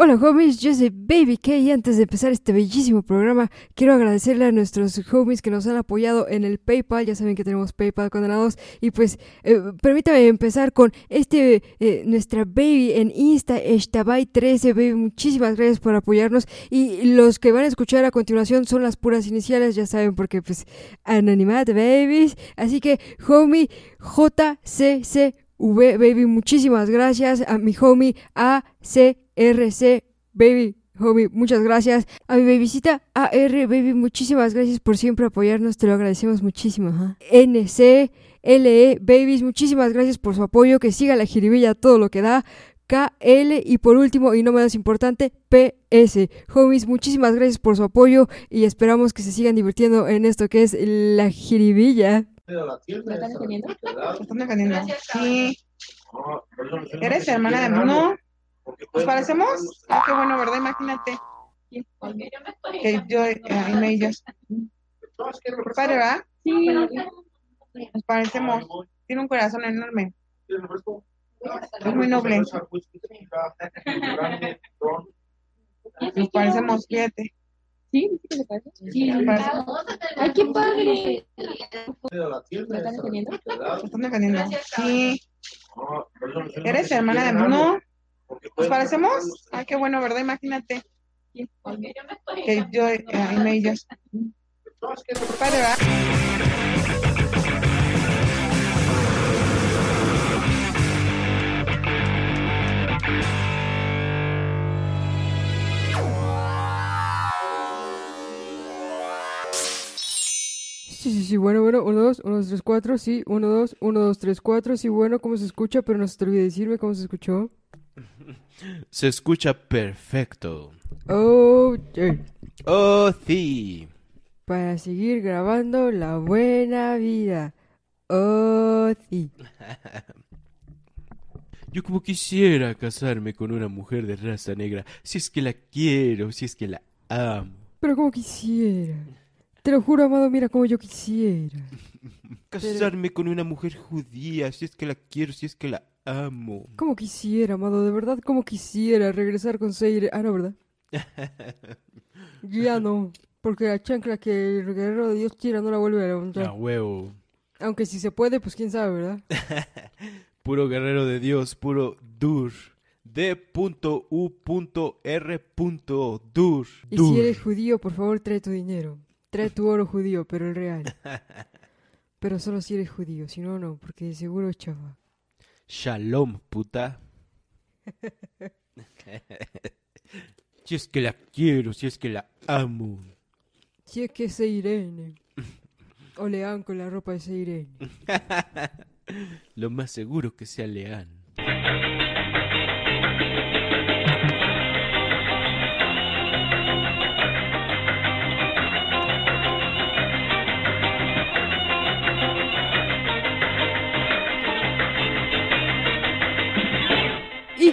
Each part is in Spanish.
Hola homies, yo soy Baby K y antes de empezar este bellísimo programa quiero agradecerle a nuestros homies que nos han apoyado en el PayPal, ya saben que tenemos PayPal condenados y pues eh, permítame empezar con este, eh, nuestra Baby en Insta, Eshtabai13, Baby, muchísimas gracias por apoyarnos y los que van a escuchar a continuación son las puras iniciales, ya saben porque pues anonimato babies, así que homie JCC V Baby, muchísimas gracias a mi homie ACRC Baby. Homie, muchas gracias. A mi babycita AR Baby, muchísimas gracias por siempre apoyarnos, te lo agradecemos muchísimo. NC LE Babies, muchísimas gracias por su apoyo, que siga la jiribilla todo lo que da. KL y por último y no menos importante PS. Homies, muchísimas gracias por su apoyo y esperamos que se sigan divirtiendo en esto que es la jiribilla. ¿Me están defendiendo? ¿Me están defendiendo? Sí. ¿Eres hermana de Bruno? ¿Nos parecemos? Ah, qué bueno, ¿verdad? Imagínate. Que yo, me y yo. Padre, ¿verdad? Sí. Nos parecemos. Tiene un corazón enorme. Es muy noble. Nos parecemos, fíjate. Sí, sí que le parece. Sí, Nos parece. Ay, qué padre. ¿Me están defendiendo? ¿Me están defendiendo? Sí. ¿Eres hermana de Bruno? ¿Nos parecemos? Ah, qué bueno, ¿verdad? Imagínate. Que yo, eh, y me y yo. Padre, ¿verdad? Sí, sí, sí, bueno, bueno, 1, 2, 1, 2, 3, 4, sí, 1, 2, 1, 2, 3, 4, sí, bueno, ¿cómo se escucha? Pero no se te olvide decirme cómo se escuchó. Se escucha perfecto. Oh, yeah. Oh, sí. Para seguir grabando la buena vida. Oh, sí. Yo como quisiera casarme con una mujer de raza negra, si es que la quiero, si es que la amo. Pero como quisiera. Te lo juro, amado, mira como yo quisiera. Casarme con una mujer judía, si es que la quiero, si es que la amo. Como quisiera, amado, de verdad, como quisiera regresar con Seire. Ah, no, ¿verdad? Ya no, porque la chancla que el guerrero de Dios tira no la vuelve a A levantar. huevo. Aunque si se puede, pues quién sabe, ¿verdad? Puro guerrero de Dios, puro dur. D.U.R.Dur. Y Dur. si eres judío, por favor, trae tu dinero. Trae tu oro judío, pero el real. Pero solo si eres judío, si no, no, porque seguro es chafa. Shalom, puta. si es que la quiero, si es que la amo. Si es que es Irene. O Leán con la ropa de Seirene. Lo más seguro que sea Leán.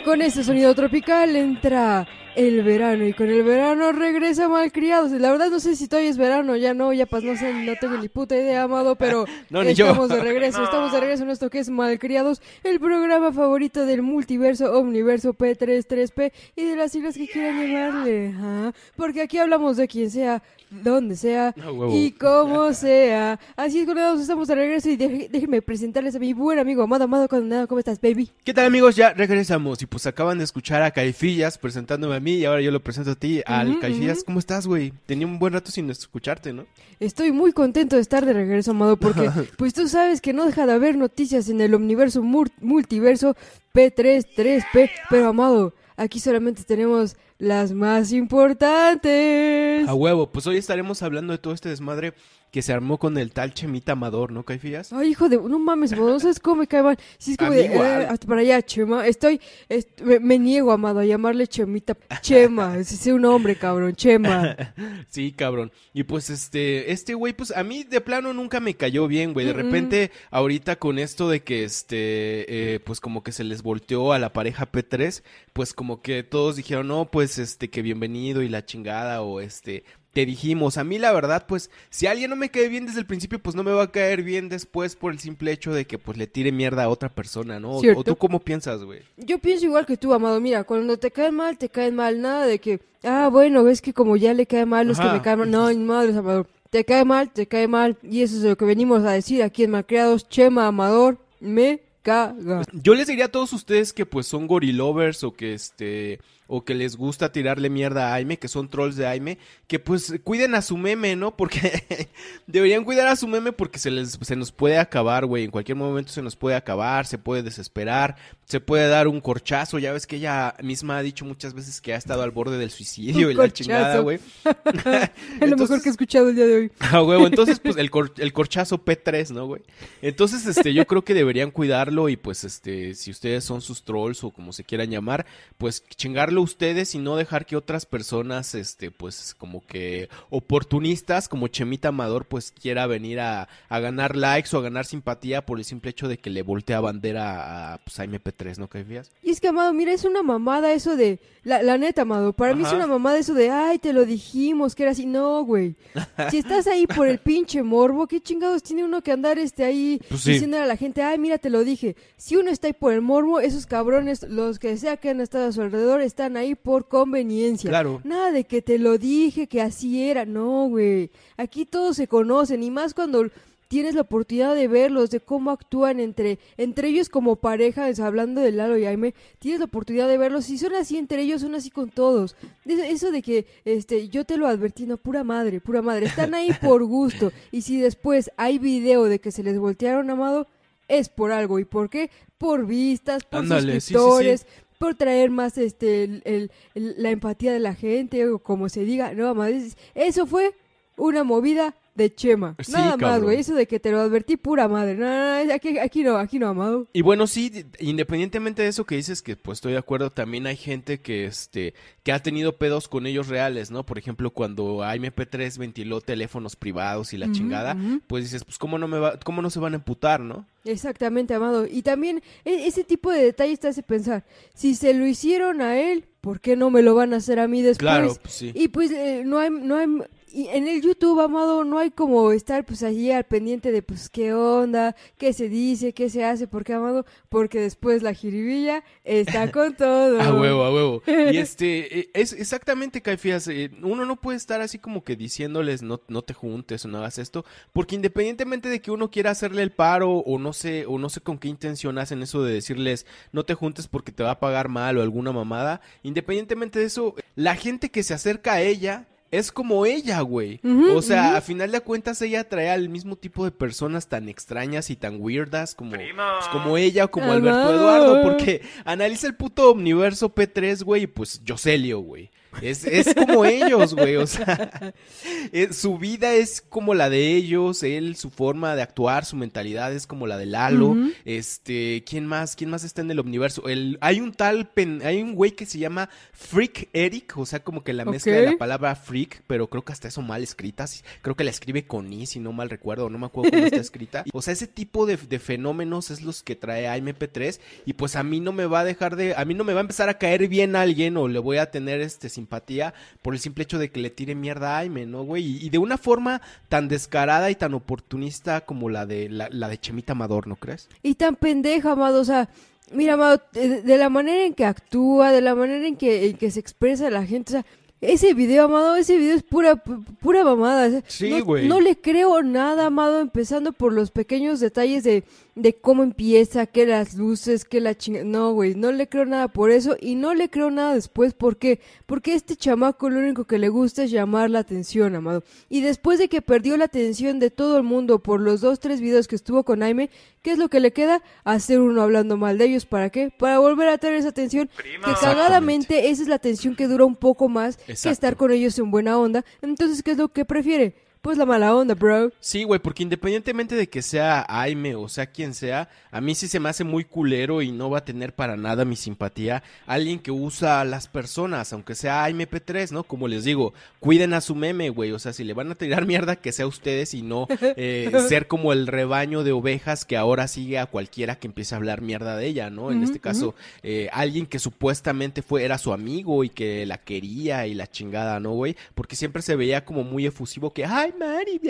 Con ese sonido tropical entra el verano y con el verano regresa Malcriados. La verdad no sé si todavía es verano, ya no, ya pas, no sé, no tengo ni puta idea, amado, pero No, ni yo. estamos de regreso, estamos de regreso en esto que es Malcriados, el programa favorito del multiverso, omniverso P33P y de las siglas que quieran llamarle, porque aquí hablamos de quien sea, donde sea Ah, y como sea. Así es, condenados, estamos de regreso y déjenme presentarles a mi buen amigo Amado, Amado Condenado, ¿cómo estás, baby? ¿Qué tal amigos? Ya regresamos y pues acaban de escuchar a Caifillas presentándome a mí y ahora yo lo presento a ti. Al ujú. ¿cómo estás, güey? Tenía un buen rato sin escucharte, ¿no? Estoy muy contento de estar de regreso, amado, porque pues tú sabes que no deja de haber noticias en el omniverso mur- multiverso P33P, pero amado, aquí solamente tenemos las más importantes. A huevo, pues hoy estaremos hablando de todo este desmadre que se armó con el tal Chemita Amador, ¿no, Caifillas? Ay, hijo de... No mames, amado, no sabes cómo me cae mal. Si es como de... eh, hasta para allá, Chema. Estoy... est- me, me niego, amado, a llamarle Chemita. Chema. Si sé un hombre, cabrón. Chema. Sí, cabrón. Y pues este, este güey, pues a mí de plano nunca me cayó bien, güey. De repente, ahorita con esto de que este, eh, pues como que se les volteó a la pareja P3, pues como que todos dijeron, no, pues este, que bienvenido y la chingada, o este, te dijimos. A mí la verdad, pues, si alguien no me cae bien desde el principio, pues no me va a caer bien después por el simple hecho de que pues le tire mierda a otra persona, ¿no? O- Cierto. ¿O tú cómo piensas, güey? Yo pienso igual que tú, amado. Mira, cuando te caen mal, te caen mal. Nada de que, ah, bueno, es que como ya le cae mal los que Ajá. me caen mal. No, madres, Amador. Te cae mal, te cae mal. Y eso es lo que venimos a decir aquí en Malcriados. Chema Amador, me caga. Yo les diría a todos ustedes que pues son gorilovers o que este o que les gusta tirarle mierda a Aime, que son trolls de Aime, que pues cuiden a su meme, ¿no? Porque deberían cuidar a su meme porque se les se nos puede acabar, güey, en cualquier momento se nos puede acabar, se puede desesperar, se puede dar un corchazo, ya ves que ella misma ha dicho muchas veces que ha estado al borde del suicidio Un y la corchazo. chingada, güey. Es lo mejor que he escuchado el día de hoy. Ah, huevo, entonces pues el, cor- el corchazo P3, ¿no, güey? Entonces, este, yo creo que deberían cuidarlo y pues, este, si ustedes son sus trolls o como se quieran llamar, pues chingarlo ustedes y no dejar que otras personas, este, pues como que oportunistas como Chemita Amador, pues quiera venir a, a ganar likes o a ganar simpatía por el simple hecho de que le voltea bandera a, pues, a MP3, ¿no, Caifías? Y es que, Amado, mira, es una mamada eso de... La, la neta, Amado, para mí es una mamada eso de, ay, te lo dijimos, que era así. No, güey. Si estás ahí por el pinche morbo, ¿qué chingados tiene uno que andar este ahí Pues sí. diciéndole a la gente, ay, mira, te lo dije? Si uno está ahí por el morbo, esos cabrones, los que sea que han estado a su alrededor, están ahí por conveniencia. Claro. Nada de que te lo dije, que así era. No, güey. Aquí todos se conocen y más cuando tienes la oportunidad de verlos, de cómo actúan entre, entre ellos como pareja, es, hablando de Lalo y Aime, tienes la oportunidad de verlos. Si son así entre ellos, son así con todos. Eso, de que este, yo te lo advertí, no, pura madre, pura madre. Están ahí por gusto. Y si después hay video de que se les voltearon, amado, es por algo. ¿Y por qué? Por vistas, por sí, sí, sí. Por traer más este el- el- la empatía de la gente o como se diga, no, mamá, es- eso fue una movida de Chema. Sí, Nada más, güey, eso de que te lo advertí pura madre. No, no, no, aquí, aquí no, aquí no, amado. Y bueno, sí, independientemente de eso que dices, que pues estoy de acuerdo, también hay gente que este que ha tenido pedos con ellos reales, ¿no? Por ejemplo, cuando AMP3 ventiló teléfonos privados y la chingada, pues dices, pues cómo no me va, cómo no se van a emputar, ¿no? Exactamente, amado. Y también e- ese tipo de detalles te hace pensar, si se lo hicieron a él, ¿por qué no me lo van a hacer a mí después? Claro, pues sí. Y pues eh, no hay, no hay, y en el YouTube, amado, no hay como estar pues allí al pendiente de pues qué onda, qué se dice, qué se hace, ¿por qué, amado? Porque después la jiribilla está con todo. A huevo, a huevo. Y este, eh, es exactamente, Caifías, eh, uno no puede estar así como que diciéndoles no, no te juntes o no hagas esto, porque independientemente de que uno quiera hacerle el paro o no sé, o no sé con qué intención hacen eso de decirles no te juntes porque te va a pagar mal o alguna mamada, independientemente de eso, la gente que se acerca a ella es como ella, güey. O sea, a final de cuentas ella atrae al mismo tipo de personas tan extrañas y tan weirdas como, pues, como ella o como Alberto. Eduardo, porque analiza el puto universo P3, güey, y pues Jocelio, güey. Es, es como ellos, güey, o sea, eh, su vida es como la de ellos, él, su forma de actuar, su mentalidad es como la de Lalo, este, ¿quién más? ¿Quién más está en el universo? El, hay un tal, pen- hay un güey que se llama Freak Eric, o sea, como que la mezcla de la palabra freak, pero creo que hasta eso mal escrita, creo que la escribe con i, si no mal recuerdo, no me acuerdo cómo está escrita. O sea, ese tipo de, de fenómenos es los que trae a MP3 y pues a mí no me va a dejar de, a mí no me va a empezar a caer bien alguien o le voy a tener este simpatía por el simple hecho de que le tire mierda a Aime, ¿no, güey? Y, y de una forma tan descarada y tan oportunista como la de la, la de Chemita Amador, ¿no crees? Y tan pendeja, amado, o sea, mira, amado, de, de la manera en que actúa, de la manera en que, en que se expresa la gente, o sea, ese video, amado, ese video es pura, pu- pura mamada. Sí, no, güey. no le creo nada, amado, empezando por los pequeños detalles de, de cómo empieza, que las luces, que la chinga... No, güey, no le creo nada por eso y no le creo nada después. ¿Por qué? Porque este chamaco lo único que le gusta es llamar la atención, amado. Y después de que perdió la atención de todo el mundo por los dos, tres videos que estuvo con Aime, ¿qué es lo que le queda? Hacer uno hablando mal de ellos. ¿Para qué? Para volver a tener esa atención. Que cagadamente esa es la atención que dura un poco más que estar con ellos en buena onda. Entonces, ¿qué es lo que prefiere? Pues la mala onda, bro. Sí, güey, porque independientemente de que sea Aime o sea quien sea, a mí sí se me hace muy culero y no va a tener para nada mi simpatía alguien que usa a las personas, aunque sea Aime P3, ¿no? Como les digo, cuiden a su meme, güey. O sea, si le van a tirar mierda, que sea ustedes y no eh, ser como el rebaño de ovejas que ahora sigue a cualquiera que empiece a hablar mierda de ella, ¿no? En este caso, eh, alguien que supuestamente fue, era su amigo y que la quería y la chingada, ¿no, güey? Porque siempre se veía como muy efusivo que, ay, Mari,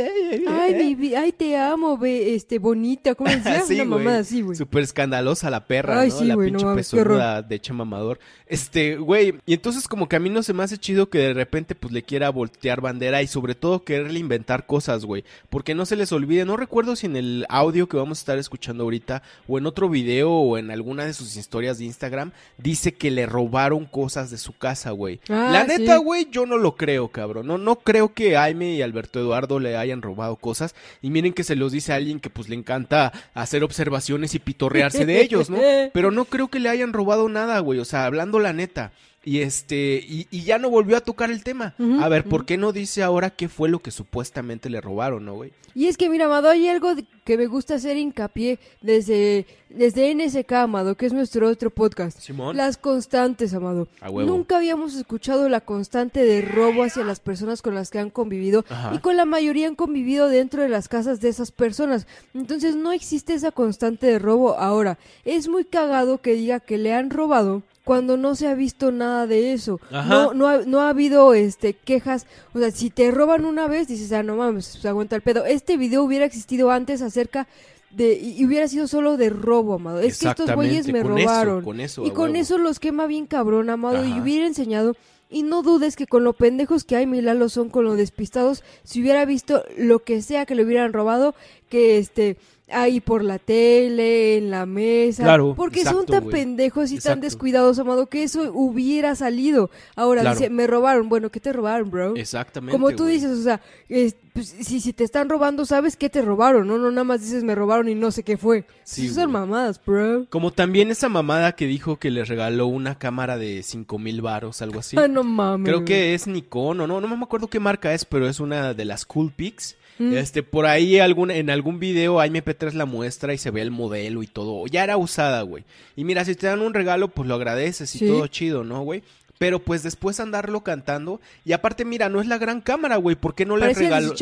ay, ay, te amo, ve, este, bonita, ¿cómo decía? sí, Una mamada así, güey. Súper escandalosa la perra, Ay, ¿no? sí, la güey, pinche no pezuda de che mamador. Este, güey, y entonces como que a mí no se me hace chido que de repente pues le quiera voltear bandera y sobre todo quererle inventar cosas, güey. Porque no se les olvide, no recuerdo si en el audio que vamos a estar escuchando ahorita o en otro video o en alguna de sus historias de Instagram dice que le robaron cosas de su casa, güey. Ah, la neta, sí. güey, yo no lo creo, cabrón. No, no creo que Jaime y Alberto Eduardo le hayan robado cosas. Y miren que se los dice a alguien que pues le encanta hacer observaciones y pitorrearse de ellos, ¿no? Pero no creo que le hayan robado nada, güey. O sea, hablando la neta. Y este, y, y ya no volvió a tocar el tema. A ver, ¿por qué no dice ahora qué fue lo que supuestamente le robaron, no, güey? Y es que, mira, Amado, hay algo que me gusta hacer hincapié desde, desde NSK, Amado, que es nuestro otro podcast. Simón. Las constantes, Amado. A huevo. Nunca habíamos escuchado la constante de robo hacia las personas con las que han convivido Ajá. y con la mayoría han convivido dentro de las casas de esas personas. Entonces no existe esa constante de robo ahora. Es muy cagado que diga que le han robado cuando no se ha visto nada de eso. Ajá. No, no, ha, no ha habido este quejas. O sea, si te roban una vez, dices, ah, no mames, se aguanta el pedo. Este video hubiera existido antes acerca de... Y hubiera sido solo de robo, amado. Es que estos güeyes me eso, robaron. con eso, y con huevo. eso los quema bien cabrón, amado. Y hubiera enseñado... Y no dudes que con lo pendejos que hay, Milalo son con lo despistados, si hubiera visto lo que sea que le hubieran robado, que este ahí por la tele, en la mesa, Claro, porque son tan pendejos y tan descuidados, amado, que eso hubiera salido. Ahora Claro. dice, me robaron, bueno, ¿qué te robaron, bro? Exactamente. Como tú dices, o sea, es- pues, si, si te están robando, sabes qué te robaron, ¿no? No nada más dices, me robaron y no sé qué fue. Sí, Esas son mamadas, bro. Como también esa mamada que dijo que le regaló una cámara de cinco mil varos, algo así. Ah, no mames. Creo que es Nikon o no, no me acuerdo qué marca es, pero es una de las Cool Pics. Mm. Este, por ahí algún, en algún video MP3 la muestra y se ve el modelo y todo. Ya era usada, güey. Y mira, si te dan un regalo, pues lo agradeces y Sí. todo chido, ¿no, güey? Pero pues después andarlo cantando. Y aparte, mira, no es la gran cámara, güey. ¿Por qué no le regaló?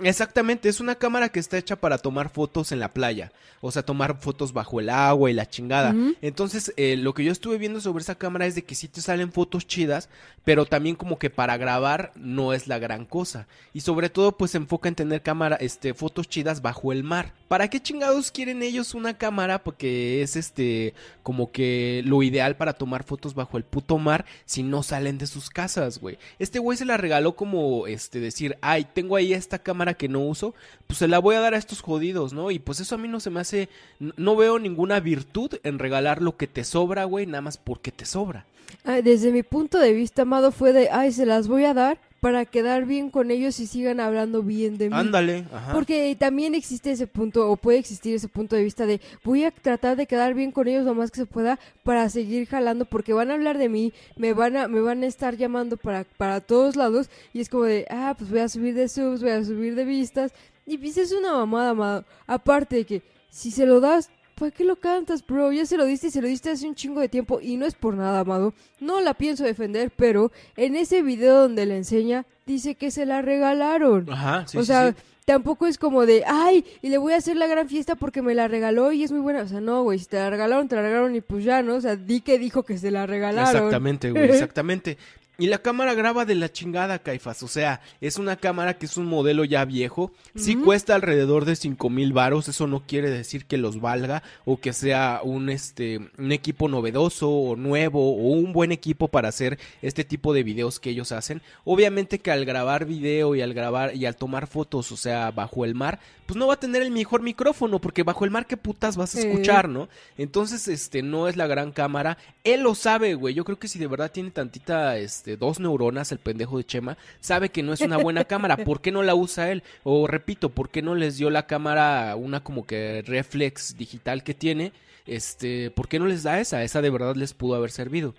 Exactamente, es una cámara que está hecha para tomar fotos en la playa. O sea, tomar fotos bajo el agua y la chingada. Entonces, eh, lo que yo estuve viendo sobre esa cámara es de que sí te salen fotos chidas, pero también como que para grabar no es la gran cosa. Y sobre todo, pues se enfoca en tener cámara, este, fotos chidas bajo el mar. ¿Para qué chingados quieren ellos una cámara? Porque es este, como que lo ideal para tomar fotos bajo el puto mar si no salen de sus casas, güey. Este güey se la regaló como, este, decir, ay, tengo ahí esta cámara que no uso, pues se la voy a dar a estos jodidos, ¿no? Y pues eso a mí no se me hace, no veo ninguna virtud en regalar lo que te sobra, güey, nada más porque te sobra. Ah, desde mi punto de vista, amado, fue de, ay, se las voy a dar para quedar bien con ellos y sigan hablando bien de mí. Ándale, ajá. Porque también existe ese punto, o puede existir ese punto de vista de voy a tratar de quedar bien con ellos lo más que se pueda para seguir jalando, porque van a hablar de mí, me van a, me van a estar llamando para, para todos lados, y es como de, ah, pues voy a subir de subs, voy a subir de vistas, y pues es una mamada, amado. Aparte de que, si se lo das, ¿para qué lo cantas, bro? Ya se lo diste y se lo diste hace un chingo de tiempo, y no es por nada, amado. No la pienso defender, pero en ese video donde le enseña, dice que se la regalaron. Ajá, sí, o sí, sea, sí. tampoco es como de, ay, y le voy a hacer la gran fiesta porque me la regaló y es muy buena. O sea, no, güey, si te la regalaron, te la regalaron y pues ya, ¿no? O sea, di que dijo que se la regalaron. Exactamente, güey, exactamente. Y la cámara graba de la chingada, Caifas. O sea, es una cámara que es un modelo ya viejo. Sí cuesta alrededor de cinco mil varos. Eso no quiere decir que los valga o que sea un este un equipo novedoso o nuevo o un buen equipo para hacer este tipo de videos que ellos hacen. Obviamente que al grabar video y al grabar y al tomar fotos, o sea, bajo el mar, pues no va a tener el mejor micrófono porque bajo el mar qué putas vas a escuchar, ¿no? Entonces, este no es la gran cámara. Él lo sabe, güey. Yo creo que si de verdad tiene tantita este dos neuronas el pendejo de Chema, sabe que no es una buena cámara. ¿Por qué no la usa él? O repito, ¿por qué no les dio la cámara una como que reflex digital que tiene? Este, ¿por qué no les da esa? Esa de verdad les pudo haber servido.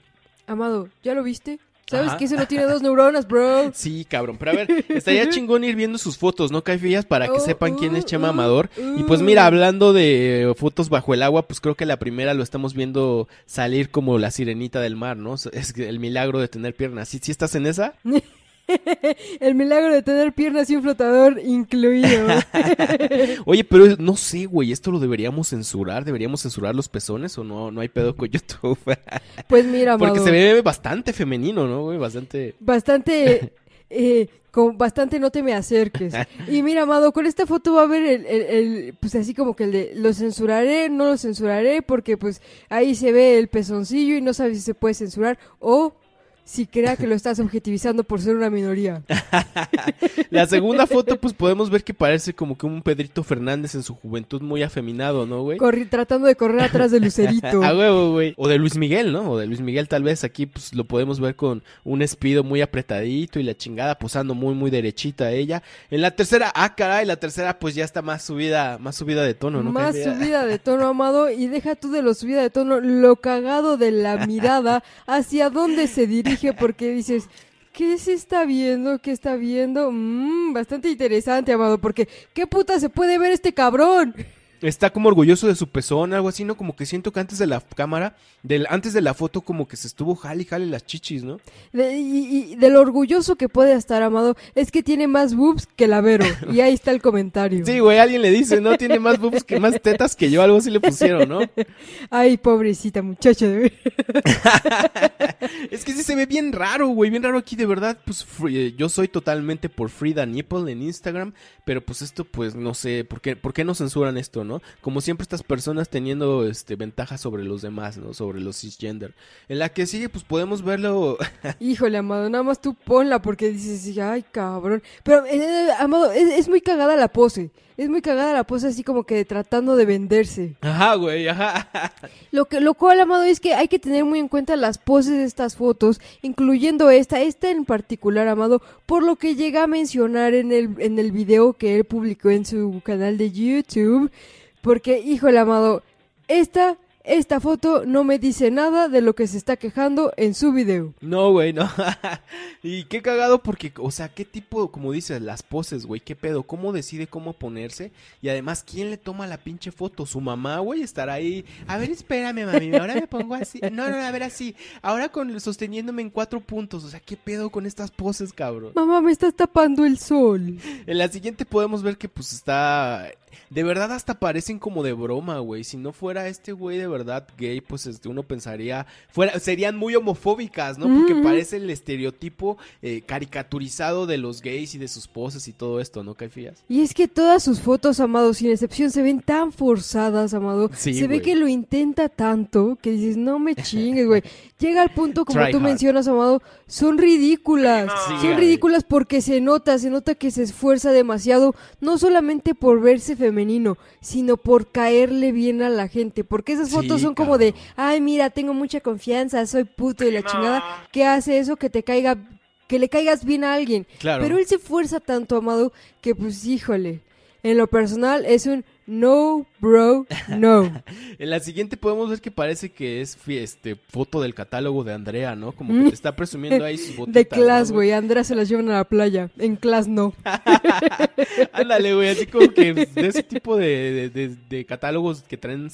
Amado, ¿ya lo viste? ¿Sabes que ese no tiene dos neuronas, bro? Sí, cabrón. Pero a ver, estaría chingón ir viendo sus fotos, ¿no, Caifillas? Para que Oh, sepan quién es uh, Chema uh, Amador. Y pues uh. mira, hablando de fotos bajo el agua, pues creo que la primera lo estamos viendo salir como la sirenita del mar, ¿no? Es el milagro de tener piernas. ¿Sí, sí estás en esa? El milagro de tener piernas y un flotador incluido. Oye, pero no sé, güey, ¿esto lo deberíamos censurar? ¿Deberíamos censurar los pezones o no? No hay pedo con YouTube. Pues mira, Amado, Porque se ve bastante femenino, ¿no, güey? Bastante... bastante... eh, con bastante no te me acerques. Y mira, Amado, con esta foto va a haber el, el- el- pues así como que el de, lo censuraré, no lo censuraré, porque pues ahí se ve el pezoncillo y no sabes si se puede censurar o si crea que lo estás objetivizando por ser una minoría. La segunda foto, pues podemos ver que parece como que un Pedrito Fernández en su juventud muy afeminado, ¿no, güey? Corri- tratando de correr atrás de Lucerito. A huevo, güey. O de Luis Miguel, ¿no? O de Luis Miguel tal vez aquí pues lo podemos ver con un espido muy apretadito y la chingada posando muy muy derechita ella. En la tercera, ah caray, la tercera pues ya está más subida, más subida de tono, ¿no? Más subida de tono, amado, y deja tú de lo subida de tono, lo cagado de la mirada, hacia dónde se dirige, porque dices, ¿qué se está viendo? ¿Qué está viendo? Mm, bastante interesante, amado, porque ¿qué puta se puede ver este cabrón? Está como orgulloso de su pezón, algo así, ¿no? Como que siento que antes de la cámara, del, antes de la foto como que se estuvo jale y jale las chichis, ¿no? De, y, y de lo orgulloso que puede estar, amado, es que tiene más boobs que la Vero, y ahí está el comentario. Sí, güey, alguien le dice, ¿no? Tiene más boobs que más tetas que yo, algo así le pusieron, ¿no? Ay, pobrecita muchacha, de Es que sí se ve bien raro, güey, bien raro aquí, de verdad, pues free- eh, yo soy totalmente por Frida Nipple en Instagram, pero pues esto, pues no sé, ¿por qué, ¿por qué no censuran esto, no? Como siempre estas personas teniendo, este, ventajas sobre los demás, ¿no? Sobre los cisgender. En la que sigue, pues podemos verlo, Híjole, Amado, nada más tú ponla porque dices, ay, cabrón. Pero, eh, eh, Amado, es, es muy cagada la pose. Es muy cagada la pose así como que tratando de venderse. ajá, güey, ajá. Lo, que, lo cual, Amado, es que hay que tener muy en cuenta las poses de estas fotos, incluyendo esta, esta en particular, Amado, por lo que llega a mencionar en el, en el video que él publicó en su canal de YouTube. Porque, híjole, Amado, esta, esta foto no me dice nada de lo que se está quejando en su video. No, güey, no. y qué cagado porque, o sea, qué tipo, como dices, las poses, güey, qué pedo, cómo decide cómo ponerse y además, ¿quién le toma la pinche foto? Su mamá, güey, estará ahí. A ver, espérame, mami, ahora me pongo así. No, no, a ver, así. Ahora con sosteniéndome en cuatro puntos, o sea, qué pedo con estas poses, cabrón. Mamá, me estás tapando el sol. En la siguiente podemos ver que pues está... De verdad hasta parecen como de broma, güey. Si no fuera este güey de verdad gay, pues este, uno pensaría... Fuera, serían muy homofóbicas, ¿no? Porque parece el estereotipo eh, caricaturizado de los gays y de sus poses y todo esto, ¿no, Caifías? Y es que todas sus fotos, Amado, sin excepción, se ven tan forzadas, Amado. Sí, se ve que lo intenta tanto que dices, no me chingues, güey. Llega al punto, como Try tú hard. mencionas, Amado, son ridículas. Sí, son güey. ridículas porque se nota, se nota que se esfuerza demasiado, no solamente por verse femenino, sino por caerle bien a la gente. Porque esas Sí, fotos son como de, ay, mira, tengo mucha confianza, soy puto y la chingada. ¿Qué hace eso? Que te caiga, que le caigas bien a alguien. Claro. Pero él se esfuerza tanto, Amado, que pues híjole, en lo personal es un no, bro, no. En la siguiente podemos ver que parece que es este foto del catálogo de Andrea, ¿no? Como que te está presumiendo ahí sus botitas. Mm. De class, ¿no, güey, Andrea se las llevan a la playa, en class no. Ándale, güey, así como que de ese tipo de, de- de- de catálogos que traen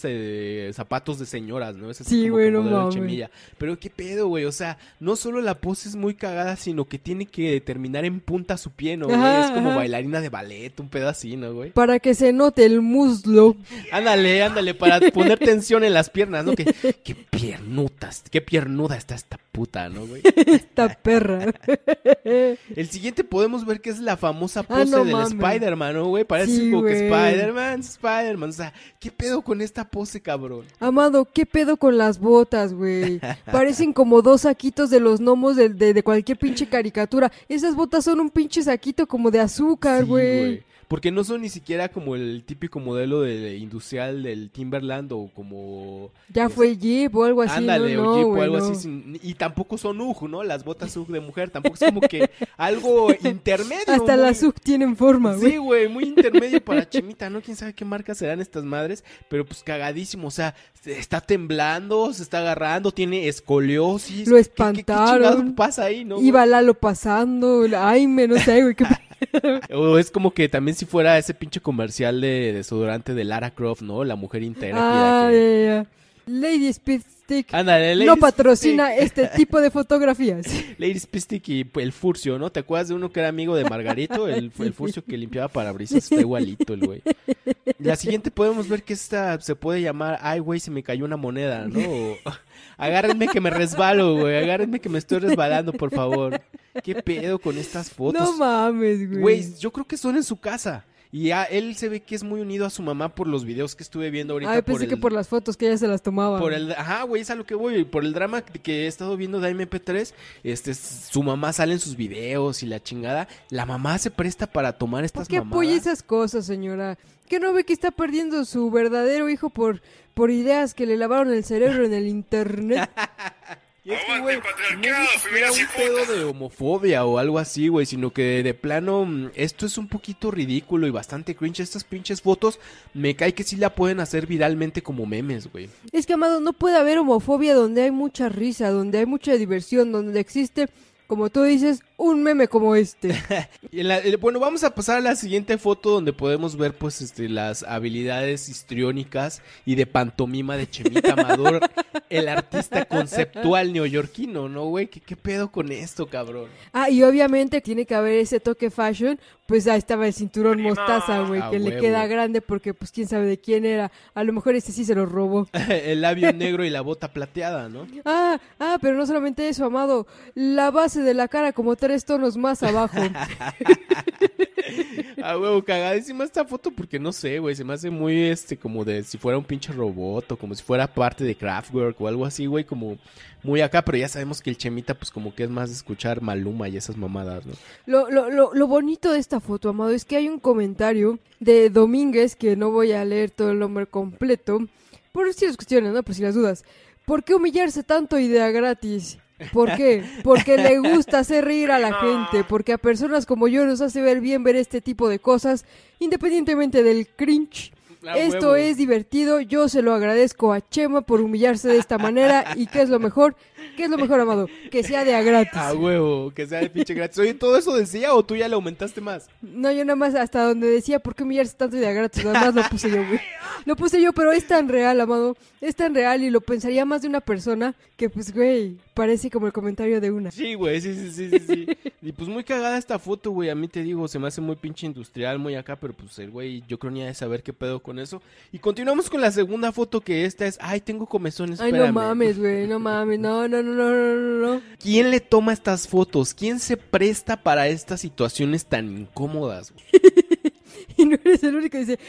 zapatos de señoras, ¿no? Es así Sí, güey, que no mames. Pero qué pedo, güey, o sea, no solo la pose es muy cagada, sino que tiene que terminar en punta su pie, ¿no? Ajá, es como ajá. bailarina de ballet, un pedo así, ¿no, güey? Para que se note el muslo. Ándale, ándale, para poner tensión en las piernas, ¿no? Que, qué piernutas, qué piernuda está esta puta, ¿no, güey? Esta perra. El siguiente podemos ver que es la famosa pose Ah, no del. Spider-Man, ¿no, güey? Parece Sí, como que güey. Spider-Man, Spider-Man. O sea, ¿qué pedo con esta pose, cabrón? Amado, ¿qué pedo con las botas, güey? Parecen como dos saquitos de los gnomos de, de, de cualquier pinche caricatura. Esas botas son un pinche saquito como de azúcar, Sí, güey. Porque no son ni siquiera como el típico modelo de industrial del Timberland o como... Ya fue Jeep o algo así, Ándale, no, o no, Jeep o algo no. así. sin- y tampoco son UG, ¿no? Las botas UG de mujer. Tampoco es como que algo intermedio. Hasta muy- las SUC tienen forma, güey. Sí, güey, muy intermedio para Chemita, ¿no? Quién sabe qué marcas serán estas madres, pero pues cagadísimo, o sea, se está temblando, se está agarrando, tiene escoliosis. Lo ¿Qué- qué- qué espantaron. pasa ahí, no? Iba Lalo pasando, ay, me no sé, güey, qué O es como que también si fuera ese pinche comercial de desodorante de Lara Croft, ¿no? La mujer Ah, que... ya. Lady Speed No patrocina este tipo de fotografías. Lady Speed Stick y el Furcio, ¿no? ¿Te acuerdas de uno que era amigo de Margarito? El, el Furcio que limpiaba parabrisas, está igualito el güey. La siguiente podemos ver que esta se puede llamar Ay, güey, se me cayó una moneda, ¿no? O, Agárrenme que me resbalo, güey. Agárrenme que me estoy resbalando, por favor. ¿Qué pedo con estas fotos? No mames, güey. Güey, yo creo que son en su casa. Y ya él se ve que es muy unido a su mamá por los videos que estuve viendo ahorita. Por pensé el, que por las fotos que ella se las tomaba. por el, ajá, güey, es a lo que voy. Por el drama que he estado viendo de MP3, este, su mamá sale en sus videos y la chingada. La mamá se presta para tomar ¿Por estas qué apoya esas cosas, señora? ¿Que no ve que está perdiendo su verdadero hijo por, por ideas que le lavaron el cerebro en el internet? Y es que, güey, no siquiera un pedo de homofobia o algo así, güey, sino que de plano mm, esto es un poquito ridículo y bastante cringe. Estas pinches fotos me cae que sí la pueden hacer viralmente como memes, güey. Es que, Amado, no puede haber homofobia donde hay mucha risa, donde hay mucha diversión, donde existe, como tú dices, un meme como este. Y en la- eh, bueno, vamos a pasar a la siguiente foto donde podemos ver pues este las habilidades histriónicas y de pantomima de Chemita Amador, el artista conceptual neoyorquino, ¿no, güey? ¿Qué, ¿Qué pedo con esto, cabrón? Ah, y obviamente tiene que haber ese toque fashion, pues ahí estaba el cinturón mostaza, güey, A que le queda grande porque pues quién sabe de quién era. A lo mejor ese sí se lo robó. el labio negro y la bota plateada, ¿no? Ah, ah, pero no solamente eso, Amado, la base de la cara como tres tonos más abajo. Ah, huevo, cagadísima esta foto porque no sé, güey, se me hace muy este como de si fuera un pinche robot o como si fuera parte de Kraftwerk o algo así, güey, como muy acá, pero ya sabemos que el Chemita pues como que es más de escuchar Maluma y esas mamadas, ¿no? Lo, lo, lo, lo bonito de esta foto, Amado, es que hay un comentario de Domínguez, que no voy a leer todo el nombre completo, por si las cuestiones, ¿no? Por si las dudas. ¿Por qué humillarse tanto idea gratis? ¿Por qué? Porque le gusta hacer reír a la gente, porque a personas como yo nos hace ver bien ver este tipo de cosas, independientemente del cringe. Esto huevo. es divertido, yo se lo agradezco a Chema por humillarse de esta manera y ¿qué es lo mejor? ¿Qué es lo mejor, Amado? Que sea de a gratis. A huevo, que sea de pinche gratis. Oye, ¿todo eso decía o tú ya le aumentaste más? No, yo nada más hasta donde decía por qué humillarse tanto de a gratis, nada más lo puse yo, güey. Lo puse yo, pero es tan real, amado. Es tan real y lo pensaría más de una persona que, pues, güey, parece como el comentario de una. Sí, güey, sí, sí, sí, sí, sí. Y pues muy cagada esta foto, güey. A mí te digo, se me hace muy pinche industrial, muy acá, pero pues el güey, yo creo ni ha de saber qué pedo con eso. Y continuamos con la segunda foto, que esta es, ay, tengo comezones, Ay, espérame. no mames, güey, no mames, no, no, no, no, no, no, no. ¿Quién le toma estas fotos? ¿Quién se presta para estas situaciones tan incómodas? Y no eres el único que dice,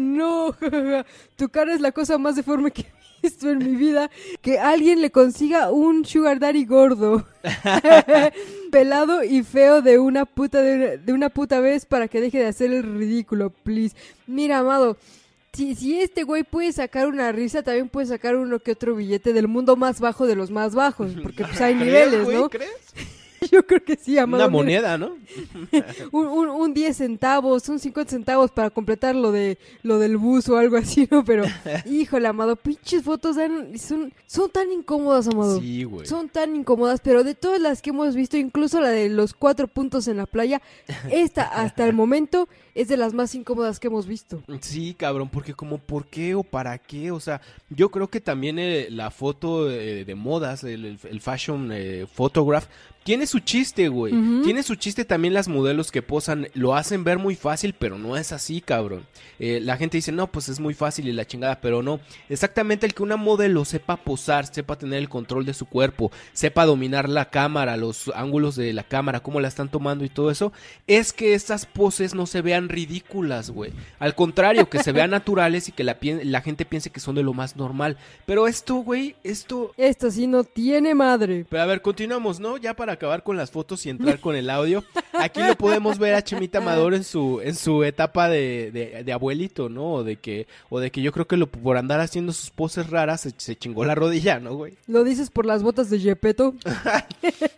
no, jajaja, tu cara es la cosa más deforme que he visto en mi vida. Que alguien le consiga un sugar daddy gordo, pelado y feo de una puta de una, de una puta vez para que deje de hacer el ridículo, please. Mira, amado. Si, si este güey puede sacar una risa, también puede sacar uno que otro billete del mundo más bajo de los más bajos, porque pues hay ¿Crees, niveles, güey? ¿no? ¿Crees? Yo creo que sí, amado. Una moneda, ¿no? un, un, un 10 centavos, un 50 centavos para completar lo de lo del bus o algo así, ¿no? Pero, híjole, amado, pinches fotos dan- son, son tan incómodas, amado. Sí, güey. Son tan incómodas, pero de todas las que hemos visto, incluso la de los cuatro puntos en la playa, esta hasta el momento es de las más incómodas que hemos visto. Sí, cabrón, porque como por qué o para qué, o sea, yo creo que también eh, la foto eh, de modas, el, fashion eh, photograph, tiene su chiste, güey. Tiene su chiste también las modelos que posan, lo hacen ver muy fácil, pero no es así, cabrón. Eh, la gente dice, no, pues es muy fácil y la chingada, pero no. Exactamente el que una modelo sepa posar, sepa tener el control de su cuerpo, sepa dominar la cámara, los ángulos de la cámara, cómo la están tomando y todo eso, es que estas poses no se vean ridículas, güey. Al contrario, que se vean naturales y que la, la gente piense que son de lo más normal. Pero esto, güey, esto... Esto sí no tiene madre. Pero a ver, continuamos, ¿no? Ya para acabar con las fotos y entrar con el audio. Aquí lo podemos ver a Chemita Amador en su, en su etapa de, de, de abuelito, ¿no? O de que, o de que yo creo que lo, por andar haciendo sus poses raras se, se chingó la rodilla, ¿no, güey? ¿Lo dices por las botas de Gepetto?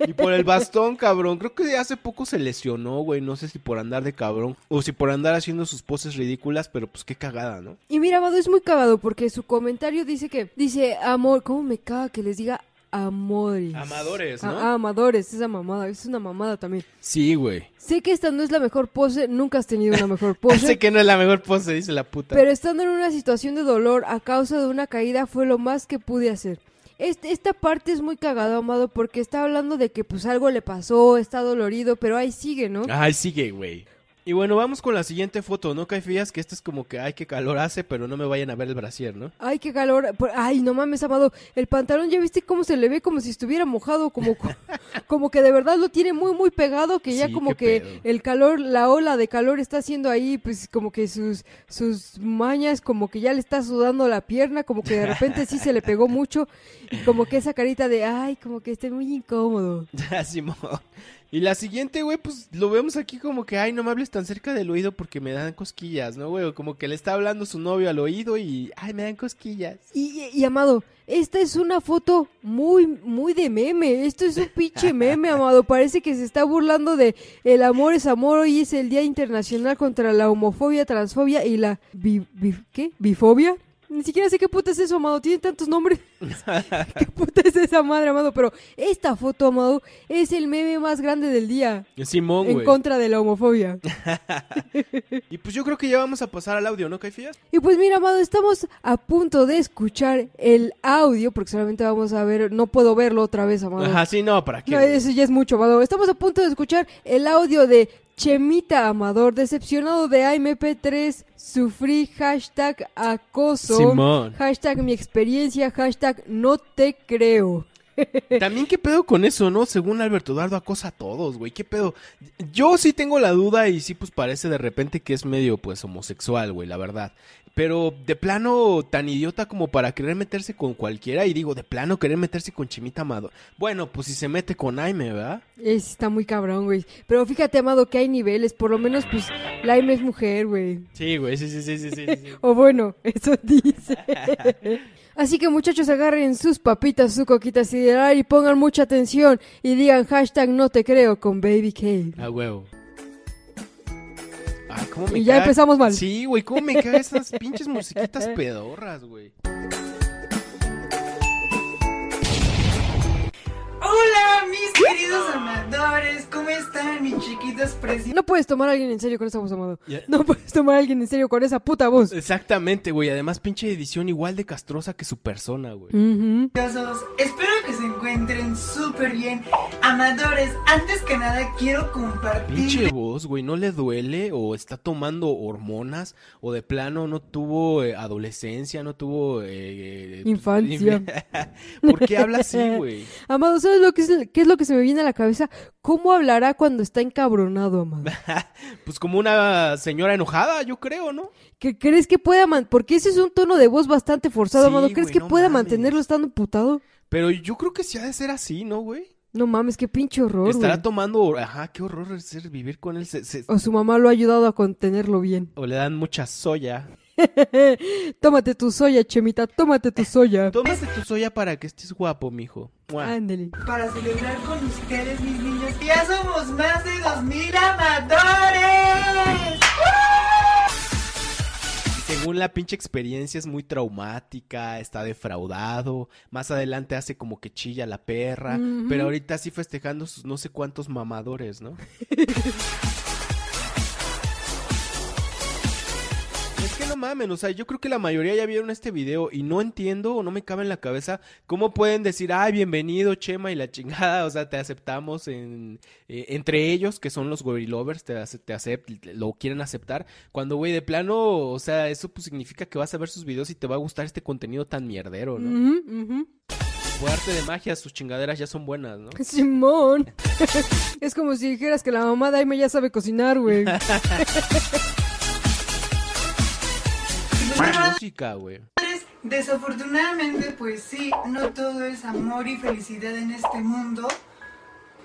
Y por el bastón, cabrón. Creo que hace poco se lesionó, güey. No sé si por andar de cabrón o si por andar haciendo sus poses ridículas, pero pues qué cagada, ¿no? Y mira, Amado, es muy cagado porque su comentario dice que, dice, amor, ¿cómo me caga que les diga amores? Amadores, ¿no? Ah, ah, amadores, esa mamada, es una mamada también. Sí, güey. Sé que esta no es la mejor pose, nunca has tenido una mejor pose. Sé que no es la mejor pose, dice la puta. Pero estando en una situación de dolor a causa de una caída fue lo más que pude hacer. Este- esta parte es muy cagado, Amado, porque está hablando de que pues algo le pasó, está dolorido, pero ahí sigue, ¿no? Ay, sigue, güey. Y bueno, vamos con la siguiente foto, ¿no, Caifías? Que esta es como que, ay, qué calor hace, pero no me vayan a ver el brasier, ¿no? Ay, qué calor. Ay, no mames, Amado. El pantalón, ¿ya viste cómo se le ve? Como si estuviera mojado, como, como que de verdad lo tiene muy, muy pegado, que ya Sí, como que pedo. el calor, la ola de calor está haciendo ahí, pues como que sus, sus mañas, como que ya le está sudando la pierna, como que de repente sí se le pegó mucho, y como que esa carita de, ay, como que esté muy incómodo. Simón. Y la siguiente, güey, pues lo vemos aquí como que, ay, no me hables tan cerca del oído porque me dan cosquillas, ¿no, güey? Como que le está hablando su novio al oído y, ay, me dan cosquillas. Y, Amado, esta es una foto muy, muy de meme. Esto es un pinche meme, Amado. Parece que se está burlando de el amor es amor. Hoy es el Día Internacional contra la homofobia, transfobia y la bi- bi- ¿qué? bifobia. Ni siquiera sé qué puta es eso, Amado. Tiene tantos nombres. ¿Qué puta es esa madre, Amado? Pero esta foto, Amado, es el meme más grande del día. Simón, En güey. contra de la homofobia. Y pues yo creo que ya vamos a pasar al audio, ¿no, Caifías? Y pues mira, Amado, estamos a punto de escuchar el audio, porque solamente vamos a ver, no puedo verlo otra vez, Amado. Ajá, sí, no, ¿para qué? No, güey? eso ya es mucho, Amado. Estamos a punto de escuchar el audio de Chemita Amador, decepcionado de AMP3, sufrí hashtag acoso, Simón. hashtag mi experiencia, hashtag no te creo. También qué pedo con eso, ¿no? Según Alberto Eduardo acosa a todos, güey. ¿Qué pedo? Yo sí tengo la duda y sí, pues parece de repente que es medio, pues, homosexual, güey, la verdad. Pero de plano tan idiota como para querer meterse con cualquiera y digo, de plano querer meterse con Chimita Amado. Bueno, pues si se mete con Aime, ¿verdad? Es, está muy cabrón, güey. Pero fíjate, Amado, que hay niveles. Por lo menos, pues, Laime es mujer, güey. Sí, güey, sí, sí, sí, sí, sí. sí. O bueno, eso dice. Así que muchachos, agarren sus papitas, su coquita sideral y pongan mucha atención y digan hashtag no te creo con Baby Cave. A huevo. Ay, cómo me Y ya caga- empezamos mal. Sí, güey, cómo me cagan esas pinches musiquitas pedorras, güey. Hola, mis queridos amadores, ¿cómo están, mis chiquitos preciosos? No puedes tomar a alguien en serio con esa voz, Amado. No puedes tomar a alguien en serio con esa puta voz. Exactamente, güey. Además, pinche edición igual de castrosa que su persona, güey. Ujú. Espero que se encuentren súper bien. Amadores, antes que nada quiero compartir Pinche voz, güey, ¿no le duele? ¿O está tomando hormonas? ¿O de plano no tuvo eh, adolescencia? ¿No tuvo... eh, eh, Infancia. ¿Por qué habla así, güey? Amado, ¿sabes lo que es, qué es lo que se me viene a la cabeza? ¿Cómo hablará cuando está encabronado, Amado? Pues como una señora enojada, yo creo, ¿no? ¿Qué crees que pueda man Porque ese es un tono de voz bastante forzado, Sí, Amado. ¿Crees güey, que no pueda mames. mantenerlo estando emputado? Pero yo creo que sí ha de ser así, ¿no, güey? No mames, qué pinche horror, Estará güey. tomando... Ajá, qué horror es ser vivir con él. Se- se- O su mamá lo ha ayudado a contenerlo bien. O le dan mucha soya. tómate tu soya, Chemita, tómate tu soya. Tómate tu soya para que estés guapo, mijo. Mua. Ándele. para celebrar con ustedes, mis niños. Ya somos más de 2000 amadores. Según la pinche experiencia es muy traumática, está defraudado, más adelante hace como que chilla la perra, pero ahorita sí festejando sus no sé cuántos mamadores, ¿no? mamen, o sea, yo creo que la mayoría ya vieron este video y no entiendo o no me cabe en la cabeza cómo pueden decir, ay, bienvenido Chema y la chingada, o sea, te aceptamos en, eh, entre ellos, que son los gorilovers, te, te acept- lo quieren aceptar, cuando, güey, de plano, o sea, eso pues significa que vas a ver sus videos y te va a gustar este contenido tan mierdero, ¿no? Por arte de magia, sus chingaderas ya son buenas, ¿no? Simón. es como si dijeras que la mamá de Aime ya sabe cocinar, güey. Música, güey. Desafortunadamente, pues sí, no todo es amor y felicidad en este mundo.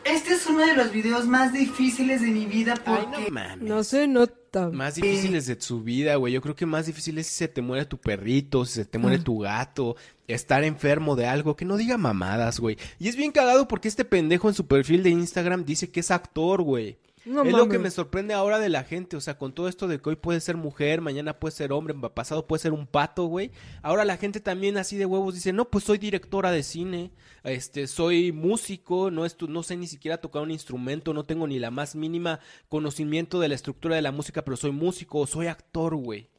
Este es uno de los videos más difíciles de mi vida Ay, porque no mames. No se nota. Más difíciles de su vida, güey. Yo creo que más difícil es si se te muere tu perrito, si se te muere Ah. tu gato, estar enfermo de algo, que no diga mamadas, güey. Y es bien cagado porque este pendejo en su perfil de Instagram dice que es actor, güey. No es lo que me sorprende ahora de la gente, o sea, con todo esto de que hoy puede ser mujer, mañana puede ser hombre, pasado puede ser un pato, güey. Ahora la gente también así de huevos dice, no, pues soy directora de cine, este, soy músico, no, estu- no sé ni siquiera tocar un instrumento, no tengo ni la más mínima conocimiento de la estructura de la música, pero soy músico o soy actor, güey.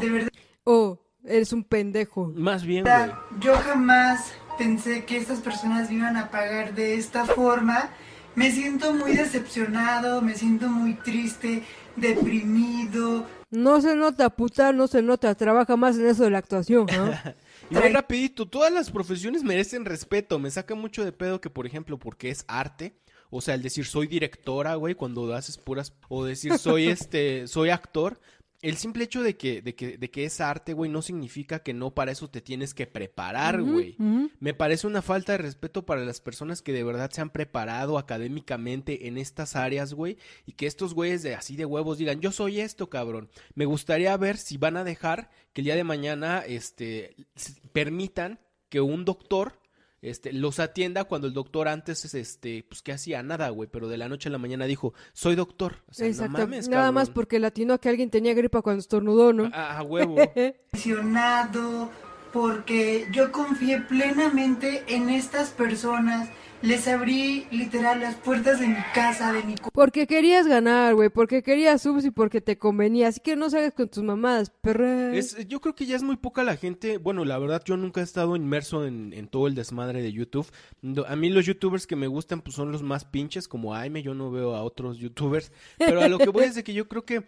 de verdad Oh, eres un pendejo. Más bien, güey. yo jamás pensé que estas personas me iban a pagar de esta forma. Me siento muy decepcionado, me siento muy triste, deprimido. No se nota, puta, no se nota. Trabaja más en eso de la actuación, ¿ah? Y muy rapidito, todas las profesiones merecen respeto. Me saca mucho de pedo que, por ejemplo, porque es arte, o sea, el decir soy directora, güey, cuando haces puras, o decir soy este, soy actor, el simple hecho de que, de que, de que es arte, güey, no significa que no para eso te tienes que preparar, güey. Me parece una falta de respeto para las personas que de verdad se han preparado académicamente en estas áreas, güey, y que estos güeyes de así de huevos digan, yo soy esto, cabrón. Me gustaría ver si van a dejar que el día de mañana, este, permitan que un doctor, este, los atienda cuando el doctor antes, este, pues, ¿qué hacía? Nada, güey, pero de la noche a la mañana dijo, soy doctor. O sea, no mames, Nada más porque latino a que alguien tenía gripa cuando estornudó, ¿no? A, a huevo. Porque yo confié plenamente en estas personas. Les abrí literal las puertas de mi casa, de mi Porque querías ganar, güey. Porque querías subs y porque te convenía. Así que no salgas con tus mamadas, perra. Es, yo creo que ya es muy poca la gente. Bueno, la verdad, yo nunca he estado inmerso en, en todo el desmadre de YouTube. A mí los youtubers que me gustan pues son los más pinches, como Aime. Yo no veo a otros youtubers. Pero a lo que voy es de que yo creo que,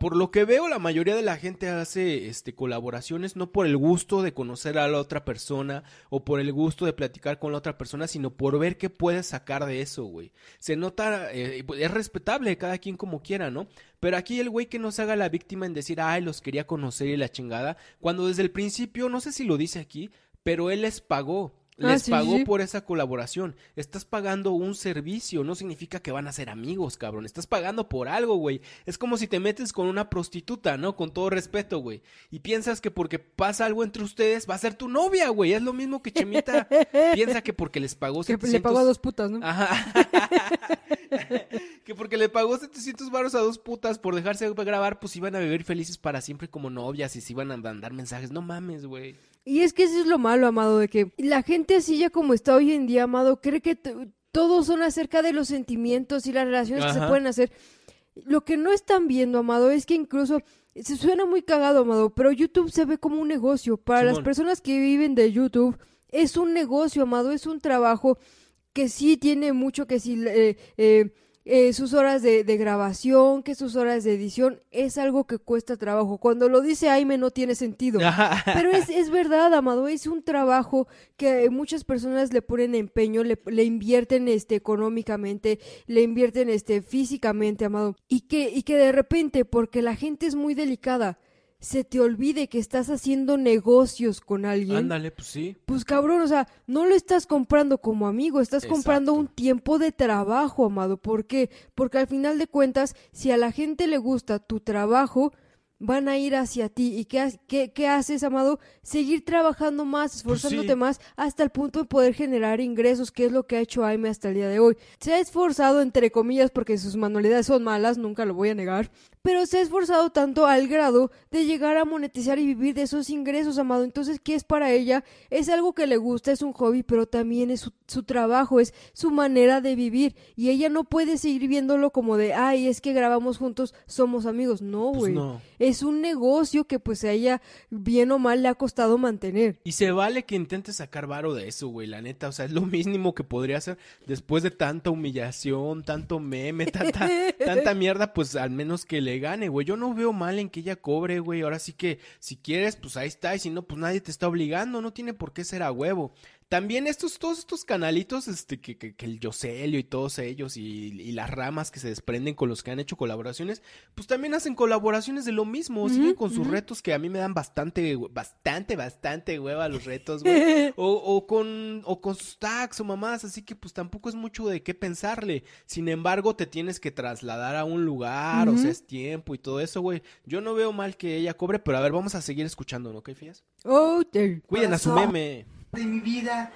por lo que veo, la mayoría de la gente hace este colaboraciones no por el gusto de conocer a la otra persona o por el gusto de platicar con la otra persona, sino por ver qué puedes sacar de eso, güey. Se nota, eh, es respetable cada quien como quiera, ¿no? Pero aquí el güey que no se haga la víctima en decir, ay, los quería conocer y la chingada, cuando desde el principio, no sé si lo dice aquí, pero él les pagó. Ah, Les sí, pagó sí. por esa colaboración. Estás pagando un servicio, no significa que van a ser amigos, cabrón. Estás pagando por algo, güey. Es como si te metes con una prostituta, ¿no? Con todo respeto, güey. Y piensas que porque pasa algo entre ustedes va a ser tu novia, güey. Es lo mismo que Chemita piensa que porque les pagó que 700... le pagó a dos putas, ¿no? Ajá. que porque le pagó 700 varos a dos putas por dejarse grabar, pues iban a vivir felices para siempre como novias y se iban a mandar mensajes. No mames, güey. Y es que eso es lo malo, Amado, de que la gente así ya como está hoy en día, Amado, cree que todos son acerca de los sentimientos y las relaciones que se pueden hacer. Lo que no están viendo, Amado, es que incluso se suena muy cagado, Amado, pero YouTube se ve como un negocio. Para las personas que viven de YouTube, es un negocio, Amado, es un trabajo que sí tiene mucho que sí... eh, eh, eh, sus horas de, de grabación, que sus horas de edición, es algo que cuesta trabajo. Cuando lo dice Aime no tiene sentido. Pero es, es verdad, Amado, es un trabajo que muchas personas le ponen empeño, le, le invierten este económicamente, le invierten este físicamente, Amado. Y que, y que de repente, porque la gente es muy delicada, se te olvide que estás haciendo negocios con alguien. Ándale, pues sí. Pues cabrón, o sea, no lo estás comprando como amigo, estás comprando un tiempo de trabajo, amado. ¿Por qué? Porque al final de cuentas, si a la gente le gusta tu trabajo, van a ir hacia ti. ¿Y qué, qué, qué haces, amado? Seguir trabajando más, esforzándote sí. más, hasta el punto de poder generar ingresos, que es lo que ha hecho Aime hasta el día de hoy. Se ha esforzado, entre comillas, porque sus manualidades son malas, nunca lo voy a negar, pero se ha esforzado tanto al grado de llegar a monetizar y vivir de esos ingresos, amado. Entonces, ¿qué es para ella? Es algo que le gusta, es un hobby, pero también es su, su trabajo, es su manera de vivir. Y ella no puede seguir viéndolo como de, ay, es que grabamos juntos, somos amigos. No, Pues güey. no. Es un negocio que pues a ella, bien o mal, le ha costado mantener. Y se vale que intentes sacar varo de eso, güey, la neta. O sea, es lo mínimo que podría hacer después de tanta humillación, tanto meme, tanta, tanta mierda, pues al menos que le gane, güey. Yo no veo mal en que ella cobre, güey. Ahora sí que si quieres, pues ahí está. Y si no, pues nadie te está obligando. No tiene por qué ser a huevo. También estos, todos estos canalitos, este, que, que, que el Yoselio y todos ellos, y, y, las ramas que se desprenden con los que han hecho colaboraciones, pues también hacen colaboraciones de lo mismo, siguen con sus retos que a mí me dan bastante, bastante, bastante hueva los retos, güey. o, o, con, o con sus tags o mamás, así que pues tampoco es mucho de qué pensarle. Sin embargo, te tienes que trasladar a un lugar, o sea, es tiempo y todo eso, güey. Yo no veo mal que ella cobre, pero a ver, vamos a seguir escuchando, ¿no? ¿Qué fías? Oh, Cuiden a su meme. De mi vida.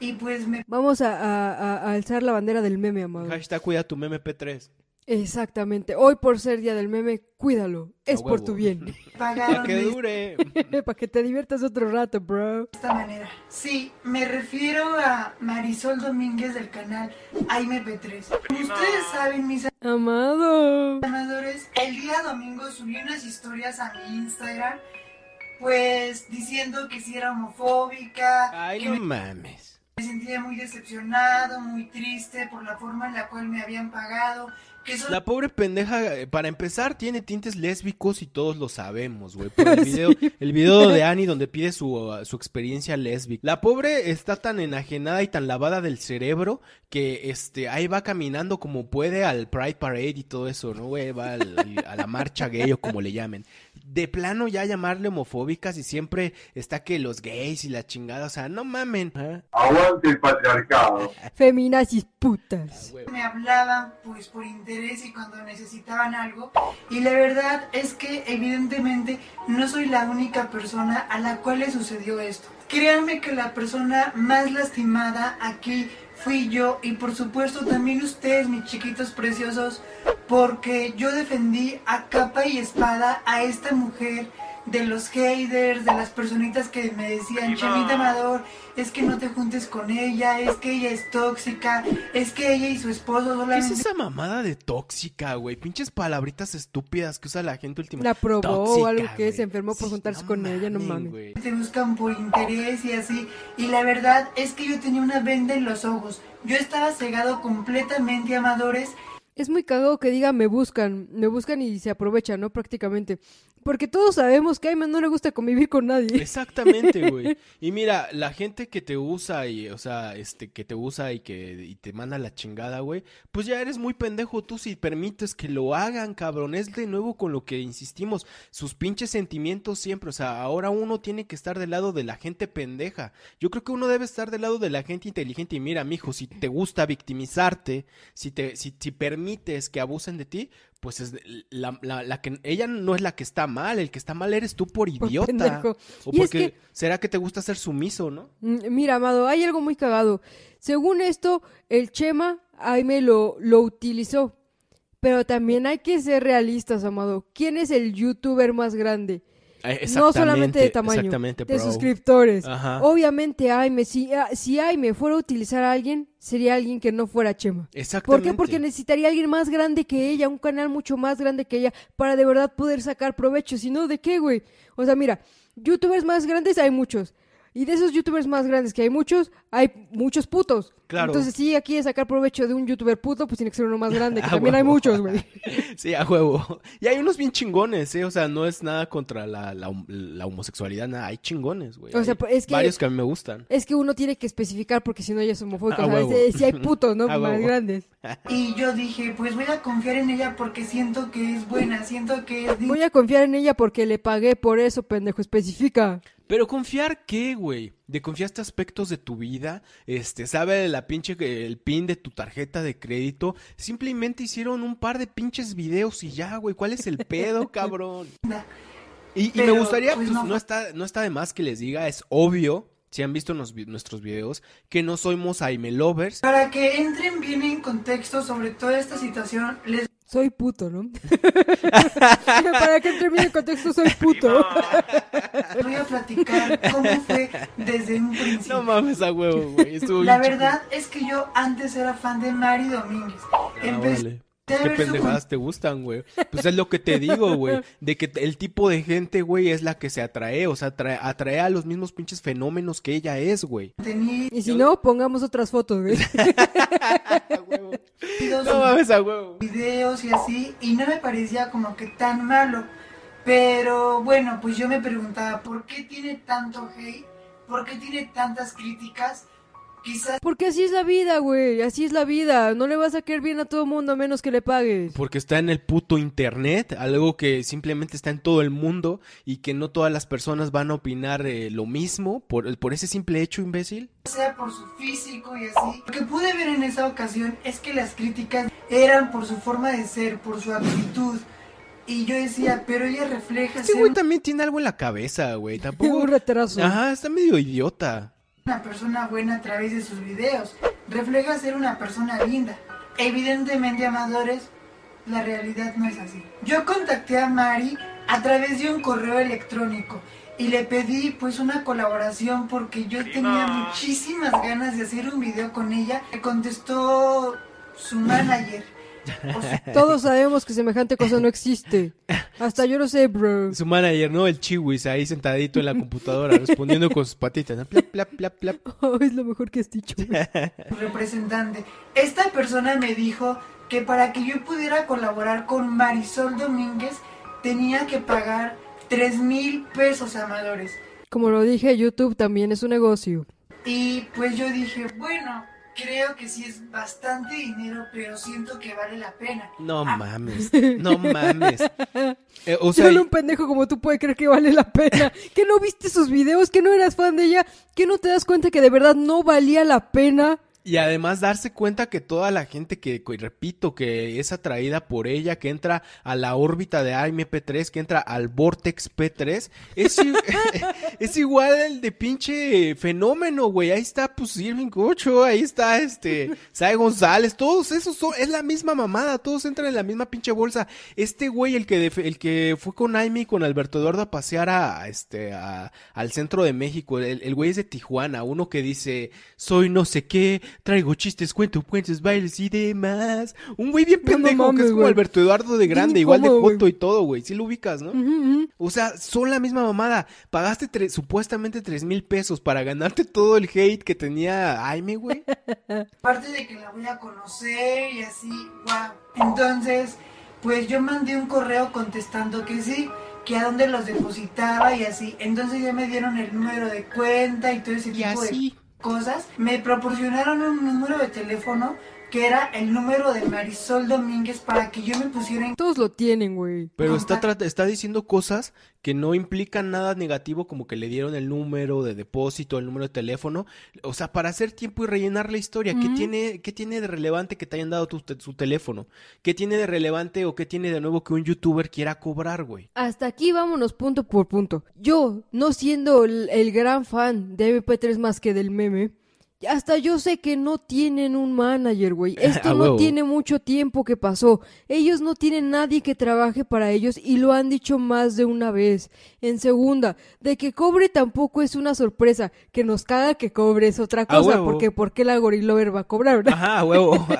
Y pues me... Vamos a, a, a alzar la bandera del meme, amado. Hashtag cuida tu meme P3. Exactamente. Hoy por ser día del meme, cuídalo. Es por tu bien. Para que dure. Para que te diviertas otro rato, bro. De esta manera. Sí, me refiero a Marisol Domínguez del canal AIMP3. Ustedes saben, mis Amado. amadores, el día domingo subí unas historias a mi Instagram, pues diciendo que si era homofóbica. Ay, que no me... mames. Me sentía muy decepcionado, muy triste por la forma en la cual me habían pagado. Que eso... La pobre pendeja, eh, para empezar, tiene tintes lésbicos y todos lo sabemos, güey. Por el video, Sí. el video de Annie donde pide su, uh, su experiencia lésbica. La pobre está tan enajenada y tan lavada del cerebro que este ahí va caminando como puede al Pride Parade y todo eso, ¿no, güey? Va al- al- a la marcha gay o como le llamen. De plano ya llamarle homofóbicas y siempre está que los gays y la chingada, o sea, no mamen. ¿eh? Aguante el patriarcado. Feminazis putas. me hablaban pues por interés y cuando necesitaban algo y la verdad es que evidentemente no soy la única persona a la cual le sucedió esto. Créanme que la persona más lastimada aquí fui yo y por supuesto también ustedes mis chiquitos preciosos porque yo defendí a capa y espada a esta mujer de los haters, de las personitas que me decían, Chamita Amador, es que no te juntes con ella, es que ella es tóxica, es que ella y su esposo ¿Qué solamente es esa mamada de tóxica, güey? Pinches palabritas estúpidas que usa la gente últimamente. La probó o algo que güey. se enfermó por Sí, juntarse no con ella, no mames. güey. te buscan por interés y así. Y la verdad es que yo tenía una venda en los ojos. Yo estaba cegado completamente, amadores. Es muy cagado que diga me buscan, me buscan y se aprovechan, ¿no? Prácticamente. Porque todos sabemos que a Ayman no le gusta convivir con nadie. Exactamente, güey. Y mira, la gente que te usa y, o sea, este, que te usa y que y te manda la chingada, güey, pues ya eres muy pendejo tú si permites que lo hagan, cabrón. Es de nuevo con lo que insistimos, sus pinches sentimientos siempre, o sea, ahora uno tiene que estar del lado de la gente pendeja. Yo creo que uno debe estar del lado de la gente inteligente y mira, mijo, si te gusta victimizarte, si te si, si permites que abusen de ti, pues es la, la, la que ella no es la que está mal, el que está mal eres tú por Por idiota. pendejo. O Y es porque que- será que te gusta ser sumiso, ¿no? Mm, Mira, Amado, hay algo muy cagado. Según esto, el Chema, Aime lo, lo utilizó. Pero también hay que ser realistas, Amado. ¿Quién es el youtuber más grande? No solamente de tamaño, de suscriptores. Ajá. Obviamente, Aime, si, ah, si Aime fuera a utilizar a alguien, sería alguien que no fuera Chema. ¿Por Exactamente. qué? Porque necesitaría alguien más grande que ella, un canal mucho más grande que ella, para de verdad poder sacar provecho. Si no, ¿de qué, güey? O sea, mira, youtubers más grandes hay muchos. Y de esos youtubers más grandes que hay muchos, hay muchos putos. Claro. Entonces, si ella quiere sacar provecho de un youtuber puto, pues tiene que ser uno más grande, que Ah, también hay muchos, güey. Sí, a huevo. Y hay unos bien chingones, ¿eh? O sea, no es nada contra la, la, la homosexualidad, nada. Hay chingones, güey. O sea, Hay es que- Varios que a mí me gustan. Es que uno tiene que especificar porque si no ella es. Ah, huevo. Eh, Si hay putos, ¿no? Ah, más huevo. grandes. Y yo dije, pues voy a confiar en ella porque siento que es buena, siento que es Voy a confiar en ella porque le pagué por eso, pendejo. Especifica. Pero confiar qué, güey? De confiaste aspectos de tu vida, este, sabe la pinche el pin de tu tarjeta de crédito, simplemente hicieron un par de pinches videos y ya, güey, ¿cuál es el pedo, cabrón? Y, y me gustaría, pues, pues, no. no está, no está de más que les diga, es obvio, si han visto nos- nuestros videos, que no somos Aime Lovers. Para que entren bien en contexto sobre toda esta situación, les Soy puto, ¿no? Para que entre bien en contexto, soy puto. voy a platicar cómo fue desde un principio. No mames a huevo, güey. La verdad es que yo antes era fan de Mari Domínguez. Ah, Empecé órale. Qué pendejadas te gustan, güey. Pues es lo que te digo, güey. De que el tipo de gente, güey, es la que se atrae. O sea, atrae, atrae a los mismos pinches fenómenos que ella es, güey. Y si no, pongamos otras fotos, güey. No mames a huevo. videos y así, y no me parecía como que tan malo. Pero bueno, pues yo me preguntaba, ¿por qué tiene tanto hate? ¿Por qué tiene tantas críticas? Quizás Porque así es la vida, güey. Así es la vida. No le vas a querer bien a todo mundo a menos que le pagues. Porque está en el puto internet, algo que simplemente está en todo el mundo y que no todas las personas van a opinar eh, lo mismo por, por ese simple hecho, imbécil. sea por su físico y así. Lo que pude ver en esa ocasión es que las críticas eran por su forma de ser, por su actitud. Y yo decía, pero ella refleja Este ser güey también tiene algo en la cabeza, güey. Tampoco. Un retraso. Ajá, está medio idiota. Una persona buena a través de sus videos. Refleja ser una persona linda. Evidentemente, amadores, la realidad no es así. Yo contacté a Mari a través de un correo electrónico y le pedí pues una colaboración porque yo tenía muchísimas ganas de hacer un video con ella. Me contestó su manager. Todos sabemos que semejante cosa no existe. Hasta yo lo sé, bro. Su manager, ¿no? El chiwis ahí sentadito en la computadora respondiendo con sus patitas. ¿no? Plap, plap, plap, plap. Oh, es lo mejor que has dicho. representante. Esta persona me dijo que para que yo pudiera colaborar con Marisol Domínguez tenía que pagar 3 mil pesos amadores. Como lo dije, YouTube también es un negocio. Y pues yo dije, bueno, creo que sí es bastante dinero, pero siento que vale la pena. No mames, no mames. Eh, o sea, Solo un pendejo como tú puede creer que vale la pena. Que no viste sus videos, que no eras fan de ella, que no te das cuenta que de verdad no valía la pena. Y además darse cuenta que toda la gente que, repito, que es atraída por ella, que entra a la órbita de AMP3, que entra al Vortex P3, es, es igual el de pinche fenómeno, güey. Ahí está, pues, Irving Cocho, ahí está, este, Sai González, todos esos son, es la misma mamada, todos entran en la misma pinche bolsa. Este güey, el que, el que fue con Aime y con Alberto Eduardo a pasear a, este, al centro de México, el, el güey es de Tijuana, uno que dice, soy no sé qué, traigo chistes, cuento, cuentos, bailes y demás. Un güey bien No, no pendejo, que es como. Alberto Eduardo de grande, igual de foto y todo, güey. Sí lo ubicas, ¿no? O sea, son la misma mamada. Pagaste tre- supuestamente tres mil pesos para ganarte todo el hate que tenía Aime, güey. Aparte de que la voy a conocer y así, wow. Entonces, pues yo mandé un correo contestando que sí, que a dónde los depositaba y así. Entonces ya me dieron el número de cuenta y todo ese Y tipo así. de cosas. Me proporcionaron un número de teléfono que era el número de Marisol Domínguez para que yo me pusiera en Todos lo tienen, güey. Pero está, está diciendo cosas que no implican nada negativo, como que le dieron el número de depósito, el número de teléfono. O sea, para hacer tiempo y rellenar la historia. ¿Qué, Ujú. tiene, ¿Qué tiene de relevante que te hayan dado tu, te- su teléfono? ¿Qué tiene de relevante o qué tiene de nuevo que un youtuber quiera cobrar, güey? Hasta aquí vámonos punto por punto. Yo, no siendo el, el gran fan de MP3 más que del meme, hasta yo sé que no tienen un manager, güey. Esto no tiene mucho tiempo que pasó. Ellos no tienen nadie que trabaje para ellos y lo han dicho más de una vez. En segunda, de que cobre tampoco es una sorpresa. Que nos caga que cobre es otra cosa. Porque ¿por qué la Gorilover va a cobrar, verdad? Ajá, huevo.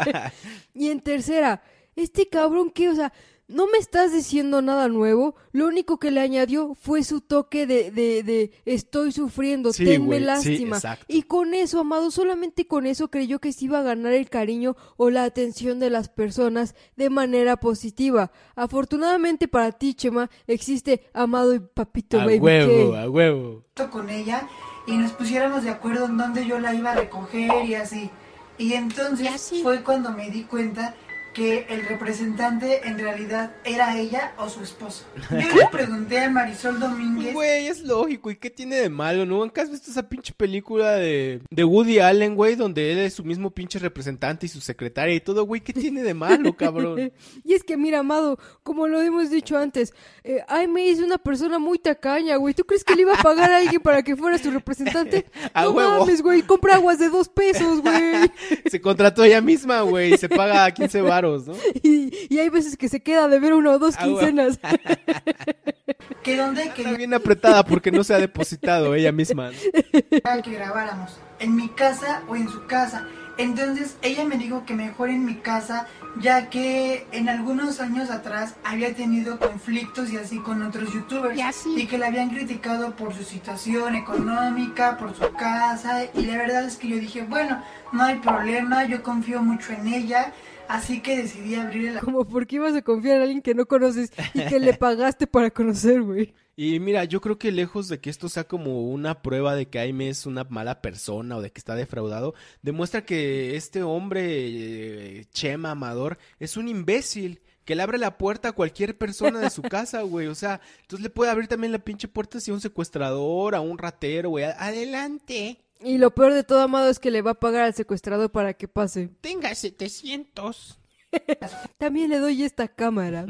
Y en tercera, este cabrón que, o sea, no me estás diciendo nada nuevo, lo único que le añadió fue su toque de, de, de estoy sufriendo, Sí, tenme sí, lástima. exacto. y con eso, Amado, solamente con eso creyó que se iba a ganar el cariño o la atención de las personas de manera positiva. Afortunadamente para ti, Chema, existe Amado y Papito a Baby huevo, K. a huevo. con ella y nos pusiéramos de acuerdo en dónde yo la iba a recoger y así. Y entonces fue cuando me di cuenta que el representante en realidad era ella o su esposo. Yo le pregunté a Marisol Domínguez Güey, es lógico. ¿Y qué tiene de malo? ¿Nunca has visto esa pinche película de, de Woody Allen, güey? Donde él es su mismo pinche representante y su secretaria y todo, güey. ¿Qué tiene de malo, cabrón? Y es que, mira, Amado, como lo hemos dicho antes, eh, Aime es una persona muy tacaña, güey. ¿Tú crees que le iba a pagar a alguien para que fuera su representante? A no huevo. mames, güey. Compra aguas de dos pesos, güey. Se contrató ella misma, güey. y Se paga 15 Y, y hay veces que se queda de ver una o dos Ah, quincenas. que dónde Está quería bien apretada porque no se ha depositado ella misma. ¿no? que grabáramos, en mi casa o en su casa. Entonces ella me dijo que mejor en mi casa, ya que en algunos años atrás había tenido conflictos y así con otros youtubers y que la habían criticado por su situación económica, por su casa y la verdad es que yo dije, bueno, no hay problema, yo confío mucho en ella, así que decidí abrir el Como porque ibas a confiar en alguien que no conoces y que le pagaste para conocer, güey. Y mira, yo creo que lejos de que esto sea como una prueba de que Aime es una mala persona o de que está defraudado, demuestra que este hombre, eh, Chema Amador, es un imbécil. Que le abre la puerta a cualquier persona de su casa, güey. O sea, entonces le puede abrir también la pinche puerta si a un secuestrador, a un ratero, güey. Adelante. Y lo peor de todo, Amado, es que le va a pagar al secuestrador para que pase. Tenga 700. También le doy esta cámara.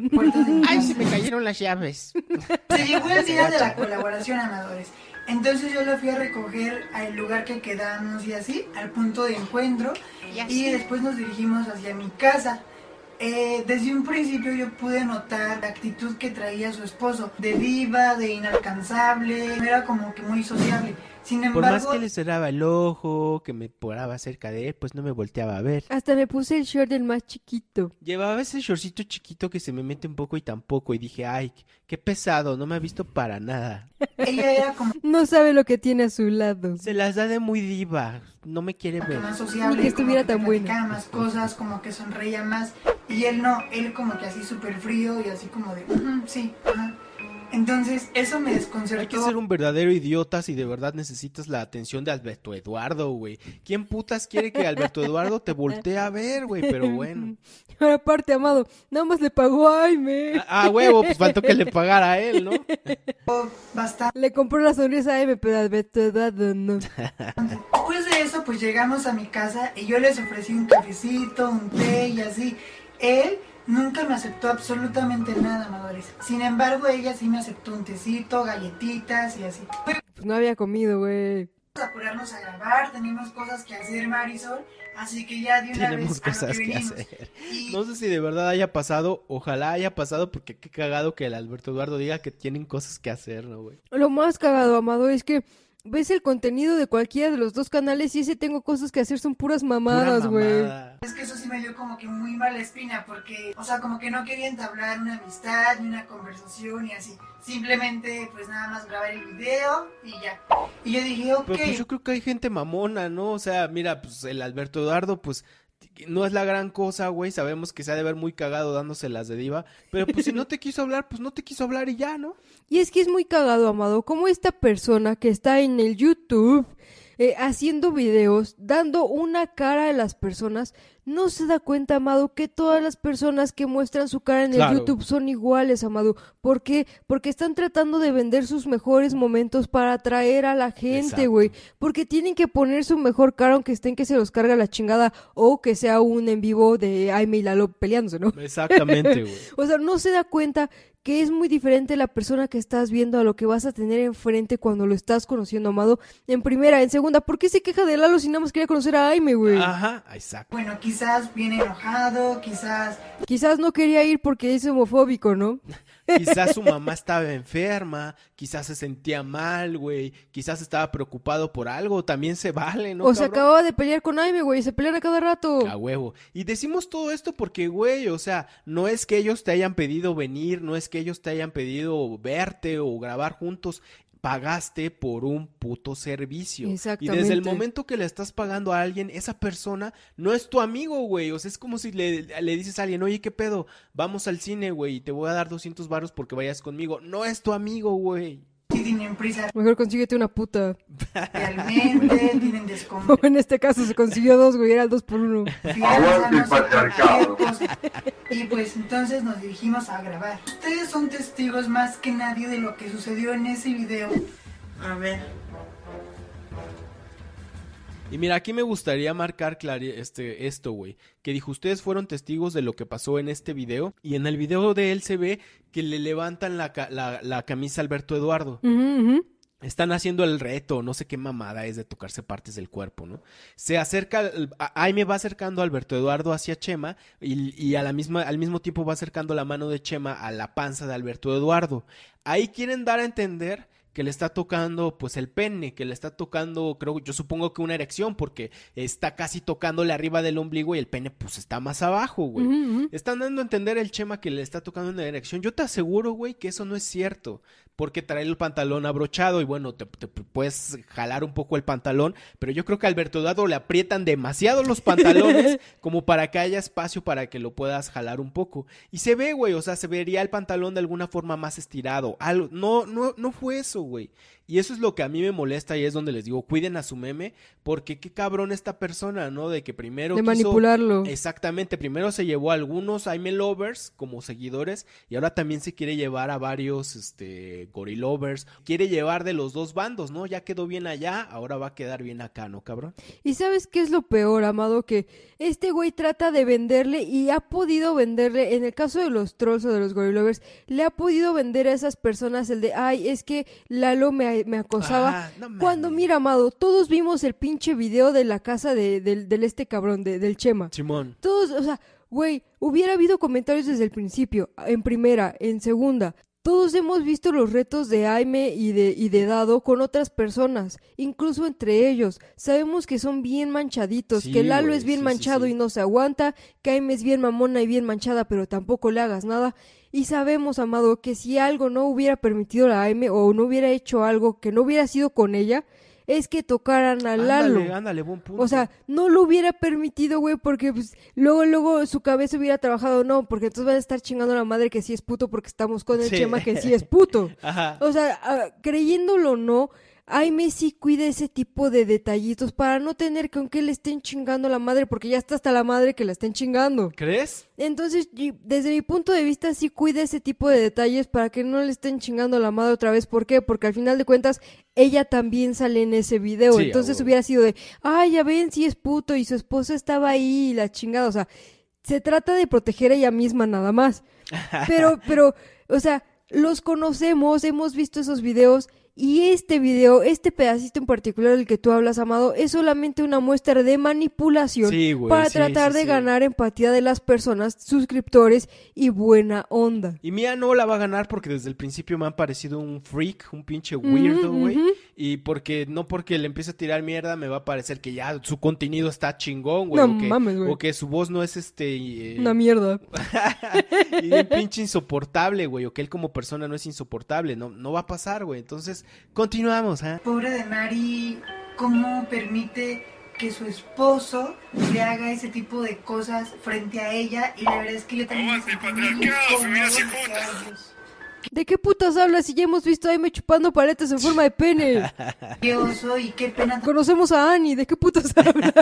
Ay, se me cayeron las llaves. Se llegó el día de la colaboración, amadores. Entonces yo lo fui a recoger al lugar que quedamos y así, al punto de encuentro. Y después nos dirigimos hacia mi casa. Eh, desde un principio yo pude notar la actitud que traía su esposo, de diva, de inalcanzable, era como que muy sociable. Sin Por más embargo, que le cerraba el ojo, que me poraba cerca de él, pues no me volteaba a ver. Hasta me puse el short del más chiquito. Llevaba ese shortcito chiquito que se me mete un poco y tampoco. Y dije, ay, qué pesado, no me ha visto para nada. ella era como No sabe lo que tiene a su lado. Se las da de muy diva, no me quiere que ver. más sociable, Ni que estuviera como tan buena. más cosas, como que sonreía más. Y él no, él como que así súper frío y así como de, "Ujú, sí, ajá. Entonces, eso me desconcertó. Hay que ser un verdadero idiota si de verdad necesitas la atención de Alberto Eduardo, güey. ¿Quién putas quiere que Alberto Eduardo te voltee a ver, güey? Pero bueno. Ahora aparte, Amado, nada más le pagó a Aime. Ah, ah, huevo, pues faltó que le pagara a él, ¿no? bastante. Le compró la sonrisa a Aime, pero Alberto Eduardo no. Después de eso, pues llegamos a mi casa y yo les ofrecí un cafecito, un té y así. Él nunca me aceptó absolutamente nada, amadores. Sin embargo, ella sí me aceptó un tecito, galletitas y así. Pues no había comido, güey. Vamos a apurarnos a grabar, tenemos cosas que hacer, Marisol. Así que ya de una Tenemos vez lo cosas que hacer. Y No sé si de verdad haya pasado, ojalá haya pasado, porque qué cagado que el Alberto Eduardo diga que tienen cosas que hacer, ¿no, güey? Lo más cagado, Amado, es que ves el contenido de cualquiera de los dos canales y ese tengo cosas que hacer son puras Pura mamadas, güey. mamada. es que eso sí me dio como que muy mala espina porque, o sea, como que no quería entablar una amistad ni una conversación y así. Simplemente, pues nada más grabar el video y ya. Y yo dije, ok. Pero pues yo creo que hay gente mamona, ¿no? O sea, mira, pues el Alberto Eduardo, pues no es la gran cosa, güey. Sabemos que se ha de ver muy cagado dándoselas de diva. Pero pues si no te quiso hablar, pues no te quiso hablar y ya, ¿no? Y es que es muy cagado, Amado, como esta persona que está en el YouTube eh, haciendo videos, dando una cara a las personas, no se da cuenta, Amado, que todas las personas que muestran su cara en el. YouTube son iguales, Amado. ¿Por qué? Porque están tratando de vender sus mejores momentos para atraer a la gente, güey. Porque tienen que poner su mejor cara aunque estén que se los carga la chingada o que sea un en vivo de Aime y Lalo peleándose, ¿no? Exactamente, güey. O sea, no se da cuenta que es muy diferente la persona que estás viendo a lo que vas a tener enfrente cuando lo estás conociendo, amado. En primera, en segunda, ¿por qué se queja de Lalo si nada más quería conocer a Aime, güey? Ajá, exacto. Bueno, quizás viene enojado, quizás Quizás no quería ir porque es homofóbico, ¿no? Quizás su mamá estaba enferma, quizás se sentía mal, güey, quizás estaba preocupado por algo, también se vale, ¿no? o se cabrón? acababa de pelear con Aime, güey, se pelean a cada rato. A huevo. Y decimos todo esto porque, güey, o sea, no es que ellos te hayan pedido venir, no es que ellos te hayan pedido verte o grabar juntos. Pagaste por un puto servicio. Y desde el momento que le estás pagando a alguien, esa persona no es tu amigo, güey. O sea, es como si le, le dices a alguien, oye, ¿qué pedo? Vamos al cine, güey, y te voy a dar 200 varos porque vayas conmigo. No es tu amigo, güey. Sí tienen prisa Mejor consíguete una puta. realmente, tienen O desconfianza. en este caso se consiguió dos, güey, era el dos por uno. Aguante patriarcado. Y pues entonces nos dirigimos a grabar. Ustedes son testigos más que nadie de lo que sucedió en ese video. A ver. Y mira, aquí me gustaría marcar este, esto, güey. Que dijo, ustedes fueron testigos de lo que pasó en este video. Y en el video de él se ve que le levantan la, la, la camisa a Alberto Eduardo. Están haciendo el reto, no sé qué mamada es de tocarse partes del cuerpo, ¿no? Se acerca, al- a- Aime va acercando a Alberto Eduardo hacia Chema y, y a la misma, al mismo tiempo va acercando la mano de Chema a la panza de Alberto Eduardo. Ahí quieren dar a entender que le está tocando pues el pene, que le está tocando, creo, yo supongo que una erección, porque está casi tocándole arriba del ombligo y el pene pues está más abajo, güey. Están dando a entender el Chema que le está tocando una erección. Yo te aseguro, güey, que eso no es cierto. porque trae el pantalón abrochado y bueno, te, te puedes jalar un poco el pantalón, pero yo creo que a Alberto Dado le aprietan demasiado los pantalones como para que haya espacio para que lo puedas jalar un poco. Y se ve, güey, o sea, se vería el pantalón de alguna forma más estirado. Algo, no, no, no fue eso, wey Y eso es lo que a mí me molesta y es donde les digo, cuiden a su meme, porque qué cabrón esta persona, ¿no? De que primero... De manipularlo. Exactamente, primero se llevó a algunos Aime Lovers como seguidores y ahora también se quiere llevar a varios, este, Gorilovers. Quiere llevar de los dos bandos, ¿no? Ya quedó bien allá, ahora va a quedar bien acá, ¿no, cabrón? Y sabes qué es lo peor, Amado, que este güey trata de venderle y ha podido venderle, en el caso de los trolls o de los Gorilovers, le ha podido vender a esas personas el de, ay, es que Lalo me me, acosaba. Ah, no Cuando, mira, amado, todos vimos el pinche video de la casa de, del, del este cabrón, de- del Chema. Simón. Todos, o sea, güey, hubiera habido comentarios desde el principio, en primera, en segunda. Todos hemos visto los retos de Aime y de, y de Dado con otras personas, incluso entre ellos. Sabemos que son bien manchaditos, Sí, que Lalo es bien sí, manchado sí. y no se aguanta, que Aime es bien mamona y bien manchada, pero tampoco le hagas nada. Y sabemos, Amado, que si algo no hubiera permitido a Aime o no hubiera hecho algo que no hubiera sido con ella, es que tocaran a Lalo. Ándale, ándale, buen punto. O sea, no lo hubiera permitido, güey, porque pues, luego, luego su cabeza hubiera trabajado, no, porque entonces van a estar chingando a la madre que sí es puto porque estamos con el Sí. Chema que sí es puto. Ajá. O sea, ah, creyéndolo o no, Aime sí cuida ese tipo de detallitos para no tener que aunque le estén chingando a la madre, porque ya está hasta la madre que la estén chingando. ¿Crees? Entonces, desde mi punto de vista, sí cuida ese tipo de detalles para que no le estén chingando a la madre otra vez. ¿Por qué? Porque al final de cuentas, ella también sale en ese video. Sí, Entonces hubiera sido de, ay, ya ven, si es puto y su esposa estaba ahí y la chingada. O sea, se trata de proteger a ella misma nada más. Pero, pero, o sea, los conocemos, hemos visto esos videos y este video, este pedacito en particular del que tú hablas, Amado, es solamente una muestra de manipulación Sí, güey, para sí, tratar sí, de ganar empatía de las personas, suscriptores y buena onda. Y Mía no la va a ganar porque desde el principio me han parecido un freak, un pinche weirdo, güey. Y porque no porque le empiece a tirar mierda me va a parecer que ya su contenido está chingón, güey. No o, que, mames, güey. o que su voz no es este... eh, Una mierda. y un pinche insoportable, güey. O que él como persona no es insoportable. No, no va a pasar, güey. Entonces, continuamos, ¿ah? Pobre de Mari, ¿cómo permite que su esposo le haga ese tipo de cosas frente a ella? Y la verdad es que yo también incómoda de que a ellos- ¿De qué putas hablas si ya hemos visto a Aime chupando paletas en forma de pene? Qué oso y qué pena Conocemos a Annie, ¿de qué putas hablas?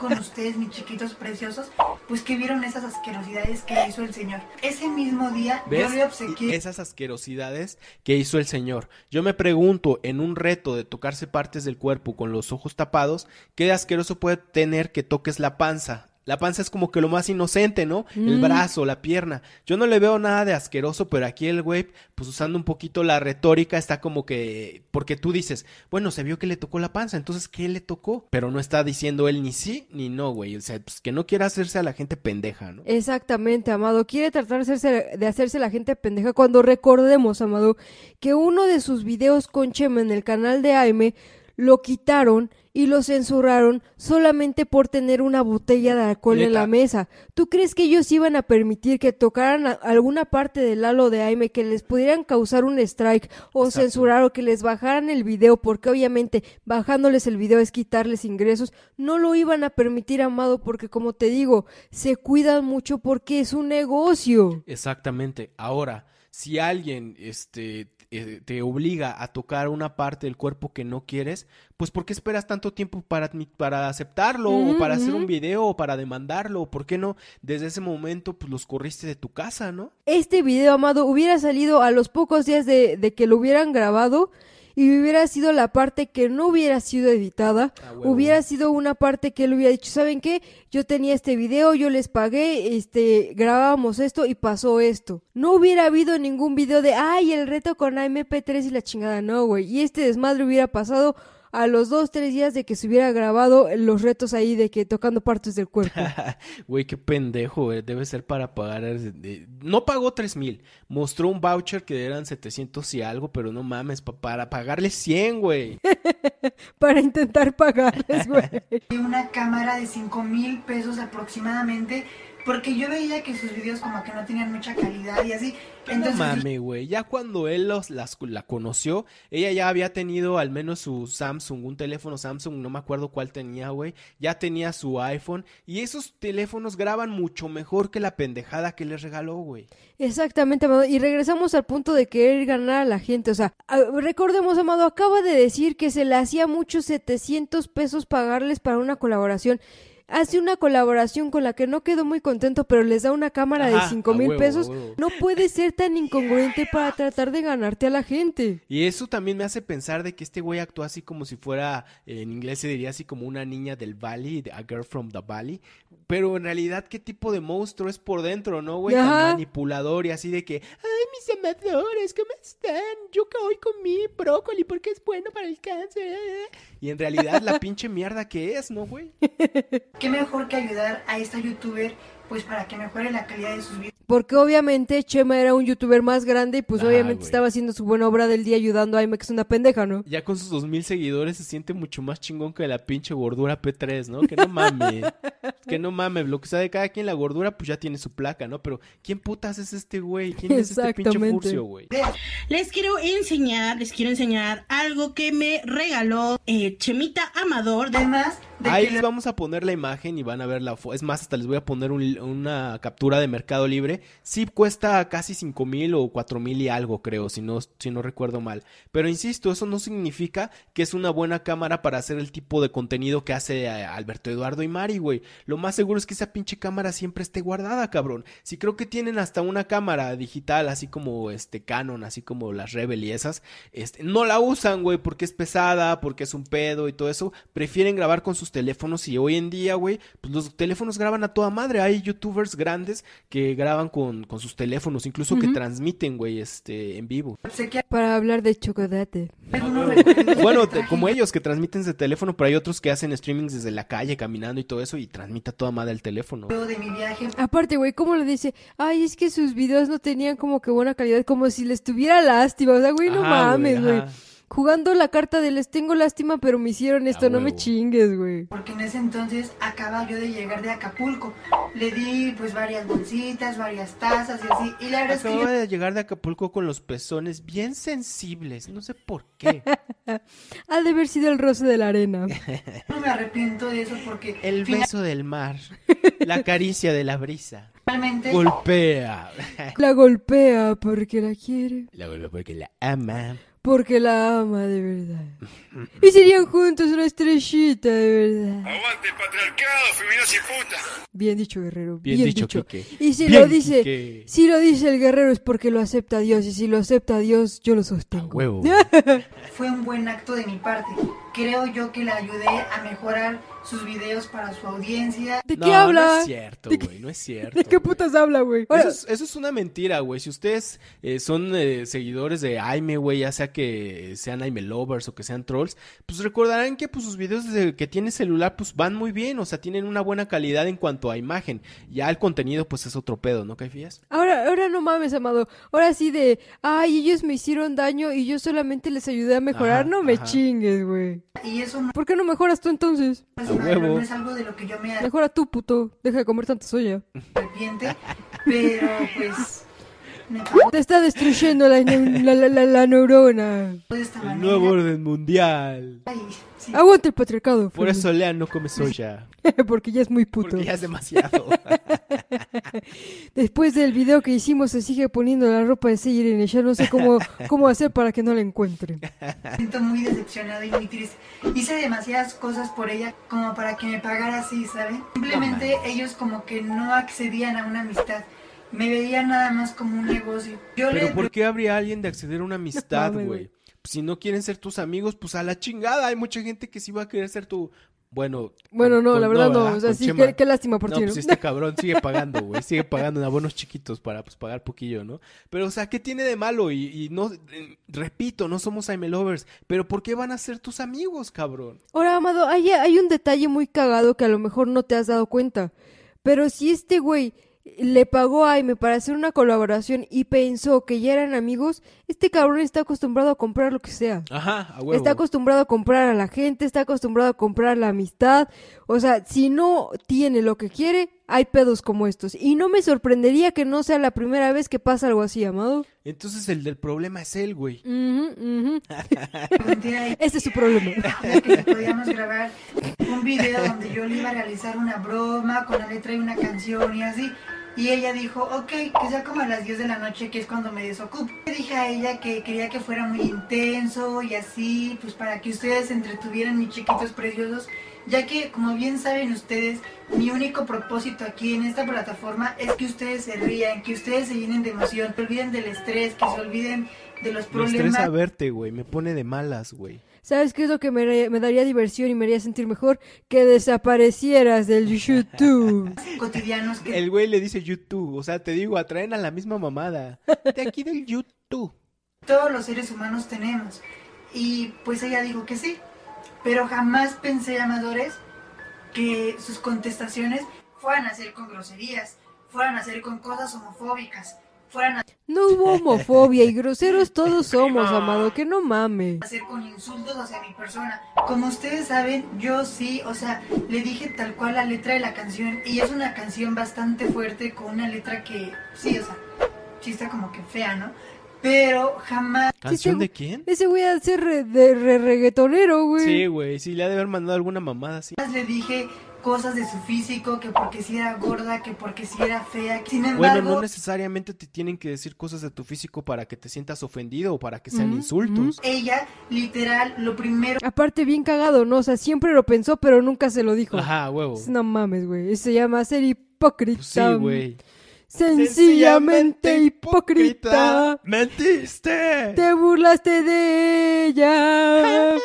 con ustedes, mis chiquitos preciosos, pues que vieron esas asquerosidades que hizo el señor. Ese mismo día ¿Ves? yo le obsequié Esas asquerosidades que hizo el señor. Yo me pregunto, en un reto de tocarse partes del cuerpo con los ojos tapados, ¿qué de asqueroso puede tener que toques la panza? La panza es como que lo más inocente, ¿no? El Mm. brazo, la pierna. Yo no le veo nada de asqueroso, pero aquí el güey, pues usando un poquito la retórica, está como que... Porque tú dices, bueno, se vio que le tocó la panza, entonces, ¿qué le tocó? Pero no está diciendo él ni sí ni no, güey. O sea, pues que no quiera hacerse a la gente pendeja, ¿no? Exactamente, Amado. Quiere tratar de hacerse, de hacerse la gente pendeja cuando recordemos, Amado, que uno de sus videos con Chema en el canal de Aime lo quitaron y lo censuraron solamente por tener una botella de alcohol en la mesa. ¿Tú crees que ellos iban a permitir que tocaran a- alguna parte del halo de Aime que les pudieran causar un strike o Exacto. censurar o que les bajaran el video? Porque obviamente bajándoles el video es quitarles ingresos. No lo iban a permitir, Amado, porque como te digo, se cuidan mucho porque es un negocio. Exactamente. Ahora, si alguien este, eh, te obliga a tocar una parte del cuerpo que no quieres, pues ¿por qué esperas tanto tiempo para, para aceptarlo o para hacer un video o para demandarlo? ¿Por qué no desde ese momento pues los corriste de tu casa, no? Este video, Amado, hubiera salido a los pocos días de, de que lo hubieran grabado y hubiera sido la parte que no hubiera sido editada. Ah. Hubiera sido una parte que él hubiera dicho, ¿saben qué? Yo tenía este video, yo les pagué, este, grabábamos esto y pasó esto. No hubiera habido ningún video de, ay, el reto con AMP3 y la chingada, no, güey. Y este desmadre hubiera pasado a los dos, tres días de que se hubiera grabado los retos ahí de que tocando partes del cuerpo. Güey, qué pendejo, güey. Debe ser para pagar. de- No pagó tres mil. Mostró un voucher que eran 700 y algo, pero no mames, pa- para pagarle 100, güey. para intentar pagarles, güey. una cámara de 5 mil pesos aproximadamente porque yo veía que sus videos como que no tenían mucha calidad y así. No Entonces, mames, güey. Ya cuando él los, las, la conoció, ella ya había tenido al menos su Samsung, un teléfono Samsung, no me acuerdo cuál tenía, güey. Ya tenía su iPhone. Y esos teléfonos graban mucho mejor que la pendejada que les regaló, güey. Exactamente, Amado. Y regresamos al punto de querer ganar a la gente. O sea, a- recordemos, Amado, acaba de decir que se le hacía muchos 700 pesos pagarles para una colaboración. Hace una colaboración con la que no quedó muy contento, pero les da una cámara Ajá, de 5 a mil huevo, pesos. huevo. No puede ser tan incongruente para tratar de ganarte a la gente. Y eso también me hace pensar de que este güey actúa así como si fuera, eh, en inglés se diría así como una niña del valley, a girl from the valley. Pero en realidad, ¿qué tipo de monstruo es por dentro, no, güey? Tan manipulador y así de que, ay, mis amadores, ¿cómo están? Yo que hoy comí brócoli porque es bueno para el cáncer. Y en realidad la pinche mierda que es, ¿no, güey? Qué mejor que ayudar a esta youtuber pues para que mejore la calidad de sus videos. Porque obviamente Chema era un youtuber más grande y pues Ah, obviamente estaba haciendo su buena obra del día ayudando a Aime, que es una pendeja, ¿no? Ya con sus dos mil seguidores se siente mucho más chingón que la pinche gordura P3, ¿no? Que no mames. que no mames. Lo que sabe cada quien la gordura, pues ya tiene su placa, ¿no? Pero ¿quién putas es este güey? ¿Quién es este pinche furcio, güey? Les quiero enseñar, les quiero enseñar algo que me regaló eh, Chemita Amador. de- Además de Ahí que les vamos a poner la imagen y van a ver la foto. Es más, hasta les voy a poner un- una captura de Mercado Libre. Sí cuesta casi cinco mil o cuatro mil y algo, creo, si no, si no recuerdo mal. Pero insisto, eso no significa que es una buena cámara para hacer el tipo de contenido que hace eh, Alberto Eduardo y Mari, güey. Lo más seguro es que esa pinche cámara siempre esté guardada, cabrón. Si creo que tienen hasta una cámara digital, así como este Canon, así como las Rebel y esas, este, no la usan, güey, porque es pesada, porque es un pedo y todo eso. Prefieren grabar con sus teléfonos y hoy en día, güey, pues los teléfonos graban a toda madre. Hay youtubers grandes que graban con, con sus teléfonos, incluso que transmiten, güey, este, en vivo. Para hablar de chocolate. Bueno, te- como ellos que transmiten de teléfono, pero hay otros que hacen streamings desde la calle, caminando y todo eso, y transmite a toda madre el teléfono. de mi viaje Aparte, güey, ¿cómo le dice? Ay, es que sus videos no tenían como que buena calidad, como si les tuviera lástima. O sea, güey, no Ajá, mames, güey. Jugando la carta de les tengo lástima, pero me hicieron esto, no me chingues, güey. porque en ese entonces acaba yo de llegar de Acapulco. Le di pues varias bolsitas, varias tazas y así. Y la verdad es que yo de llegar de Acapulco con los pezones bien sensibles, no sé por qué. Ha de haber sido el roce de la arena. no me arrepiento de eso porque El beso del mar, la caricia de la brisa. finalmente Golpea. La golpea porque la quiere, La golpea porque la ama. Porque la ama de verdad. Y serían juntos una estrellita de verdad. Aguante el patriarcado, feminazi puta. Bien dicho, guerrero. Bien Bien, dicho, dicho. Y si Bien, lo dice, Quique. si lo dice el guerrero es porque lo acepta Dios. Y si lo acepta Dios, yo lo A sostengo. huevo. fue un buen acto de mi parte. Creo yo que la ayudé a mejorar sus videos para su audiencia. ¿De No, qué habla? No es cierto, ¿De qué- güey, no es cierto. ¿De qué putas habla, güey? Eso es, eso es una mentira, güey. Si ustedes eh, son eh, seguidores de Aime, güey, ya sea que sean Aime lovers o que sean trolls, pues recordarán que pues sus videos de, que tiene celular pues van muy bien, o sea, tienen una buena calidad en cuanto a imagen. Ya el contenido pues es otro pedo, ¿no, Caifías? ahora, ahora no mames, amado. Ahora sí de, ay, ellos me hicieron daño y yo solamente les ayudé a mejorar. Ajá, no me ajá. chingues, güey. Y eso no ¿Por qué no mejoras tú entonces? es, A una- huevo. no es algo de lo que yo me Mejora tú, puto. Deja de comer tanta soya. arrepiente, pero pues Te está destruyendo la, la, la, la- la neurona. de esta El manera. nuevo orden mundial. Ay, sí. Aguanta el patriarcado. Por eso Lean no come soya, Porque ya es muy puto. porque ya es demasiado. Después del video que hicimos se sigue poniendo la ropa de Seiren ya no sé cómo, cómo hacer para que no la encuentre. Me siento muy decepcionado y muy triste. Hice demasiadas cosas por ella como para que me pagara así, ¿saben? Simplemente ellos como que no accedían a una amistad. Me veían nada más como un negocio. Yo Pero le ¿por qué habría alguien de acceder a una amistad, güey? güey. si no quieren ser tus amigos, pues a la chingada. Hay mucha gente que sí va a querer ser tu... Bueno, Bueno, no, con- la verdad no. ¿verdad? O sea, Con sí, Chema. qué, qué lástima por no, ti, ¿no? pues este cabrón sigue pagando, güey. Sigue pagando en abonos chiquitos para pues, pagar poquillo, ¿no? Pero, o sea, ¿qué tiene de malo? Y, y no, eh, repito, no somos I'm lovers. Pero ¿por qué van a ser tus amigos, cabrón? Ahora, Amado, hay, hay un detalle muy cagado que a lo mejor no te has dado cuenta. Pero si este güey le pagó a Aime para hacer una colaboración y pensó que ya eran amigos, este cabrón está acostumbrado a comprar lo que sea. Ajá, a huevo. Está acostumbrado a comprar a la gente, está acostumbrado a comprar la amistad. O sea, si no tiene lo que quiere, hay pedos como estos. Y no me sorprendería que no sea la primera vez que pasa algo así, amado. Entonces el del problema es él, güey. Ese es su problema. de que podíamos grabar un video donde yo le iba a realizar una broma con la letra de una canción y así. Y ella dijo, ok, que sea como a las 10 de la noche, que es cuando me desocupo. Le dije a ella que quería que fuera muy intenso y así, pues para que ustedes entretuvieran, mis chiquitos preciosos. Ya que, como bien saben ustedes, mi único propósito aquí en esta plataforma es que ustedes se rían, que ustedes se llenen de emoción, que se olviden del estrés, que se olviden de los Me estresa problemas. verte, güey. Me pone de malas, güey. ¿Sabes qué es lo que me, me daría diversión y me haría sentir mejor? Que desaparecieras del YouTube. cotidianos que El güey le dice YouTube. O sea, te digo, atraen a la misma mamada. De aquí del YouTube. todos los seres humanos tenemos. Y pues ella dijo que sí. Pero jamás pensé, amadores, que sus contestaciones fueran a ser con groserías, fueran a ser con cosas homofóbicas, fueran a No hubo homofobia y groseros todos somos, amado, que no mames. hacer con insultos hacia mi persona. Como ustedes saben, yo sí, o sea, le dije tal cual la letra de la canción. Y es una canción bastante fuerte con una letra que, sí, o sea, está como que fea, ¿no? Pero jamás ¿Canción Sí, de quién? Ese güey ha de ser re- de re- reggaetonero, güey. Sí, güey. Sí, le ha de haber mandado alguna mamada así. le dije cosas de su físico, que porque si era gorda, que porque si era fea. Sin Bueno, embargo, no necesariamente te tienen que decir cosas de tu físico para que te sientas ofendido o para que sean insultos. ella, literal, lo primero Aparte, bien cagado, ¿no? O sea, siempre lo pensó, pero nunca se lo dijo. Ajá, huevo. No mames, güey. Se llama ser hipócrita. Pues sí, güey. Sencillamente hipócrita. ¡Mentiste! Te burlaste de ella.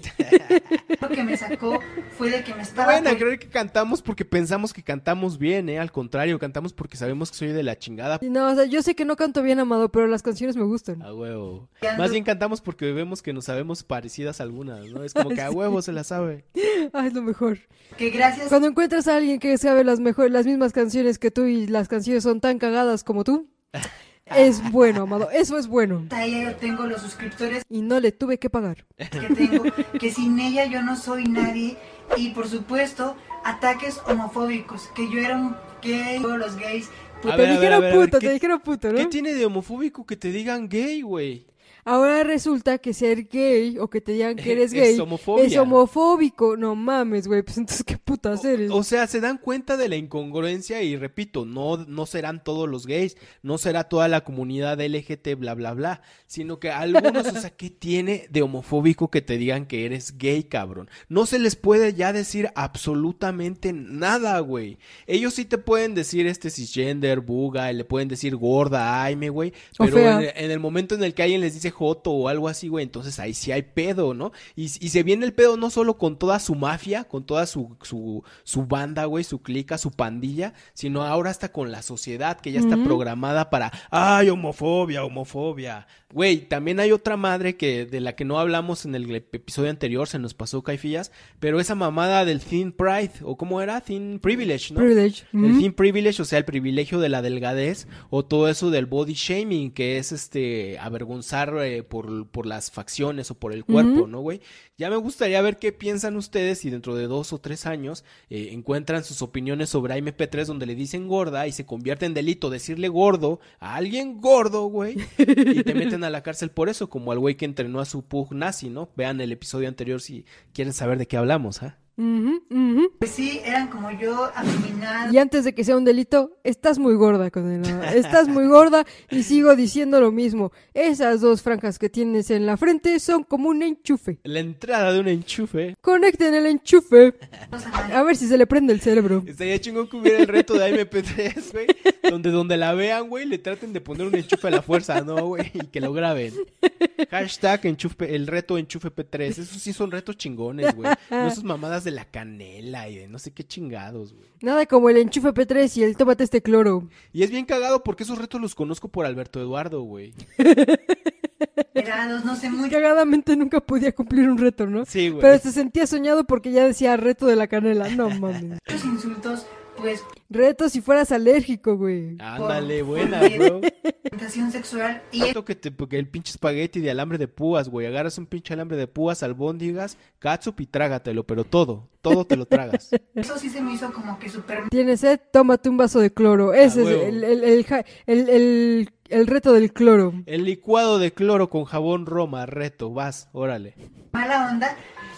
Que me sacó fue de que me No estaba... vayan a creer que cantamos porque pensamos que cantamos bien, ¿eh? Al contrario, cantamos porque sabemos que soy de la chingada. No, o sea, yo sé que no canto bien, amado, pero las canciones me gustan. A huevo. Más bien cantamos porque vemos que nos sabemos parecidas algunas, ¿no? Es como que a huevo se la sabe. Ah, es lo mejor. que gracias Cuando encuentras a alguien que sabe las mejor, las mismas canciones que tú y las canciones son tan cagadas como tú, es bueno, amado. Eso es bueno. yo tengo los suscriptores Y no le tuve que pagar. que tengo, que sin ella yo no soy nadie. Y por supuesto, ataques homofóbicos, que yo era un gay, todos los gays. Te dijeron puto, ¿qué- te dijeron puto, ¿no? ¿Qué tiene de homofóbico que te digan gay, güey? Ahora resulta que ser gay o que te digan que eres Es gay es homofóbico. No mames, güey. Pues entonces, ¿qué putas eres? O sea, se dan cuenta de la incongruencia y repito, no, no serán todos los gays, no será toda la comunidad LGT, bla, bla, bla, sino que algunos, o sea, ¿qué tiene de homofóbico que te digan que eres gay, cabrón? No se les puede ya decir absolutamente nada, güey. Ellos sí te pueden decir este cisgender, buga, le pueden decir gorda, aime, güey, pero en en el momento en el que alguien les dice joto o algo así, güey, entonces ahí sí hay pedo, ¿no? Y, y se viene el pedo no solo con toda su mafia, con toda su, su, su banda, güey, su clica, su pandilla, sino ahora hasta con la sociedad que ya está programada para, ay, homofobia, homofobia. Güey, también hay otra madre que de la que no hablamos en el episodio anterior, se nos pasó caifillas, pero esa mamada del thin pride, o cómo era, thin privilege, ¿no? Privilege. El Ujú. thin privilege, o sea, el privilegio de la delgadez, o todo eso del body shaming, que es este avergonzar eh, por, por las facciones o por el cuerpo. ¿no, güey? Ya me gustaría ver qué piensan ustedes si dentro de dos o tres años eh, encuentran sus opiniones sobre AMP3 donde le dicen gorda y se convierte en delito decirle gordo a alguien gordo, güey, y te meten a la cárcel por eso, como al güey que entrenó a su pug nazi, ¿no? Vean el episodio anterior si quieren saber de qué hablamos, ¿ah? Ujú, ujú. Pues sí, eran como yo, afeminadas. Y antes de que sea un delito, estás muy gorda, condenada. Estás muy gorda y sigo diciendo lo mismo. Esas dos franjas que tienes en la frente son como un enchufe. La entrada de un enchufe. Conecten el enchufe. A ver si se le prende el cerebro. Estaría chingón que hubiera el reto de AMP3, güey. Donde donde la vean, güey, le traten de poner un enchufe a la fuerza, ¿no, güey? Y que lo graben. Hashtag enchufe, el reto enchufe P3. Esos sí son retos chingones, güey. No esas mamadas de la canela y de no sé qué chingados, güey. Nada como el enchufe P3 y el tómate este cloro. Y es bien cagado porque esos retos los conozco por Alberto Eduardo, güey. Erados, no sé, muy Cagadamente nunca podía cumplir un reto, ¿no? Sí, güey. Pero se sentía soñado porque ya decía reto de la canela. No mames. muchos insultos, pues Reto si fueras alérgico, güey. Ándale, por buena, bro. sexual y que, te, porque el pinche espagueti de alambre de púas, güey. Agarras un pinche alambre de púas, albóndigas, catsup y trágatelo, pero todo, todo te lo tragas. eso sí se me hizo como que súper Tienes sed, tómate un vaso de cloro. Ese es el, el, el- el- el reto del cloro. El licuado de cloro con jabón Roma, reto, vas, órale. mala onda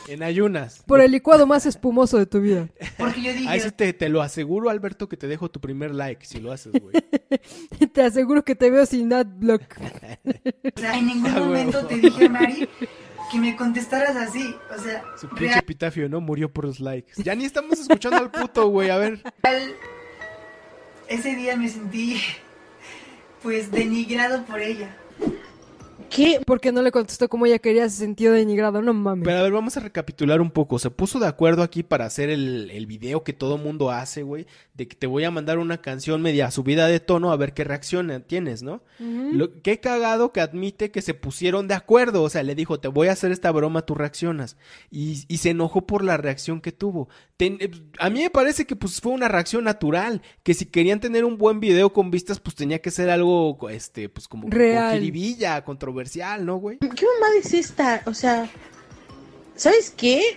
En ayunas. Por el licuado más espumoso de tu vida. porque yo dije, Ahí sí te, te lo aseguro, Alberto, que te dejo tu primer like si lo haces, güey. Te aseguro que te veo sin adblock. o sea, en ningún Ah, huevo. momento te dije, Mari, que me contestaras así. O sea, Su pinche epitafio, ¿no? Murió por los likes. Ya ni estamos escuchando al puto, güey. A ver. real, ese día me sentí pues denigrado por ella. ¿Qué? Porque no le contestó como ella quería, se sintió denigrado. No mames. Pero a ver, vamos a recapitular un poco. Se puso de acuerdo aquí para hacer el, el video que todo mundo hace, güey. De que te voy a mandar una canción media subida de tono a ver qué reacción tienes, ¿no? Lo, qué cagado que admite que se pusieron de acuerdo. O sea, le dijo, te voy a hacer esta broma, tú reaccionas. Y, y se enojó por la reacción que tuvo. Ten- eh, a mí me parece que pues fue una reacción natural. Que si querían tener un buen video con vistas, pues tenía que ser algo, este, pues como Real. con jiribilla, controversial, ¿no, güey? ¿Qué mamada es esta? O sea, ¿sabes qué?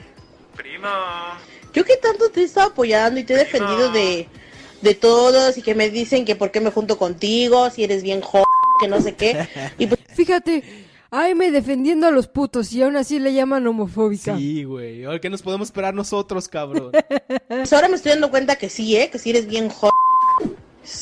Prima. Yo que tanto te he estado apoyando y te he defendido de, de todos y que me dicen que por qué me junto contigo, si eres bien jo, que no sé qué. Y pues Fíjate, Aime defendiendo a los putos y aún así le llaman homofóbica. Sí, güey. Ahora, ¿Qué nos podemos esperar nosotros, cabrón? pues ahora me estoy dando cuenta que sí, ¿eh? Que si eres bien jo.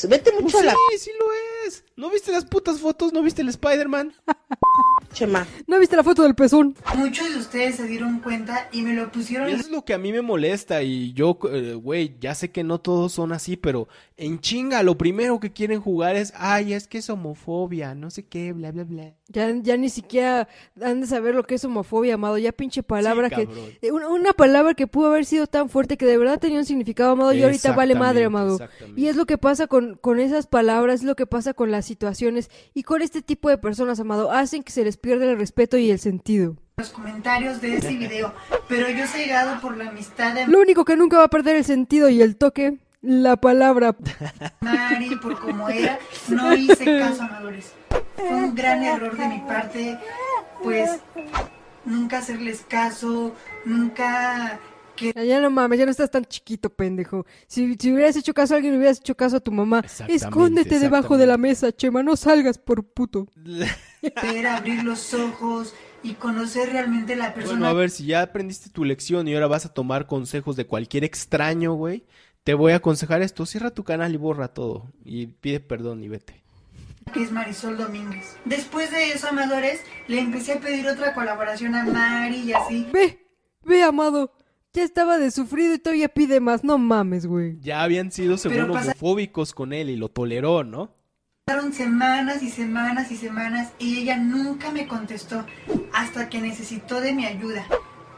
Vete Pues mucho a la sí, sí lo es. ¿No viste las putas fotos? ¿No viste el Spider-Man? chema. ¿No viste la foto del pezón? Muchos de ustedes se dieron cuenta y me lo pusieron Eso es lo que a mí me molesta y yo, eh, güey, ya sé que no todos son así, pero en chinga lo primero que quieren jugar es, ay, es que es homofobia, no sé qué, bla, bla, bla. Ya, ya ni siquiera han de saber lo que es homofobia, amado. Ya pinche palabra que... eh, Una, una palabra que pudo haber sido tan fuerte que de verdad tenía un significado, amado, y ahorita vale madre, amado. Y es lo que pasa con, con esas palabras, es lo que pasa con las situaciones y con este tipo de personas, amado. Hacen que se les pierda el respeto y el sentido. los comentarios de ese video, pero yo cegado por la amistad de Lo único que nunca va a perder el sentido y el toque, la palabra. Mari, por cómo era, no hice caso a Amadores. Fue un gran error de mi parte, pues nunca hacerles caso, nunca que Ya, no mames, ya no estás tan chiquito, pendejo. Si, si hubieras hecho caso a alguien, hubieras hecho caso a tu mamá. Exactamente, Escóndete debajo de la mesa, Chema, no salgas por puto. ver, abrir los ojos y conocer realmente la persona Bueno, a ver, si ya aprendiste tu lección y ahora vas a tomar consejos de cualquier extraño, güey, te voy a aconsejar esto, cierra tu canal y borra todo y pide perdón y vete. que es Marisol Domínguez. Después de eso, Amadores, le empecé a pedir otra colaboración a Mari y así. Ve, ve, amado. Ya estaba de sufrido y todavía pide más. No mames, güey. Ya habían sido según homofóbicos con él y lo toleró, ¿no? Pasaron semanas y semanas y semanas y ella nunca me contestó hasta que necesitó de mi ayuda.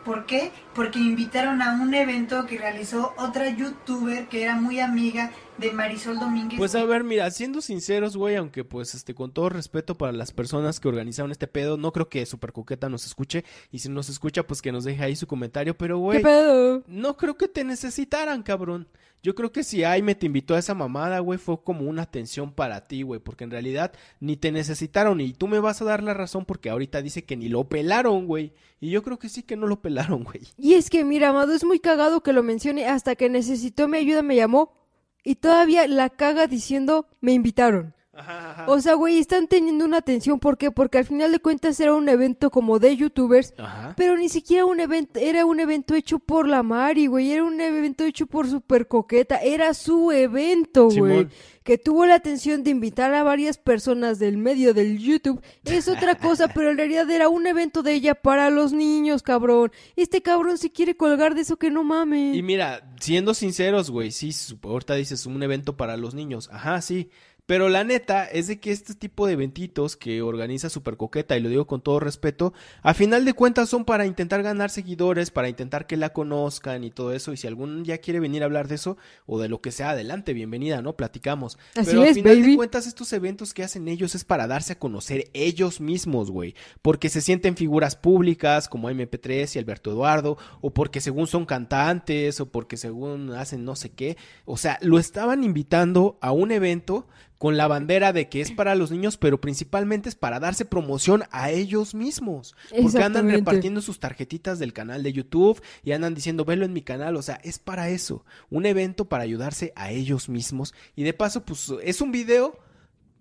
¿Por qué? Porque me invitaron a un evento que realizó otra youtuber que era muy amiga de Marisol Domínguez. Pues a ver, mira, siendo sinceros, güey, aunque pues este con todo respeto para las personas que organizaron este pedo, no creo que Super Coqueta nos escuche y si nos escucha pues que nos deje ahí su comentario, pero ¿Qué güey, pedo? no creo que te necesitaran, cabrón. Yo creo que si Aime te invitó a esa mamada, güey, fue como una atención para ti, güey, porque en realidad ni te necesitaron y tú me vas a dar la razón porque ahorita dice que ni lo pelaron, güey. Y yo creo que sí que no lo pelaron, güey. Y es que, mira, amado, es muy cagado que lo mencione. Hasta que necesitó mi ayuda me llamó. Y todavía la caga diciendo, me invitaron. Ajá, ajá. O sea, güey, están teniendo una atención. ¿Por qué? Porque al final de cuentas era un evento como de youtubers. Ajá. Pero ni siquiera un evento, era un evento hecho por la Mari, güey. Era un evento hecho por Super Coqueta. Era su evento, güey. Que tuvo la atención de invitar a varias personas del medio del YouTube. Es otra cosa, pero en realidad era un evento de ella para los niños, cabrón. Este cabrón se quiere colgar de eso que no mames. Y mira, siendo sinceros, güey, sí, ahorita dices un evento para los niños. Ajá, sí. Pero la neta es de que este tipo de eventitos que organiza Super Coqueta, y lo digo con todo respeto, a final de cuentas son para intentar ganar seguidores, para intentar que la conozcan y todo eso. Y si algún ya quiere venir a hablar de eso o de lo que sea, adelante, bienvenida, ¿no? Platicamos. Así Pero es, a final baby. de cuentas estos eventos que hacen ellos es para darse a conocer ellos mismos, güey. Porque se sienten figuras públicas como MP3 y Alberto Eduardo, o porque según son cantantes, o porque según hacen no sé qué. O sea, lo estaban invitando a un evento con la bandera de que es para los niños, pero principalmente es para darse promoción a ellos mismos. Porque andan repartiendo sus tarjetitas del canal de YouTube y andan diciendo, velo en mi canal. O sea, es para eso. Un evento para ayudarse a ellos mismos. Y de paso, pues es un video.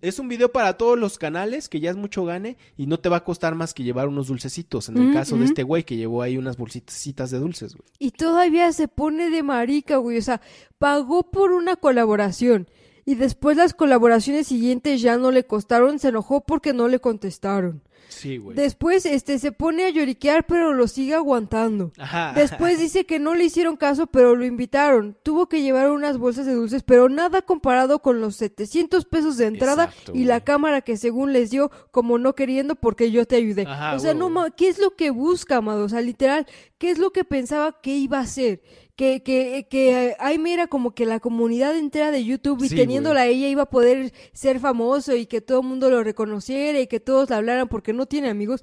Es un video para todos los canales, que ya es mucho gane, y no te va a costar más que llevar unos dulcecitos. En el Mm, caso de mm. este güey que llevó ahí unas bolsitas de dulces, güey. Y todavía se pone de marica, güey. O sea, pagó por una colaboración. Y después las colaboraciones siguientes ya no le costaron, se enojó porque no le contestaron. Sí, güey. Después, este, se pone a lloriquear, pero lo sigue aguantando. Ajá. Después dice que no le hicieron caso, pero lo invitaron. Tuvo que llevar unas bolsas de dulces, pero nada comparado con los 700 pesos de entrada Exacto, y la güey. cámara que según les dio como no queriendo porque yo te ayudé. Ajá, o sea, no, ma- ¿qué es lo que busca, amado? O sea, literal, ¿qué es lo que pensaba que iba a hacer? Que, que, que Aime era como que la comunidad entera de YouTube y Sí, teniéndola a ella iba a poder ser famoso y que todo el mundo lo reconociera y que todos la hablaran porque no tiene amigos.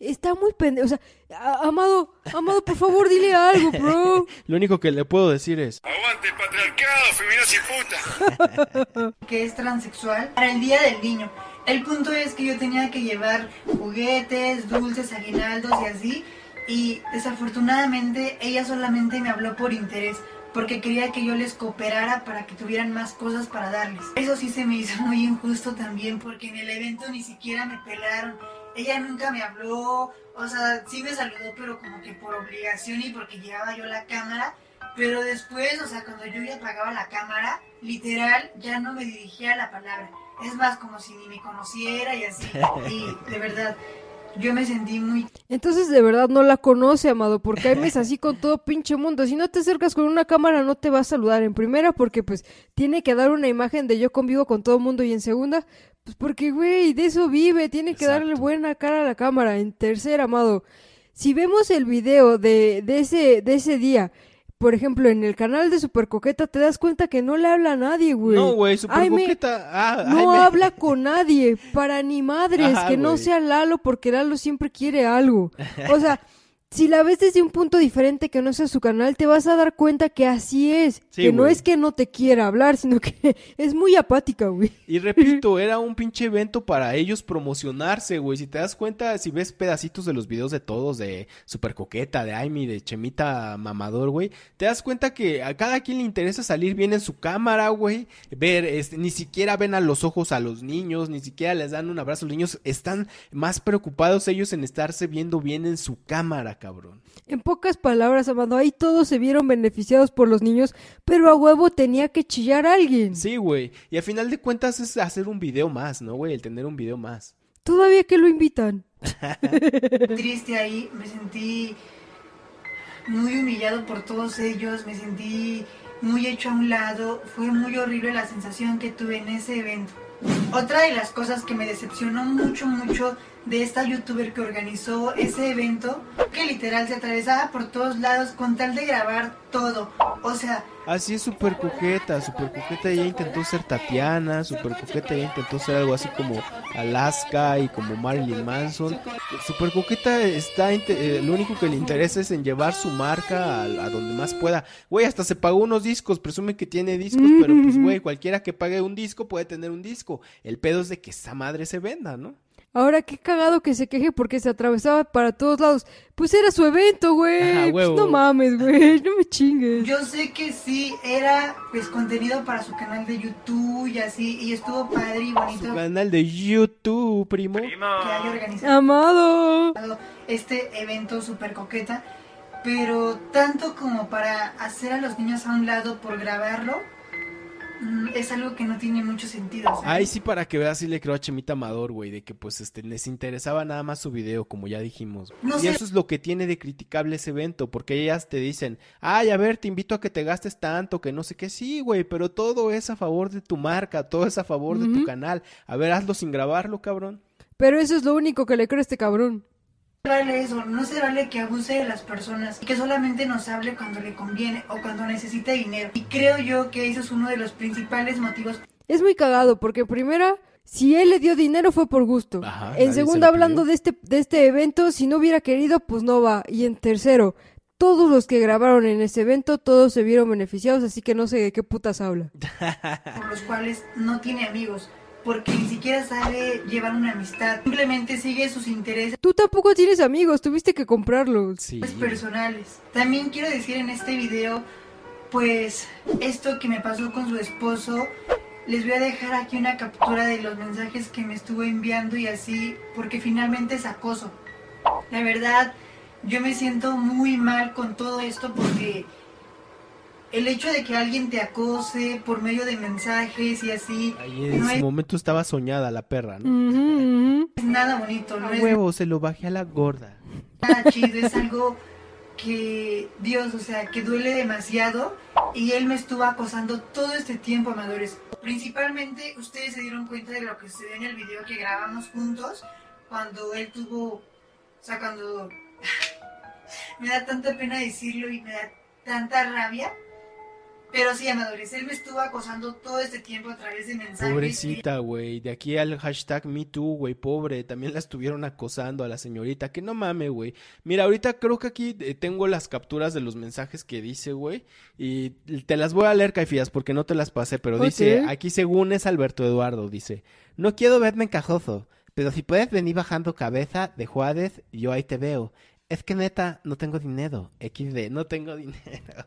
Está muy pendejo. O sea, Amado, Amado, por favor, dile algo, bro. Lo único que le puedo decir es, Aguante el patriarcado, feminazi puta. que es transexual para el Día del Niño. El punto es que yo tenía que llevar juguetes, dulces, aguinaldos y así. Y desafortunadamente ella solamente me habló por interés, porque quería que yo les cooperara para que tuvieran más cosas para darles. Eso sí se me hizo muy injusto también, porque en el evento ni siquiera me pelaron. Ella nunca me habló, o sea, sí me saludó, pero como que por obligación y porque llevaba yo la cámara. Pero después, o sea, cuando yo ya apagaba la cámara, literal, ya no me dirigía la palabra. Es más, como si ni me conociera y así. Y de verdad, yo me sentí muy Entonces de verdad no la conoce, amado, porque Aime es así con todo pinche mundo. Si no te acercas con una cámara no te va a saludar en primera porque pues tiene que dar una imagen de yo convivo con todo mundo y en segunda, pues porque güey, de eso vive, tiene que darle buena cara a la cámara. En tercera, amado, si vemos el video de, de ese de ese día, por ejemplo, en el canal de Super Coqueta te das cuenta que no le habla a nadie, güey. no, güey, super coqueta. Ah, No habla con nadie, para ni madres, Ajá, que no sea Lalo, porque Lalo siempre quiere algo. O sea, si la ves desde un punto diferente que no sea su canal, te vas a dar cuenta que así es. Sí, que no es que no te quiera hablar, sino que es muy apática, güey. Y repito, era un pinche evento para ellos promocionarse, güey. Si te das cuenta, si ves pedacitos de los videos de todos, de Super Coqueta, de Aimi, de Chemita Mamador, güey, te das cuenta que a cada quien le interesa salir bien en su cámara, güey. Ver, este, ni siquiera ven a los ojos a los niños, ni siquiera les dan un abrazo a los niños. Están más preocupados ellos en estarse viendo bien en su cámara, cabrón. En pocas palabras, Amado, ahí todos se vieron beneficiados por los niños, pero a huevo tenía que chillar a alguien. Sí, güey. Y a final de cuentas es hacer un video más, ¿no, güey? El tener un video más. Todavía que lo invitan. triste ahí, me sentí muy humillado por todos ellos, me sentí muy hecho a un lado, fue muy horrible la sensación que tuve en ese evento. Otra de las cosas que me decepcionó mucho, mucho de esta youtuber que organizó ese evento, que literal se atravesaba por todos lados con tal de grabar todo. O sea, Así es super coqueta, super coqueta ya intentó ser Tatiana, super coqueta ya intentó ser algo así como Alaska y como Marilyn Manson. Super coqueta está, eh, lo único que le interesa es en llevar su marca a, a donde más pueda. Güey, hasta se pagó unos discos, presume que tiene discos, pero pues güey, cualquiera que pague un disco puede tener un disco. El pedo es de que esa madre se venda, ¿no? Ahora qué cagado que se queje porque se atravesaba para todos lados. Pues era su evento, güey. Pues no mames, güey. No me chingues. Yo sé que sí, era pues contenido para su canal de YouTube y así, y estuvo padre y Su bonito canal de YouTube, primo. que haya Primo. organizado Amado. este evento súper coqueta, pero tanto como para hacer a los niños a un lado por grabarlo, es algo que no tiene mucho sentido. ¿sabes? Ay, sí, para que veas, sí le creo a Chemita Amador, güey, de que pues este les interesaba nada más su video, como ya dijimos. No y sé. eso es lo que tiene de criticable ese evento, porque ellas te dicen, ay, a ver, te invito a que te gastes tanto, que no sé qué, sí, güey, pero todo es a favor de tu marca, todo es a favor de tu canal. A ver, hazlo sin grabarlo, cabrón. Pero eso es lo único que le creo a este cabrón. Se vale eso, no se vale que abuse de las personas y que solamente nos hable cuando le conviene o cuando necesita dinero. Y creo yo que eso es uno de los principales motivos Es muy cagado porque primera, si él le dio dinero fue por gusto. Ajá, en se segunda, hablando de este, de este evento, si no hubiera querido, pues no va. Y en tercero, todos los que grabaron en ese evento, todos se vieron beneficiados, así que no sé de qué putas habla. por los cuales no tiene amigos, porque ni siquiera sabe llevar una amistad, simplemente sigue sus intereses Tú tampoco tienes amigos, tuviste que comprarlos. Sí. personales. También quiero decir en este video, pues esto que me pasó con su esposo, les voy a dejar aquí una captura de los mensajes que me estuvo enviando y así, porque finalmente es acoso. La verdad, yo me siento muy mal con todo esto porque el hecho de que alguien te acose por medio de mensajes y así Ahí en no su es momento estaba soñada la perra, ¿no? Ujú, ujú. nada bonito, no A es huevo, se lo bajé a la gorda. nada chido, es algo que, Dios, o sea, que duele demasiado y él me estuvo acosando todo este tiempo, amadores. Principalmente ustedes se dieron cuenta de lo que se ve en el video que grabamos juntos cuando él tuvo, o sea, cuando me da tanta pena decirlo y me da tanta rabia. Pero sí, amadores, él me estuvo acosando todo este tiempo a través de mensajes. y- Pobrecita, güey. De aquí al hashtag MeToo, güey, pobre. También la estuvieron acosando a la señorita. Que no mame, güey. Mira, ahorita creo que aquí eh, tengo las capturas de los mensajes que dice, güey. Y te las voy a leer, Caifías, porque no te las pasé. Pero dice, aquí según es Alberto Eduardo, dice. No quiero verme encajoso, pero si puedes venir bajando cabeza de Juárez, yo ahí te veo. Es que neta, no tengo dinero. XD, no tengo dinero.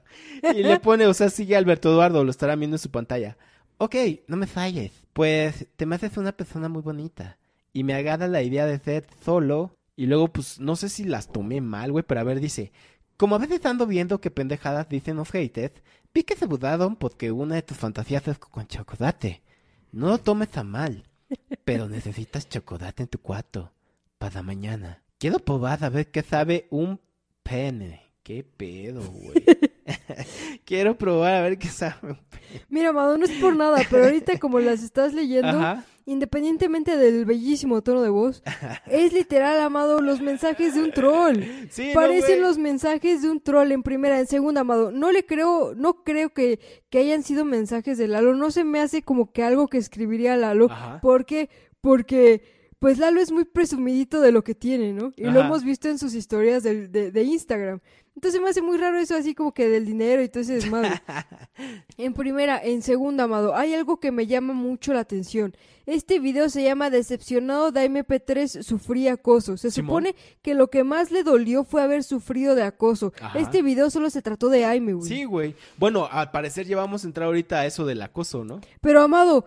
Y le pone, o sea, sigue Alberto Eduardo, lo estarán viendo en su pantalla. Ok, no me falles. Pues te me haces una persona muy bonita. Y me agrada la idea de ser solo. Y luego, pues, no sé si las tomé mal, güey, pero a ver, dice. Como a veces ando viendo que pendejadas dicen los haters, vi que se budaron porque una de tus fantasías es con chocolate. No lo tomes a mal, pero necesitas chocolate en tu cuarto para mañana. Quiero probar a ver qué sabe un pene. ¿Qué pedo, güey? Quiero probar a ver qué sabe un Mira, Amado, no es por nada, pero ahorita como las estás leyendo, Ajá. independientemente del bellísimo tono de voz, es literal, Amado, los mensajes de un troll. Sí, Parecen los mensajes de un troll en primera, en segunda, Amado. No le creo, no creo que, que hayan sido mensajes de Lalo. No se me hace como que algo que escribiría Lalo. Ajá. ¿Por qué? Porque, pues Lalo es muy presumidito de lo que tiene, ¿no? Y lo hemos visto en sus historias de, de Instagram. Entonces me hace muy raro eso así como que del dinero y todo ese desmadre. En primera, en segunda, Amado, hay algo que me llama mucho la atención. Este video se llama Decepcionado de MP3 sufrí acoso. Se supone que lo que más le dolió fue haber sufrido de acoso. Ajá. Este video solo se trató de Aime, güey. Sí, güey. Bueno, al parecer ya vamos a entrar ahorita a eso del acoso, ¿no? Pero Amado,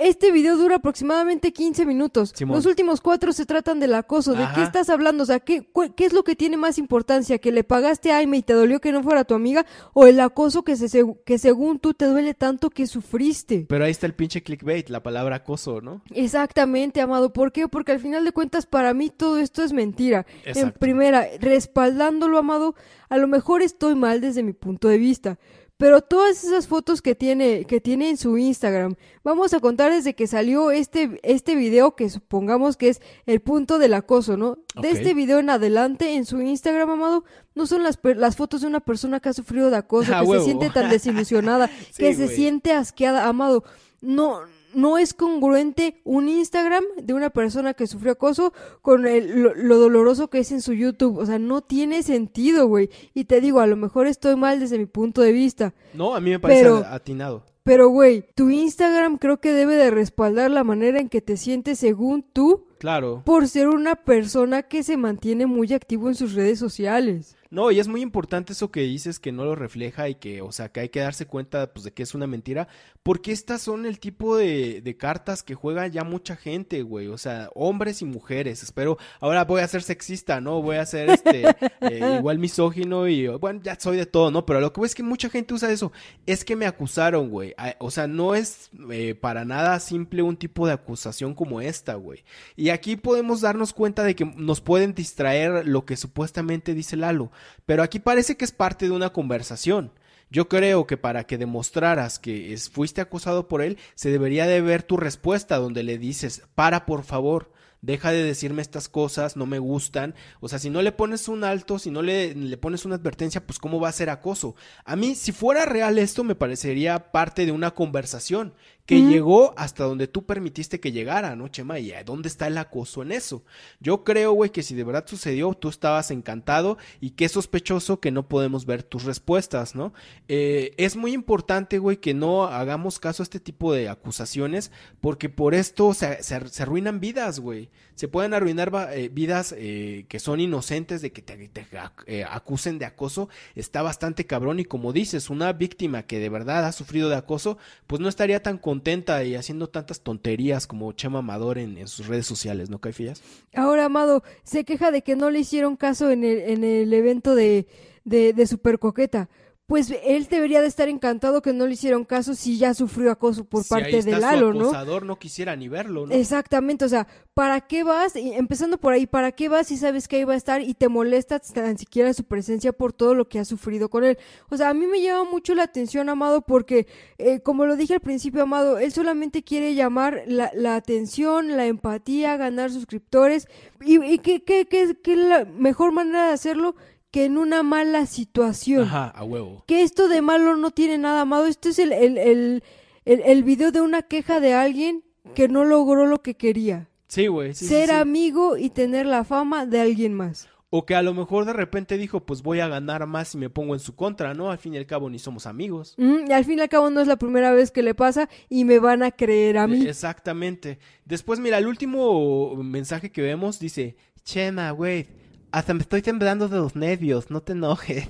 este video dura aproximadamente 15 minutos. Simón. Los últimos cuatro se tratan del acoso. ¿De qué estás hablando? O sea, ¿qué, cu- ¿qué es lo que tiene más importancia? ¿Que le pagaste a Aime y te dolió que no fuera tu amiga? ¿O el acoso que, se, que según tú te duele tanto que sufriste? Pero ahí está el pinche clickbait, la palabra acoso, ¿no? Exactamente, Amado. ¿Por qué? Porque al final de cuentas para mí todo esto es mentira. En primera, respaldándolo, Amado, a lo mejor estoy mal desde mi punto de vista. Pero todas esas fotos que tiene, que tiene en su Instagram, vamos a contar desde que salió este, este video, que supongamos que es el punto del acoso, ¿no? De este video en adelante, en su Instagram, Amado, no son las, las fotos de una persona que ha sufrido de acoso, Ah, que huevo. se siente tan desilusionada, Sí, que se siente asqueada, Amado. No, no es congruente un Instagram de una persona que sufrió acoso con el- lo, lo doloroso que es en su YouTube. O sea, no tiene sentido, güey. Y te digo, a lo mejor estoy mal desde mi punto de vista. No, a mí me parece Pero- atinado. Pero, güey, tu Instagram creo que debe de respaldar la manera en que te sientes según tú Claro. por ser una persona que se mantiene muy activo en sus redes sociales. No, y es muy importante eso que dices que no lo refleja y que, o sea, que hay que darse cuenta pues de que es una mentira, porque estas son el tipo de, de cartas que juega ya mucha gente, güey, o sea, hombres y mujeres, espero, ahora voy a ser sexista, ¿no? Voy a ser este, eh, igual misógino y, bueno, ya soy de todo, ¿no? Pero lo que veo es que mucha gente usa eso, es que me acusaron, güey, o sea, no es eh, para nada simple un tipo de acusación como esta, güey. Y aquí podemos darnos cuenta de que nos pueden distraer lo que supuestamente dice Lalo, pero aquí parece que es parte de una conversación. Yo creo que para que demostraras que es- fuiste acosado por él, se debería de ver tu respuesta donde le dices, para por favor, deja de decirme estas cosas, no me gustan. O sea, si no le pones un alto, si no le, pones una advertencia, pues cómo va a ser acoso. A mí, si fuera real esto, me parecería parte de una conversación que llegó hasta donde tú permitiste que llegara, ¿no, Chema? ¿Y a dónde está el acoso en eso? Yo creo, güey, que si de verdad sucedió, tú estabas encantado y qué sospechoso que no podemos ver tus respuestas, ¿no? Eh, es muy importante, güey, que no hagamos caso a este tipo de acusaciones porque por esto se, se- se arruinan vidas, güey. Se pueden arruinar eh, vidas eh, que son inocentes de que te, te ac- eh, acusen de acoso. Está bastante cabrón y como dices, una víctima que de verdad ha sufrido de acoso, pues no estaría tan contenta y haciendo tantas tonterías como Chema Amador en, en sus redes sociales, ¿no, Caifías? Ahora, Amado, se queja de que no le hicieron caso en el, en el evento de, de, de Super Coqueta. Pues él debería de estar encantado que no le hicieron caso si ya sufrió acoso por Si ahí parte está de su Lalo, ¿no? no quisiera ni verlo, ¿no? Exactamente, o sea, ¿para qué vas? Y empezando por ahí, ¿para qué vas si sabes que ahí va a estar y te molesta tan siquiera su presencia por todo lo que has sufrido con él? O sea, a mí me llama mucho la atención, Amado, porque, eh, como lo dije al principio, Amado, él solamente quiere llamar la, la atención, la empatía, ganar suscriptores, y, y que, que, que, que la mejor manera de hacerlo que en una mala situación Ajá, a huevo. que esto de malo no tiene nada amado. Esto es el, el, el, el, el video de una queja de alguien que no logró lo que quería. Sí, güey. sí, sí, ser sí. amigo y tener la fama de alguien más. O que a lo mejor de repente dijo, pues voy a ganar más si me pongo en su contra, ¿no? Al fin y al cabo ni somos amigos. Mm, y al fin y al cabo no es la primera vez que le pasa y me van a creer a mí. Exactamente. Después, mira, el último mensaje que vemos dice, Chema, güey, hasta me estoy temblando de los nervios, no te enojes.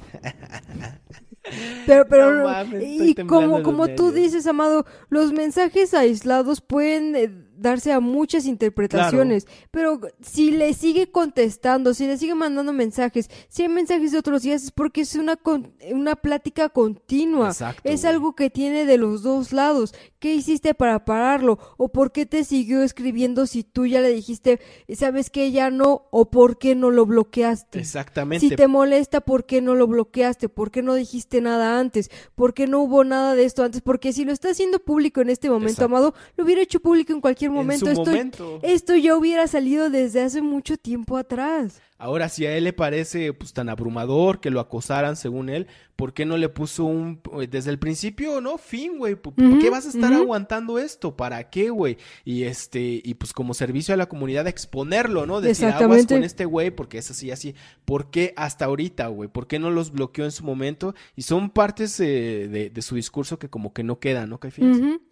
Pero, pero, No mames, estoy y como, como tú dices, Amado, los mensajes aislados pueden eh, darse a muchas interpretaciones, pero si le sigue contestando, si le sigue mandando mensajes, si hay mensajes de otros días es porque es una, con- una plática continua, Exacto, es güey. algo que tiene de los dos lados. ¿Qué hiciste para pararlo? ¿O por qué te siguió escribiendo si tú ya le dijiste, sabes que ya no? ¿O por qué no lo bloqueaste? Exactamente. Si te molesta, ¿por qué no lo bloqueaste? ¿Por qué no dijiste nada antes? ¿Por qué no hubo nada de esto antes? Porque si lo está haciendo público en este momento, Exacto. Amado, lo hubiera hecho público en cualquier En momento. su esto, momento. esto ya hubiera salido desde hace mucho tiempo atrás. Ahora, si a él le parece pues tan abrumador que lo acosaran según él, ¿por qué no le puso un eh, desde el principio, no? Fin, güey. ¿Por, qué vas a estar aguantando esto? ¿Para qué, güey? Y este y pues como servicio a la comunidad exponerlo, ¿no? Decir aguas con este güey porque es así así. ¿Por qué hasta ahorita, güey? ¿Por qué no los bloqueó en su momento? Y son partes eh, de, de su discurso que como que no quedan, ¿no?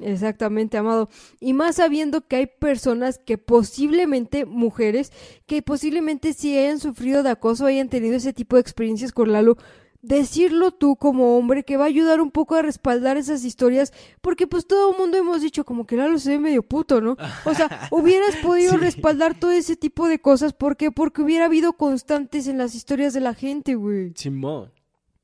Exactamente, Amado. Y más sabiendo que hay personas que posiblemente, mujeres, que posiblemente si hayan sufrido de acoso, hayan tenido ese tipo de experiencias con Lalo, decirlo tú como hombre que va a ayudar un poco a respaldar esas historias, porque pues todo el mundo hemos dicho como que Lalo se ve medio puto, ¿no? O sea, hubieras podido Sí. respaldar todo ese tipo de cosas, ¿por qué? Porque hubiera habido constantes en las historias de la gente, güey. Simón.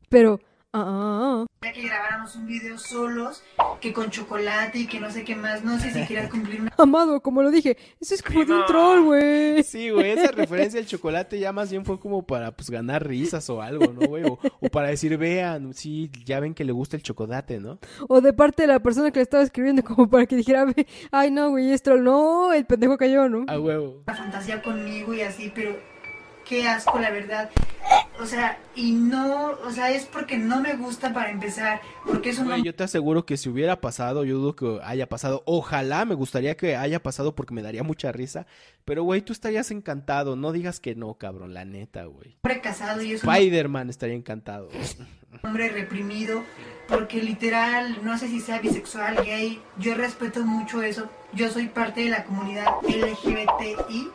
Pero, ah, ah, ah. Quería que grabáramos un video solos, que con chocolate y que no sé qué más. No sé si quieras cumplir una Amado, como lo dije, eso es como de un troll, güey. Sí, güey, esa referencia al chocolate ya más bien fue como para pues ganar risas o algo, ¿no, güey? O, o para decir, vean, sí, ya ven que le gusta el chocolate, ¿no? O de parte de la persona que le estaba escribiendo, como para que dijera, "Ve, ay no, güey, es troll. No, el pendejo cayó, ¿no? A huevo. fantasía conmigo y así, pero qué asco, la verdad. O sea, y no, o sea, es porque no me gusta para empezar, porque es un Güey, yo te aseguro que si hubiera pasado, yo dudo que haya pasado. Ojalá me gustaría que haya pasado porque me daría mucha risa. Pero, güey, tú estarías encantado. No digas que no, cabrón, la neta, güey. hombre casado y es un Spider-Man estaría encantado. hombre reprimido, porque literal, no sé si sea bisexual, gay, yo respeto mucho eso. Yo soy parte de la comunidad LGBTI.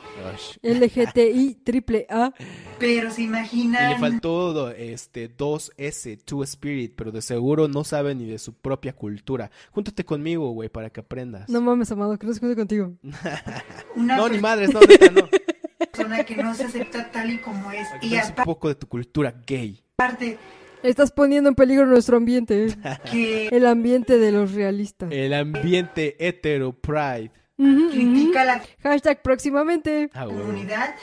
LGTI, triple A. pero se Y le imaginan faltó este 2S, Two Spirit, pero de seguro no sabe ni de su propia cultura. Júntate conmigo, güey, para que aprendas. No mames, amado, que no se cuente contigo. una No, ni madres, no, neta, no. persona que no se acepta tal y como es. Y Aprendas un aparte, poco de tu cultura gay. Aparte, Estás poniendo en peligro nuestro ambiente. eh. El ambiente de los realistas. El ambiente hetero pride. Critica la Hashtag próximamente. Ah, comunidad.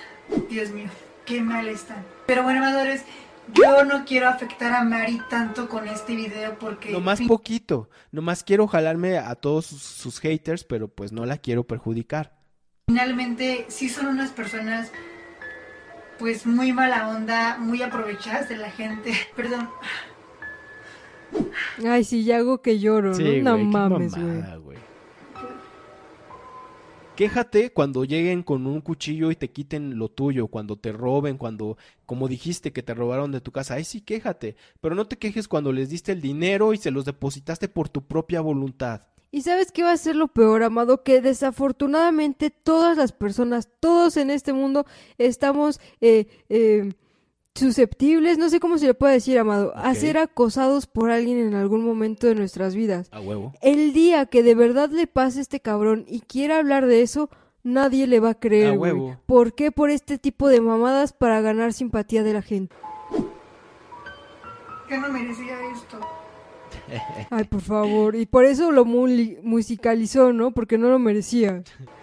Dios mío, qué mal están. Pero bueno, amadores, yo no quiero afectar a Mari tanto con este video porque Nomás poquito. Nomás quiero jalarme a todos sus, sus haters, pero pues no la quiero perjudicar. finalmente sí son unas personas pues muy mala onda, muy aprovechadas de la gente. Perdón, Ay, sí, ya hago que lloro, ¿no? Sí, no güey, mames, mamada, güey. Quéjate cuando lleguen con un cuchillo y te quiten lo tuyo, cuando te roben, cuando, como dijiste, que te robaron de tu casa. Ay, sí, quéjate. Pero no te quejes cuando les diste el dinero y se los depositaste por tu propia voluntad. ¿Y sabes qué va a ser lo peor, Amado? Que desafortunadamente todas las personas, todos en este mundo, estamos eh, eh, susceptibles, no sé cómo se le puede decir, Amado, a ser acosados por alguien en algún momento de nuestras vidas. A huevo. El día que de verdad le pase a este cabrón y quiera hablar de eso, nadie le va a creer, A huevo. ¿Por qué? Por este tipo de mamadas para ganar simpatía de la gente. yo no merecía esto. Ay, por favor. Y por eso lo musicalizó, ¿no? Porque no lo merecía.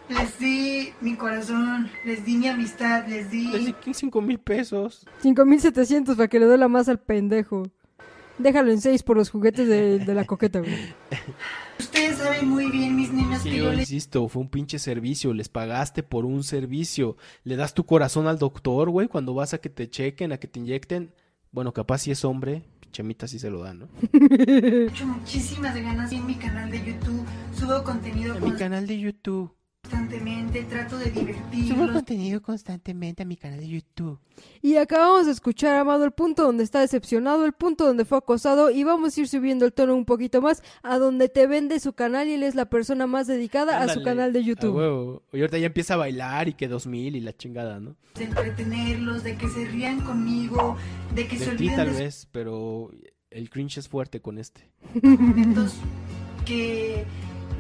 Les di mi corazón, les di mi amistad, les di... Les di 5 mil pesos. 5700 para que le duela más al pendejo. Déjalo en 6 por los juguetes de, de la coqueta, güey. Ustedes saben muy bien, mis niños, Que que yo yo les insisto, fue un pinche servicio, les pagaste por un servicio. Le das tu corazón al doctor, güey, cuando vas a que te chequen, a que te inyecten. Bueno, capaz si es hombre, chamita sí se lo dan, ¿no? he hecho muchísimas ganas en mi canal de YouTube. Subo contenido En mi canal de YouTube. Constantemente, trato de Subo divertirlos. contenido constantemente a mi canal de YouTube. Y acabamos de escuchar, Amado, el punto donde está decepcionado, el punto donde fue acosado, y vamos a ir subiendo el tono un poquito más a donde te vende su canal y él es la persona más dedicada a su canal de a YouTube. huevo. Y ahorita ya empieza a bailar y que dos mil y la chingada, ¿no? de entretenerlos, de que se rían conmigo, de que se De olviden tal de vez, pero el cringe es fuerte con este. momentos que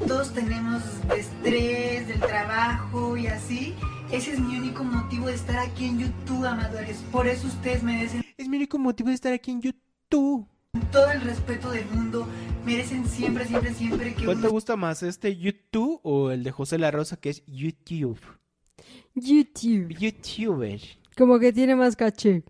todos tenemos de estrés, del trabajo y así. Ese es mi único motivo de estar aquí en YouTube, amadores. Por eso ustedes merecen Es mi único motivo de estar aquí en YouTube. todo el respeto del mundo. Merecen siempre, siempre, siempre que ¿Cuál te uno gusta más, este YouTube o el de José La Rosa que es YouTube? YouTube. YouTuber. Como que tiene más caché.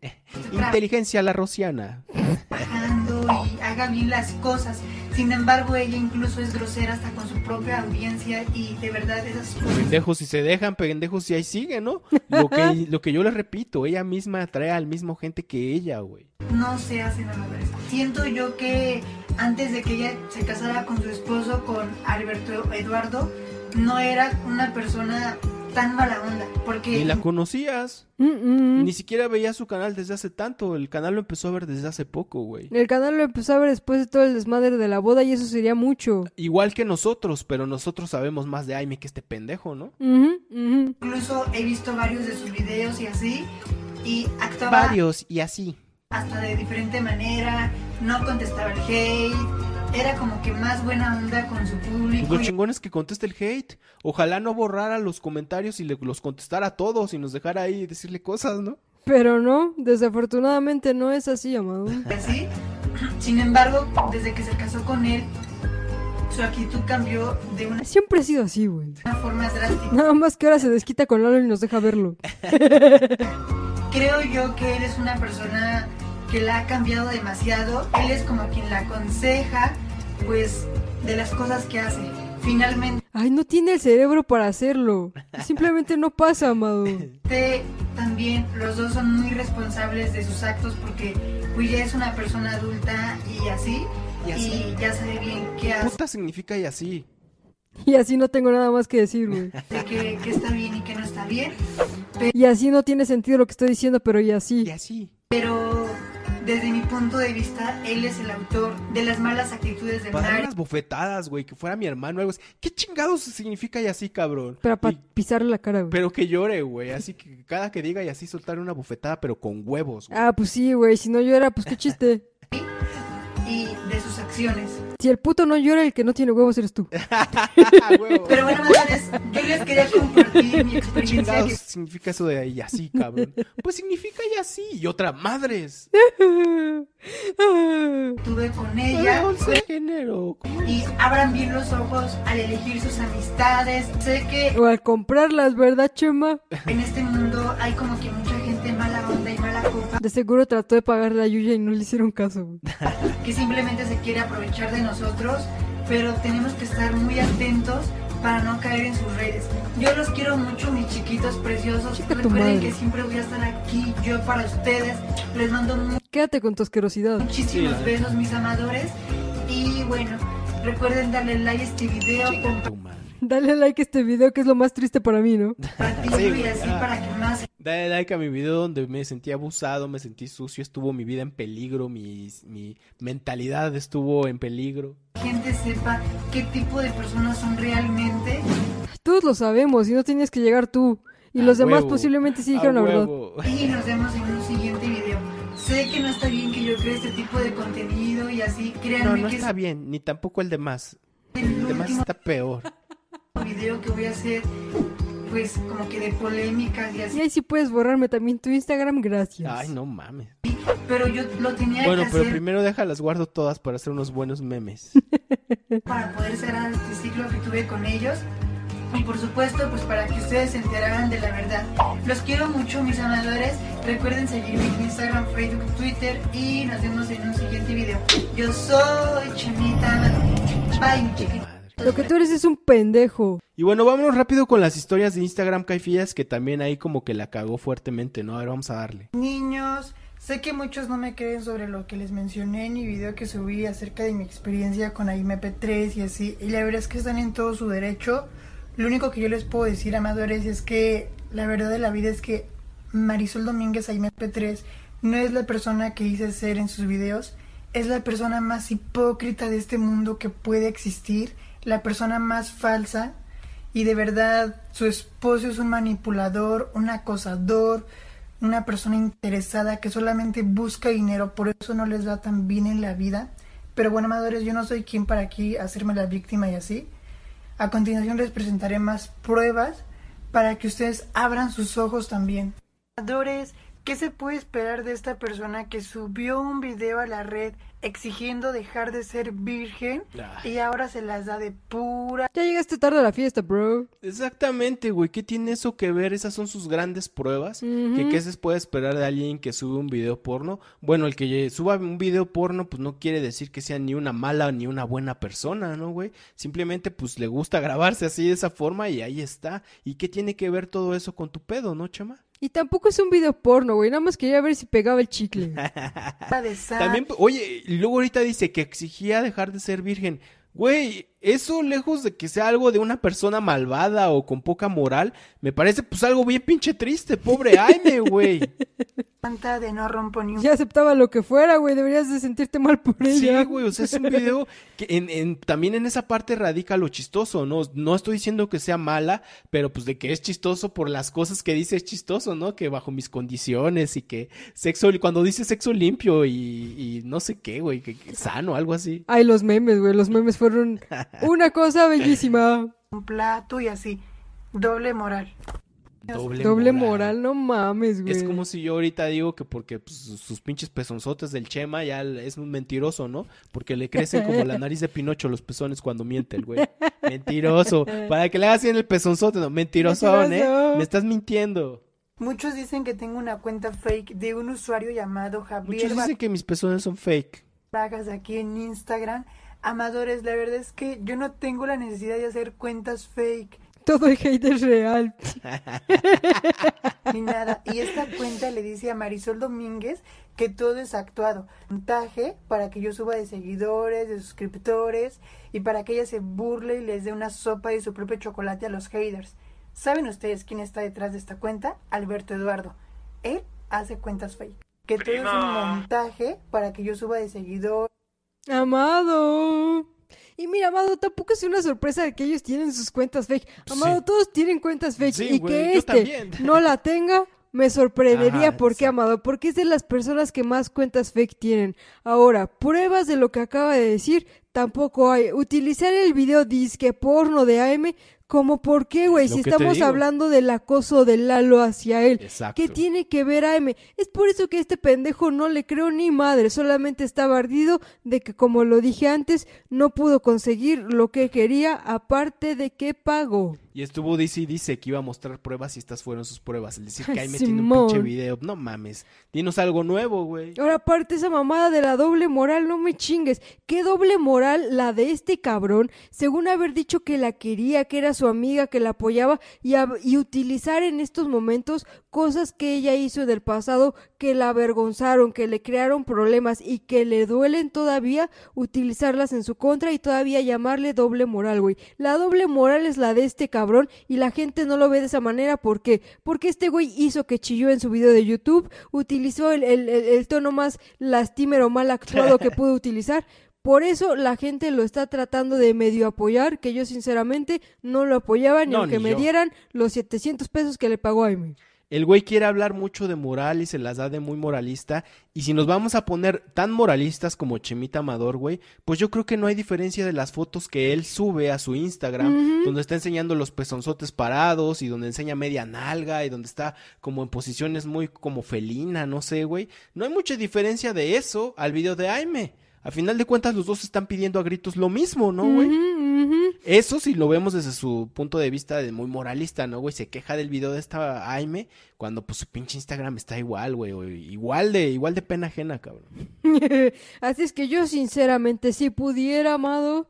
Inteligencia la rosiana. trabajando y haga bien las cosas. Sin embargo, ella incluso es grosera hasta con su propia audiencia y de verdad esas cosas Pendejos si se dejan, pendejos si ahí siguen, ¿no? Lo que, lo que yo les repito, ella misma atrae al mismo gente que ella, güey. no se hacen amadores. Siento yo que antes de que ella se casara con su esposo, con Alberto Eduardo, no era una persona tan mala onda. Porque Ni la conocías. Mm, mm. Ni siquiera veías su canal desde hace tanto. El canal lo empezó a ver desde hace poco, güey. El canal lo empezó a ver después de todo el desmadre de la boda y eso sería mucho. Igual que nosotros, pero nosotros sabemos más de Aime que este pendejo, ¿no? Ujú, ujú. incluso he visto varios de sus videos y así. Y actuaba Varios y así. hasta de diferente manera, no contestaba el hate, era como que más buena onda con su público. Pues lo chingón es que conteste el hate. Ojalá no borrara los comentarios y le, los contestara a todos y nos dejara ahí decirle cosas, ¿no? Pero no, desafortunadamente no es así, amado. así. Sin embargo, desde que se casó con él, su actitud cambió de una Siempre ha sido así, güey. forma drástica. Nada más que ahora se desquita con Lalo y nos deja verlo. Creo yo que él es una persona que la ha cambiado demasiado. Él es como quien la aconseja, pues, de las cosas que hace. Finalmente, Ay, no tiene el cerebro para hacerlo. Simplemente no pasa, amado. también los dos son muy responsables de sus actos porque pues ya es una persona adulta y así. Y así. Y ya sabe bien qué hace, Puta significa y así. Y así no tengo nada más que decir, güey. qué, qué está bien y qué no está bien. Y así no tiene sentido lo que estoy diciendo, pero y así. Y así. Pero desde mi punto de vista, él es el autor de las malas actitudes de Para dar Mari. unas bofetadas, güey, que fuera mi hermano o algo así. ¿Qué chingados significa y así, cabrón? Para pa- Y- pisarle la cara, güey. pero que llore, güey. Así que cada que diga y así soltar una bofetada, pero con huevos, güey. Ah, pues sí, güey. Si no era, pues qué chiste. y de sus acciones. Si el puto no llora, el que no tiene huevos eres tú. Pero bueno, madres, yo les quería compartir mi ¿Qué experiencia que significa eso de y así, cabrón? Pues significa y así. Y otra, madres. tuve con ella. once género. Y abran bien los ojos al elegir sus amistades. Sé que o al comprarlas, ¿verdad, Chema? en este mundo hay como que mucha De seguro trató de pagar la Yuya y no le hicieron caso. que simplemente se quiere aprovechar de nosotros, pero tenemos que estar muy atentos para no caer en sus redes. Yo los quiero mucho, mis chiquitos preciosos. Chica Recuerden que siempre voy a estar aquí yo para ustedes. Les mando Quédate con tu asquerosidad. muchísimos Sí, besos, mis amadores. Y bueno, recuerden darle like a este video, Tu madre. Dale like a este video que es lo más triste para mí, ¿no? compartirlo Sí, y güey, así ah. para que más Dale like a mi video donde me sentí abusado, me sentí sucio, estuvo mi vida en peligro, mi, mi mentalidad estuvo en peligro. gente sepa qué tipo de personas son realmente. Todos lo sabemos y no tenías que llegar tú. Y A los demás huevo, posiblemente sí dijeron la verdad. Y nos vemos en un siguiente video. Sé que no está bien que yo cree este tipo de contenido y así. No, Créanme no que está bien, ni tampoco el demás. es El el demás último está peor. Video que voy a hacer, pues como que de polémicas y Y así. ahí sí puedes borrarme también tu Instagram, gracias. Ay, no mames. Pero yo lo tenía Bueno, que pero hacer primero déjalas guardo todas para hacer unos buenos memes. para poder cerrar este ciclo que tuve con ellos. Y por supuesto, pues para que ustedes se enteraran de la verdad. Los quiero mucho, mis amadores. Recuerden seguirme en Instagram, Facebook, Twitter y nos vemos en un siguiente video. Yo soy Chemita. Bye, mi chiquito. Madre. Lo que tú eres es un pendejo. Y bueno, vámonos rápido con las historias de Instagram Caifías, que también ahí como que la cagó fuertemente, ¿no? A ver, vamos a darle. Niños, sé que muchos no me creen sobre lo que les mencioné en mi video que subí acerca de mi experiencia con AIMP3 y así. Y la verdad es que están en todo su derecho. Lo único que yo les puedo decir, amadores, es que la verdad de la vida es que Marisol Domínguez AIMP3 no es la persona que dice ser en sus videos. Es la persona más hipócrita de este mundo que puede existir. La persona más falsa. Y de verdad, su esposo es un manipulador, un acosador, una persona interesada que solamente busca dinero, por eso no les va tan bien en la vida. Pero bueno, amadores, yo no soy quien para aquí hacerme la víctima y así. A continuación les presentaré más pruebas para que ustedes abran sus ojos también. Amadores, ¿qué se puede esperar de esta persona que subió un video a la red exigiendo dejar de ser virgen Ay. y ahora se las da de pura Ya llegaste tarde a la fiesta, bro. Exactamente, güey. ¿Qué tiene eso que ver? Esas son sus grandes pruebas. Ujú. ¿Que ¿Qué se puede esperar de alguien que sube un video porno? Bueno, el que suba un video porno, pues no quiere decir que sea ni una mala ni una buena persona, ¿no, güey? Simplemente, pues le gusta grabarse así de esa forma y ahí está. ¿Y qué tiene que ver todo eso con tu pedo, no, chama? Y tampoco es un video porno, güey. Nada más quería ver si pegaba el chicle. También, oye, y luego ahorita dice que exigía dejar de ser virgen. Güey, eso lejos de que sea algo de una persona malvada o con poca moral, me parece pues algo bien pinche triste, pobre Aime, güey. Santa de no rompo ni un Ya aceptaba lo que fuera, güey. Deberías de sentirte mal por Sí, ella. güey, o sea, es un video que en, en- también en esa parte radica lo chistoso, ¿no? No estoy diciendo que sea mala, pero pues de que es chistoso por las cosas que dice es chistoso, ¿no? Que bajo mis condiciones y que sexo, cuando dice sexo limpio y, y no sé qué, güey, que, que sano, algo así. Ay, los memes, güey. Los memes fueron una cosa bellísima. un plato y así. Doble moral. Doble, Doble moral, no mames, güey. Es como si yo ahorita digo que porque pues, sus pinches pezonzotes del Chema ya es un mentiroso, ¿no? Porque le crecen como la nariz de Pinocho los pezones cuando miente el güey. Mentiroso. Para que le hagas en el pezonzote, no. Mentiroso, ¿eh? Me estás mintiendo. Muchos dicen que tengo una cuenta fake de un usuario llamado Javier Muchos dicen que mis pezones son fake. Vargas aquí en Instagram. Amadores, la verdad es que yo no tengo la necesidad de hacer cuentas fake Todo el hate es real. ni nada. Y esta cuenta le dice a Marisol Domínguez que todo es actuado. Montaje para que yo suba de seguidores, de suscriptores y para que ella se burle y les dé una sopa de su propio chocolate a los haters. ¿Saben ustedes quién está detrás de esta cuenta? Alberto Eduardo. Él hace cuentas fake. Que todo es un montaje para que yo suba de seguidores. Amado. Y mira, Amado, tampoco es una sorpresa de que ellos tienen sus cuentas fake. Amado, Sí. todos tienen cuentas fake. Sí, y güey, que este no la tenga, me sorprendería. Ajá, ¿Por qué, exacto. Amado? Porque es de las personas que más cuentas fake tienen. Ahora, pruebas de lo que acaba de decir, tampoco hay. Utilizar el video disque porno de AM, como por qué, güey, si estamos hablando del acoso de Lalo hacia él. Exacto. ¿Qué tiene que ver AM? Es por eso que este pendejo no le creo ni madre, solamente estaba ardido de que, como lo dije antes, no pudo conseguir lo que quería, aparte de que pagó. Y estuvo dice y dice que iba a mostrar pruebas y estas fueron sus pruebas. El decir que ahí me tiene un pinche video. No mames. Dinos algo nuevo, güey. Ahora, aparte esa mamada de la doble moral, no me chingues. ¿Qué doble moral la de este cabrón? Según haber dicho que la quería, que era su amiga, que la apoyaba y, a- y utilizar en estos momentos cosas que ella hizo del pasado que la avergonzaron, que le crearon problemas y que le duelen todavía, utilizarlas en su contra y todavía llamarle doble moral, güey. La doble moral es la de este cabrón y la gente no lo ve de esa manera. ¿Por qué? Porque este güey hizo que chilló en su video de YouTube, utilizó el, el- el- el tono más lastimero, mal actuado que pudo utilizar. Por eso la gente lo está tratando de medio apoyar, que yo sinceramente no lo apoyaba ni No, aunque ni me yo. dieran los 700 pesos que le pagó a Amy. El güey quiere hablar mucho de moral y se las da de muy moralista. Y si nos vamos a poner tan moralistas como Chemita Amador, güey, pues yo creo que no hay diferencia de las fotos que él sube a su Instagram, donde está enseñando los pezonzotes parados y donde enseña media nalga y donde está como en posiciones muy como felina, no sé, güey. No hay mucha diferencia de eso al video de Aime. A final de cuentas, los dos están pidiendo a gritos lo mismo, ¿no, güey? Eso si lo vemos desde su punto de vista de muy moralista, ¿no, güey? Se queja del video de esta Aime cuando pues su pinche Instagram está igual, güey. Igual de, igual de pena ajena, cabrón. Así es que yo sinceramente, si pudiera, amado,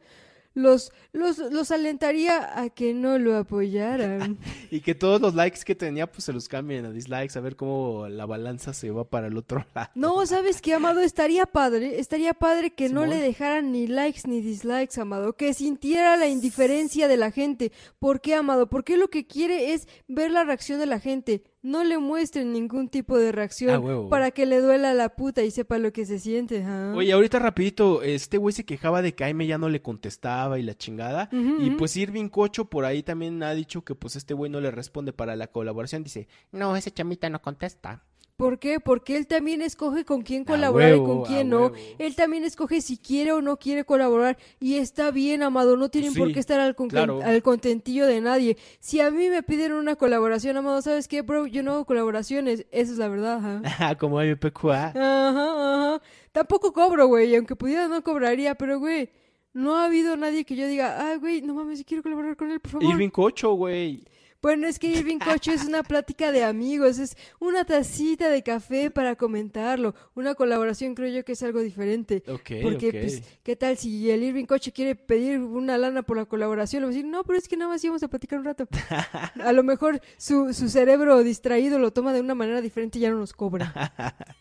los, los, los alentaría a que no lo apoyaran. Y que todos los likes que tenía, pues se los cambien a dislikes, a ver cómo la balanza se va para el otro lado. No, ¿sabes qué, Amado? Estaría padre, estaría padre que no le dejaran ni likes ni dislikes, Amado, que sintiera la indiferencia de la gente. ¿Por qué, Amado? Porque lo que quiere es ver la reacción de la gente. No le muestren ningún tipo de reacción Ah, huevo. para que le duela la puta y sepa lo que se siente. ¿ah? Oye, ahorita rapidito, este güey se quejaba de que Aime ya no le contestaba y la chingada. Y pues Irving Cocho por ahí también ha dicho que pues este güey no le responde para la colaboración. Dice, no, ese chamita no contesta. ¿Por qué? Porque él también escoge con quién colaborar huevo, y con quién no. huevo. Él también escoge si quiere o no quiere colaborar. Y está bien, Amado. No tienen por qué estar al, con- claro. al contentillo de nadie. Si a mí me piden una colaboración, Amado, ¿sabes qué, bro? Yo no hago colaboraciones. Esa es la verdad, ajá. Como MPQA. Ajá, ajá. Tampoco cobro, güey. Aunque pudiera, no cobraría. Pero, güey, no ha habido nadie que yo diga, ah, güey, no mames, quiero colaborar con él, por favor. Irving Cocho, güey. Bueno, es que Irving Cocho es una plática de amigos, es una tacita de café para comentarlo. Una colaboración creo yo que es algo diferente. Ok, Porque, pues, ¿qué tal si el Irving Cocho quiere pedir una lana por la colaboración? Le va a decir, no, pero es que nada más íbamos a platicar un rato. A lo mejor su, su cerebro distraído lo toma de una manera diferente y ya no nos cobra.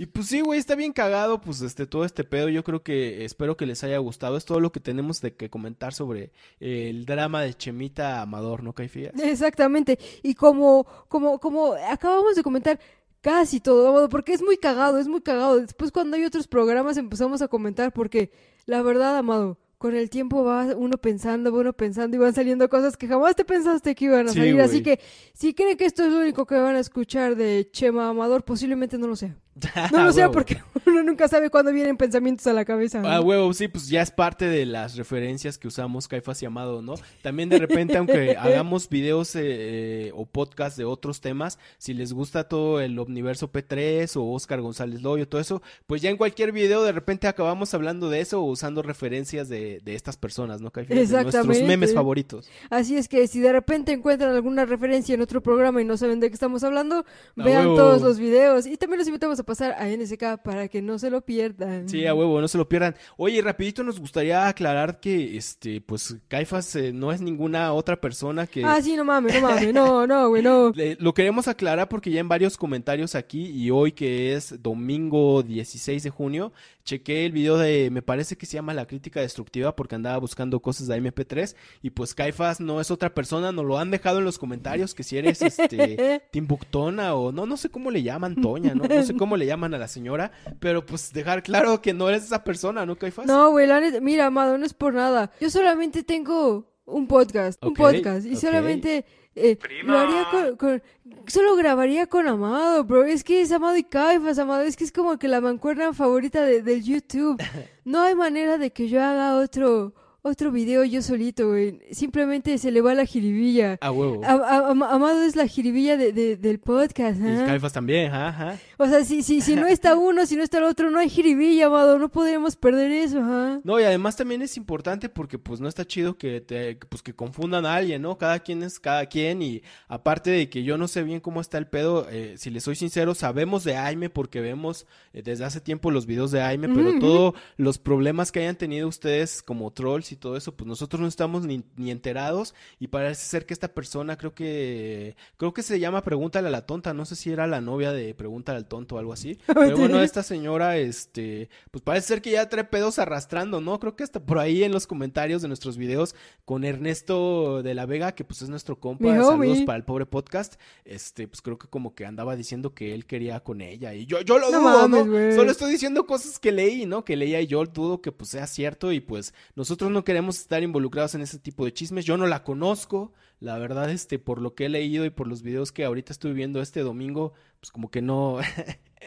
Y pues sí, güey, está bien cagado, pues este, todo este pedo. Yo creo que espero que les haya gustado. Es todo lo que tenemos de que comentar sobre eh, el drama de Chemita Amador, ¿no, Caifías? Exactamente. Y como, como, como acabamos de comentar casi todo, Amado, porque es muy cagado, es muy cagado. Después cuando hay otros programas empezamos a comentar porque la verdad, Amado, con el tiempo va uno pensando, va uno pensando y van saliendo cosas que jamás te pensaste que iban a Sí, salir. Así que si creen que esto es lo único que van a escuchar de Chema Amador, posiblemente no lo sea. No lo sea Huevo. porque uno nunca sabe cuándo vienen pensamientos a la cabeza. ¿no? Ah, huevo, sí, pues ya es parte de las referencias que usamos Caifás y Amado, ¿no? También de repente, aunque hagamos videos eh, eh, o podcasts de otros temas, si les gusta todo el Omniverso P3 o Oscar González Loyo, todo eso, pues ya en cualquier video de repente acabamos hablando de eso o usando referencias de, de estas personas, ¿no, Caifás? De nuestros memes favoritos. Así es que si de repente encuentran alguna referencia en otro programa y no saben de qué estamos hablando, vean huevo. todos los videos. Y también los invitamos a pasar a NSK para que no se lo pierdan. Sí, a huevo, no se lo pierdan. Oye, rapidito nos gustaría aclarar que, este, pues, Caifás eh, no es ninguna otra persona que... Ah, sí, no mames, no mames, no, no, güey, no. Le- lo queremos aclarar porque ya en varios comentarios aquí y hoy que es domingo 16 de junio, chequé el video de, me parece que se llama La Crítica Destructiva porque andaba buscando cosas de MP3 y pues Caifás no es otra persona, nos lo han dejado en los comentarios que si eres este Timbuktona o no, no sé cómo le llaman, Toña, ¿no? No sé cómo le llaman a la señora, pero pues dejar claro que no eres esa persona, ¿no, Caifás? No, güey, la neta- mira, amado, no es por nada. Yo solamente tengo un podcast, un podcast, y solamente eh, Prima. lo haría con, con- Solo grabaría con Amado, bro. Es que es Amado y Caifas, Amado. Es que es como que la mancuerna favorita de- del YouTube. No hay manera de que yo haga otro, otro video yo solito, güey. Simplemente se le va la jiribilla. A huevo. A- a- Am- Amado es la jiribilla de, de- del podcast, Y. Caifas también, ajá, ajá. O sea, si, si, si no está uno, si no está el otro, no hay jiribilla, Amado. No podríamos perder eso, ¿ah? No, y además también es importante porque pues no está chido que te, pues que confundan a alguien, ¿no? Cada quien es cada quien y aparte de que yo no sé bien cómo está el pedo, eh, si les soy sincero, sabemos de Aime porque vemos eh, desde hace tiempo los videos de Aime, pero todos los problemas que hayan tenido ustedes como trolls y todo eso, pues nosotros no estamos ni, ni enterados y parece ser que esta persona creo que creo que se llama Pregúntale a la tonta, no sé si era la novia de Pregúntale al tonto o algo así, pero bueno, esta señora, este, pues parece ser que ya trae pedos arrastrando, ¿no? Creo que hasta por ahí en los comentarios de nuestros videos con Ernesto de la Vega, que pues es nuestro compa, saludos para el pobre podcast, este, pues creo que como que andaba diciendo que él quería con ella y yo, yo lo No dudo, mames, ¿no? Solo estoy diciendo cosas que leí, ¿no? Que leía y yo dudo que pues sea cierto y pues nosotros no queremos estar involucrados en ese tipo de chismes, yo no la conozco, la verdad, este, por lo que he leído y por los videos que ahorita estoy viendo este domingo, pues como que no,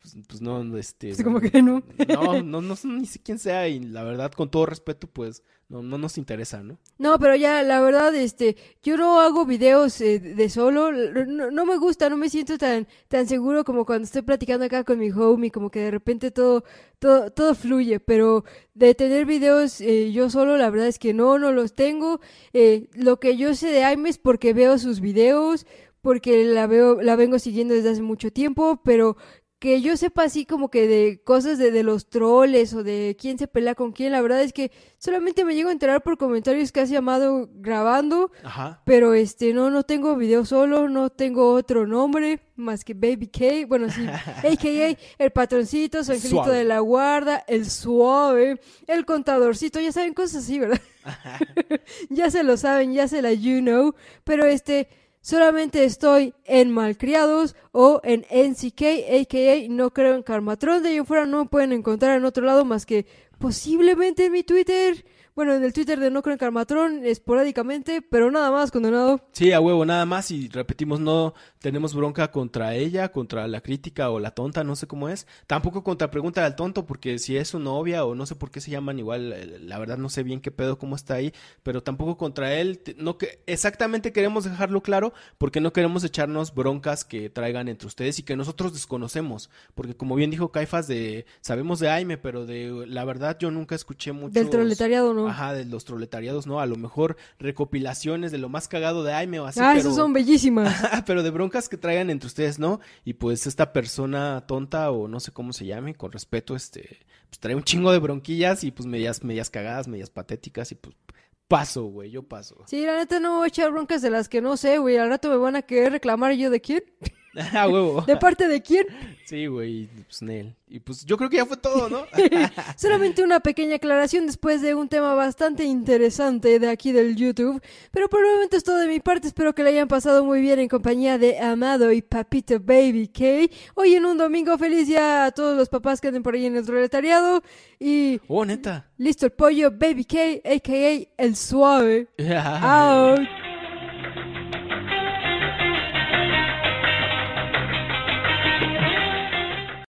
pues, pues no, este... Pues como que no. No, no, ni sé quién sea y la verdad, con todo respeto, pues no, no nos interesa, ¿no? No, pero ya, la verdad, este, yo no hago videos eh, de solo, no, no me gusta, no me siento tan, tan seguro como cuando estoy platicando acá con mi homie, como que de repente todo, todo, todo fluye, pero de tener videos eh, yo solo, la verdad es que no, no los tengo. Eh, lo que yo sé de Aime es porque veo sus videos, porque la veo, la vengo siguiendo desde hace mucho tiempo, pero que yo sepa así como que de cosas de, de los troles o de quién se pelea con quién, la verdad es que solamente me llego a enterar por comentarios que has llamado grabando, Ajá. pero este no no tengo video solo, no tengo otro nombre más que Baby K, bueno sí, AKA el patroncito, su angelito Suave. de la guarda, el suave, el contadorcito, ya saben cosas así, ¿verdad? ya se lo saben, ya se la you know, pero este solamente estoy en Malcriados o en NCK, aka no creo en Karmatron, de ahí fuera no me pueden encontrar en otro lado más que posiblemente en mi Twitter, bueno, en el Twitter de no creo en Karmatron, esporádicamente, pero nada más condenado. Sí, a huevo, nada más. Y repetimos, no tenemos bronca contra ella, contra la crítica o la tonta, no sé cómo es. Tampoco contra pregunta al tonto, porque si es su novia o no sé por qué se llaman igual, eh, la verdad no sé bien qué pedo, cómo está ahí. Pero tampoco contra él. No que exactamente queremos dejarlo claro, porque no queremos echarnos broncas que traigan entre ustedes y que nosotros desconocemos. Porque como bien dijo Caifas, de sabemos de Aime, pero de la verdad yo nunca escuché mucho. Del proletariado, ¿no? Ajá, de los proletariados, ¿no? A lo mejor recopilaciones de lo más cagado de Aime o así, ah, pero... esas son bellísimas. pero de broncas que traigan entre ustedes, ¿no? Y pues esta persona tonta o no sé cómo se llame, con respeto, este, pues trae un chingo de bronquillas y pues medias, medias cagadas, medias patéticas y pues paso, güey, yo paso. Sí, la neta no voy a echar broncas de las que no sé, güey. Al rato me van a querer reclamar yo de quién. A huevo. ¿De parte de quién? Sí, güey, pues Nel. Y pues yo creo que ya fue todo, ¿no? Solamente una pequeña aclaración después de un tema bastante interesante de aquí del YouTube. Pero por el momento es todo de mi parte. Espero que le hayan pasado muy bien en compañía de Amado y Papito Baby K. Hoy en un domingo feliz ya a todos los papás que anden por ahí en el proletariado. Y Oh, neta. listo el pollo Baby K, a.k.a. el suave. Out.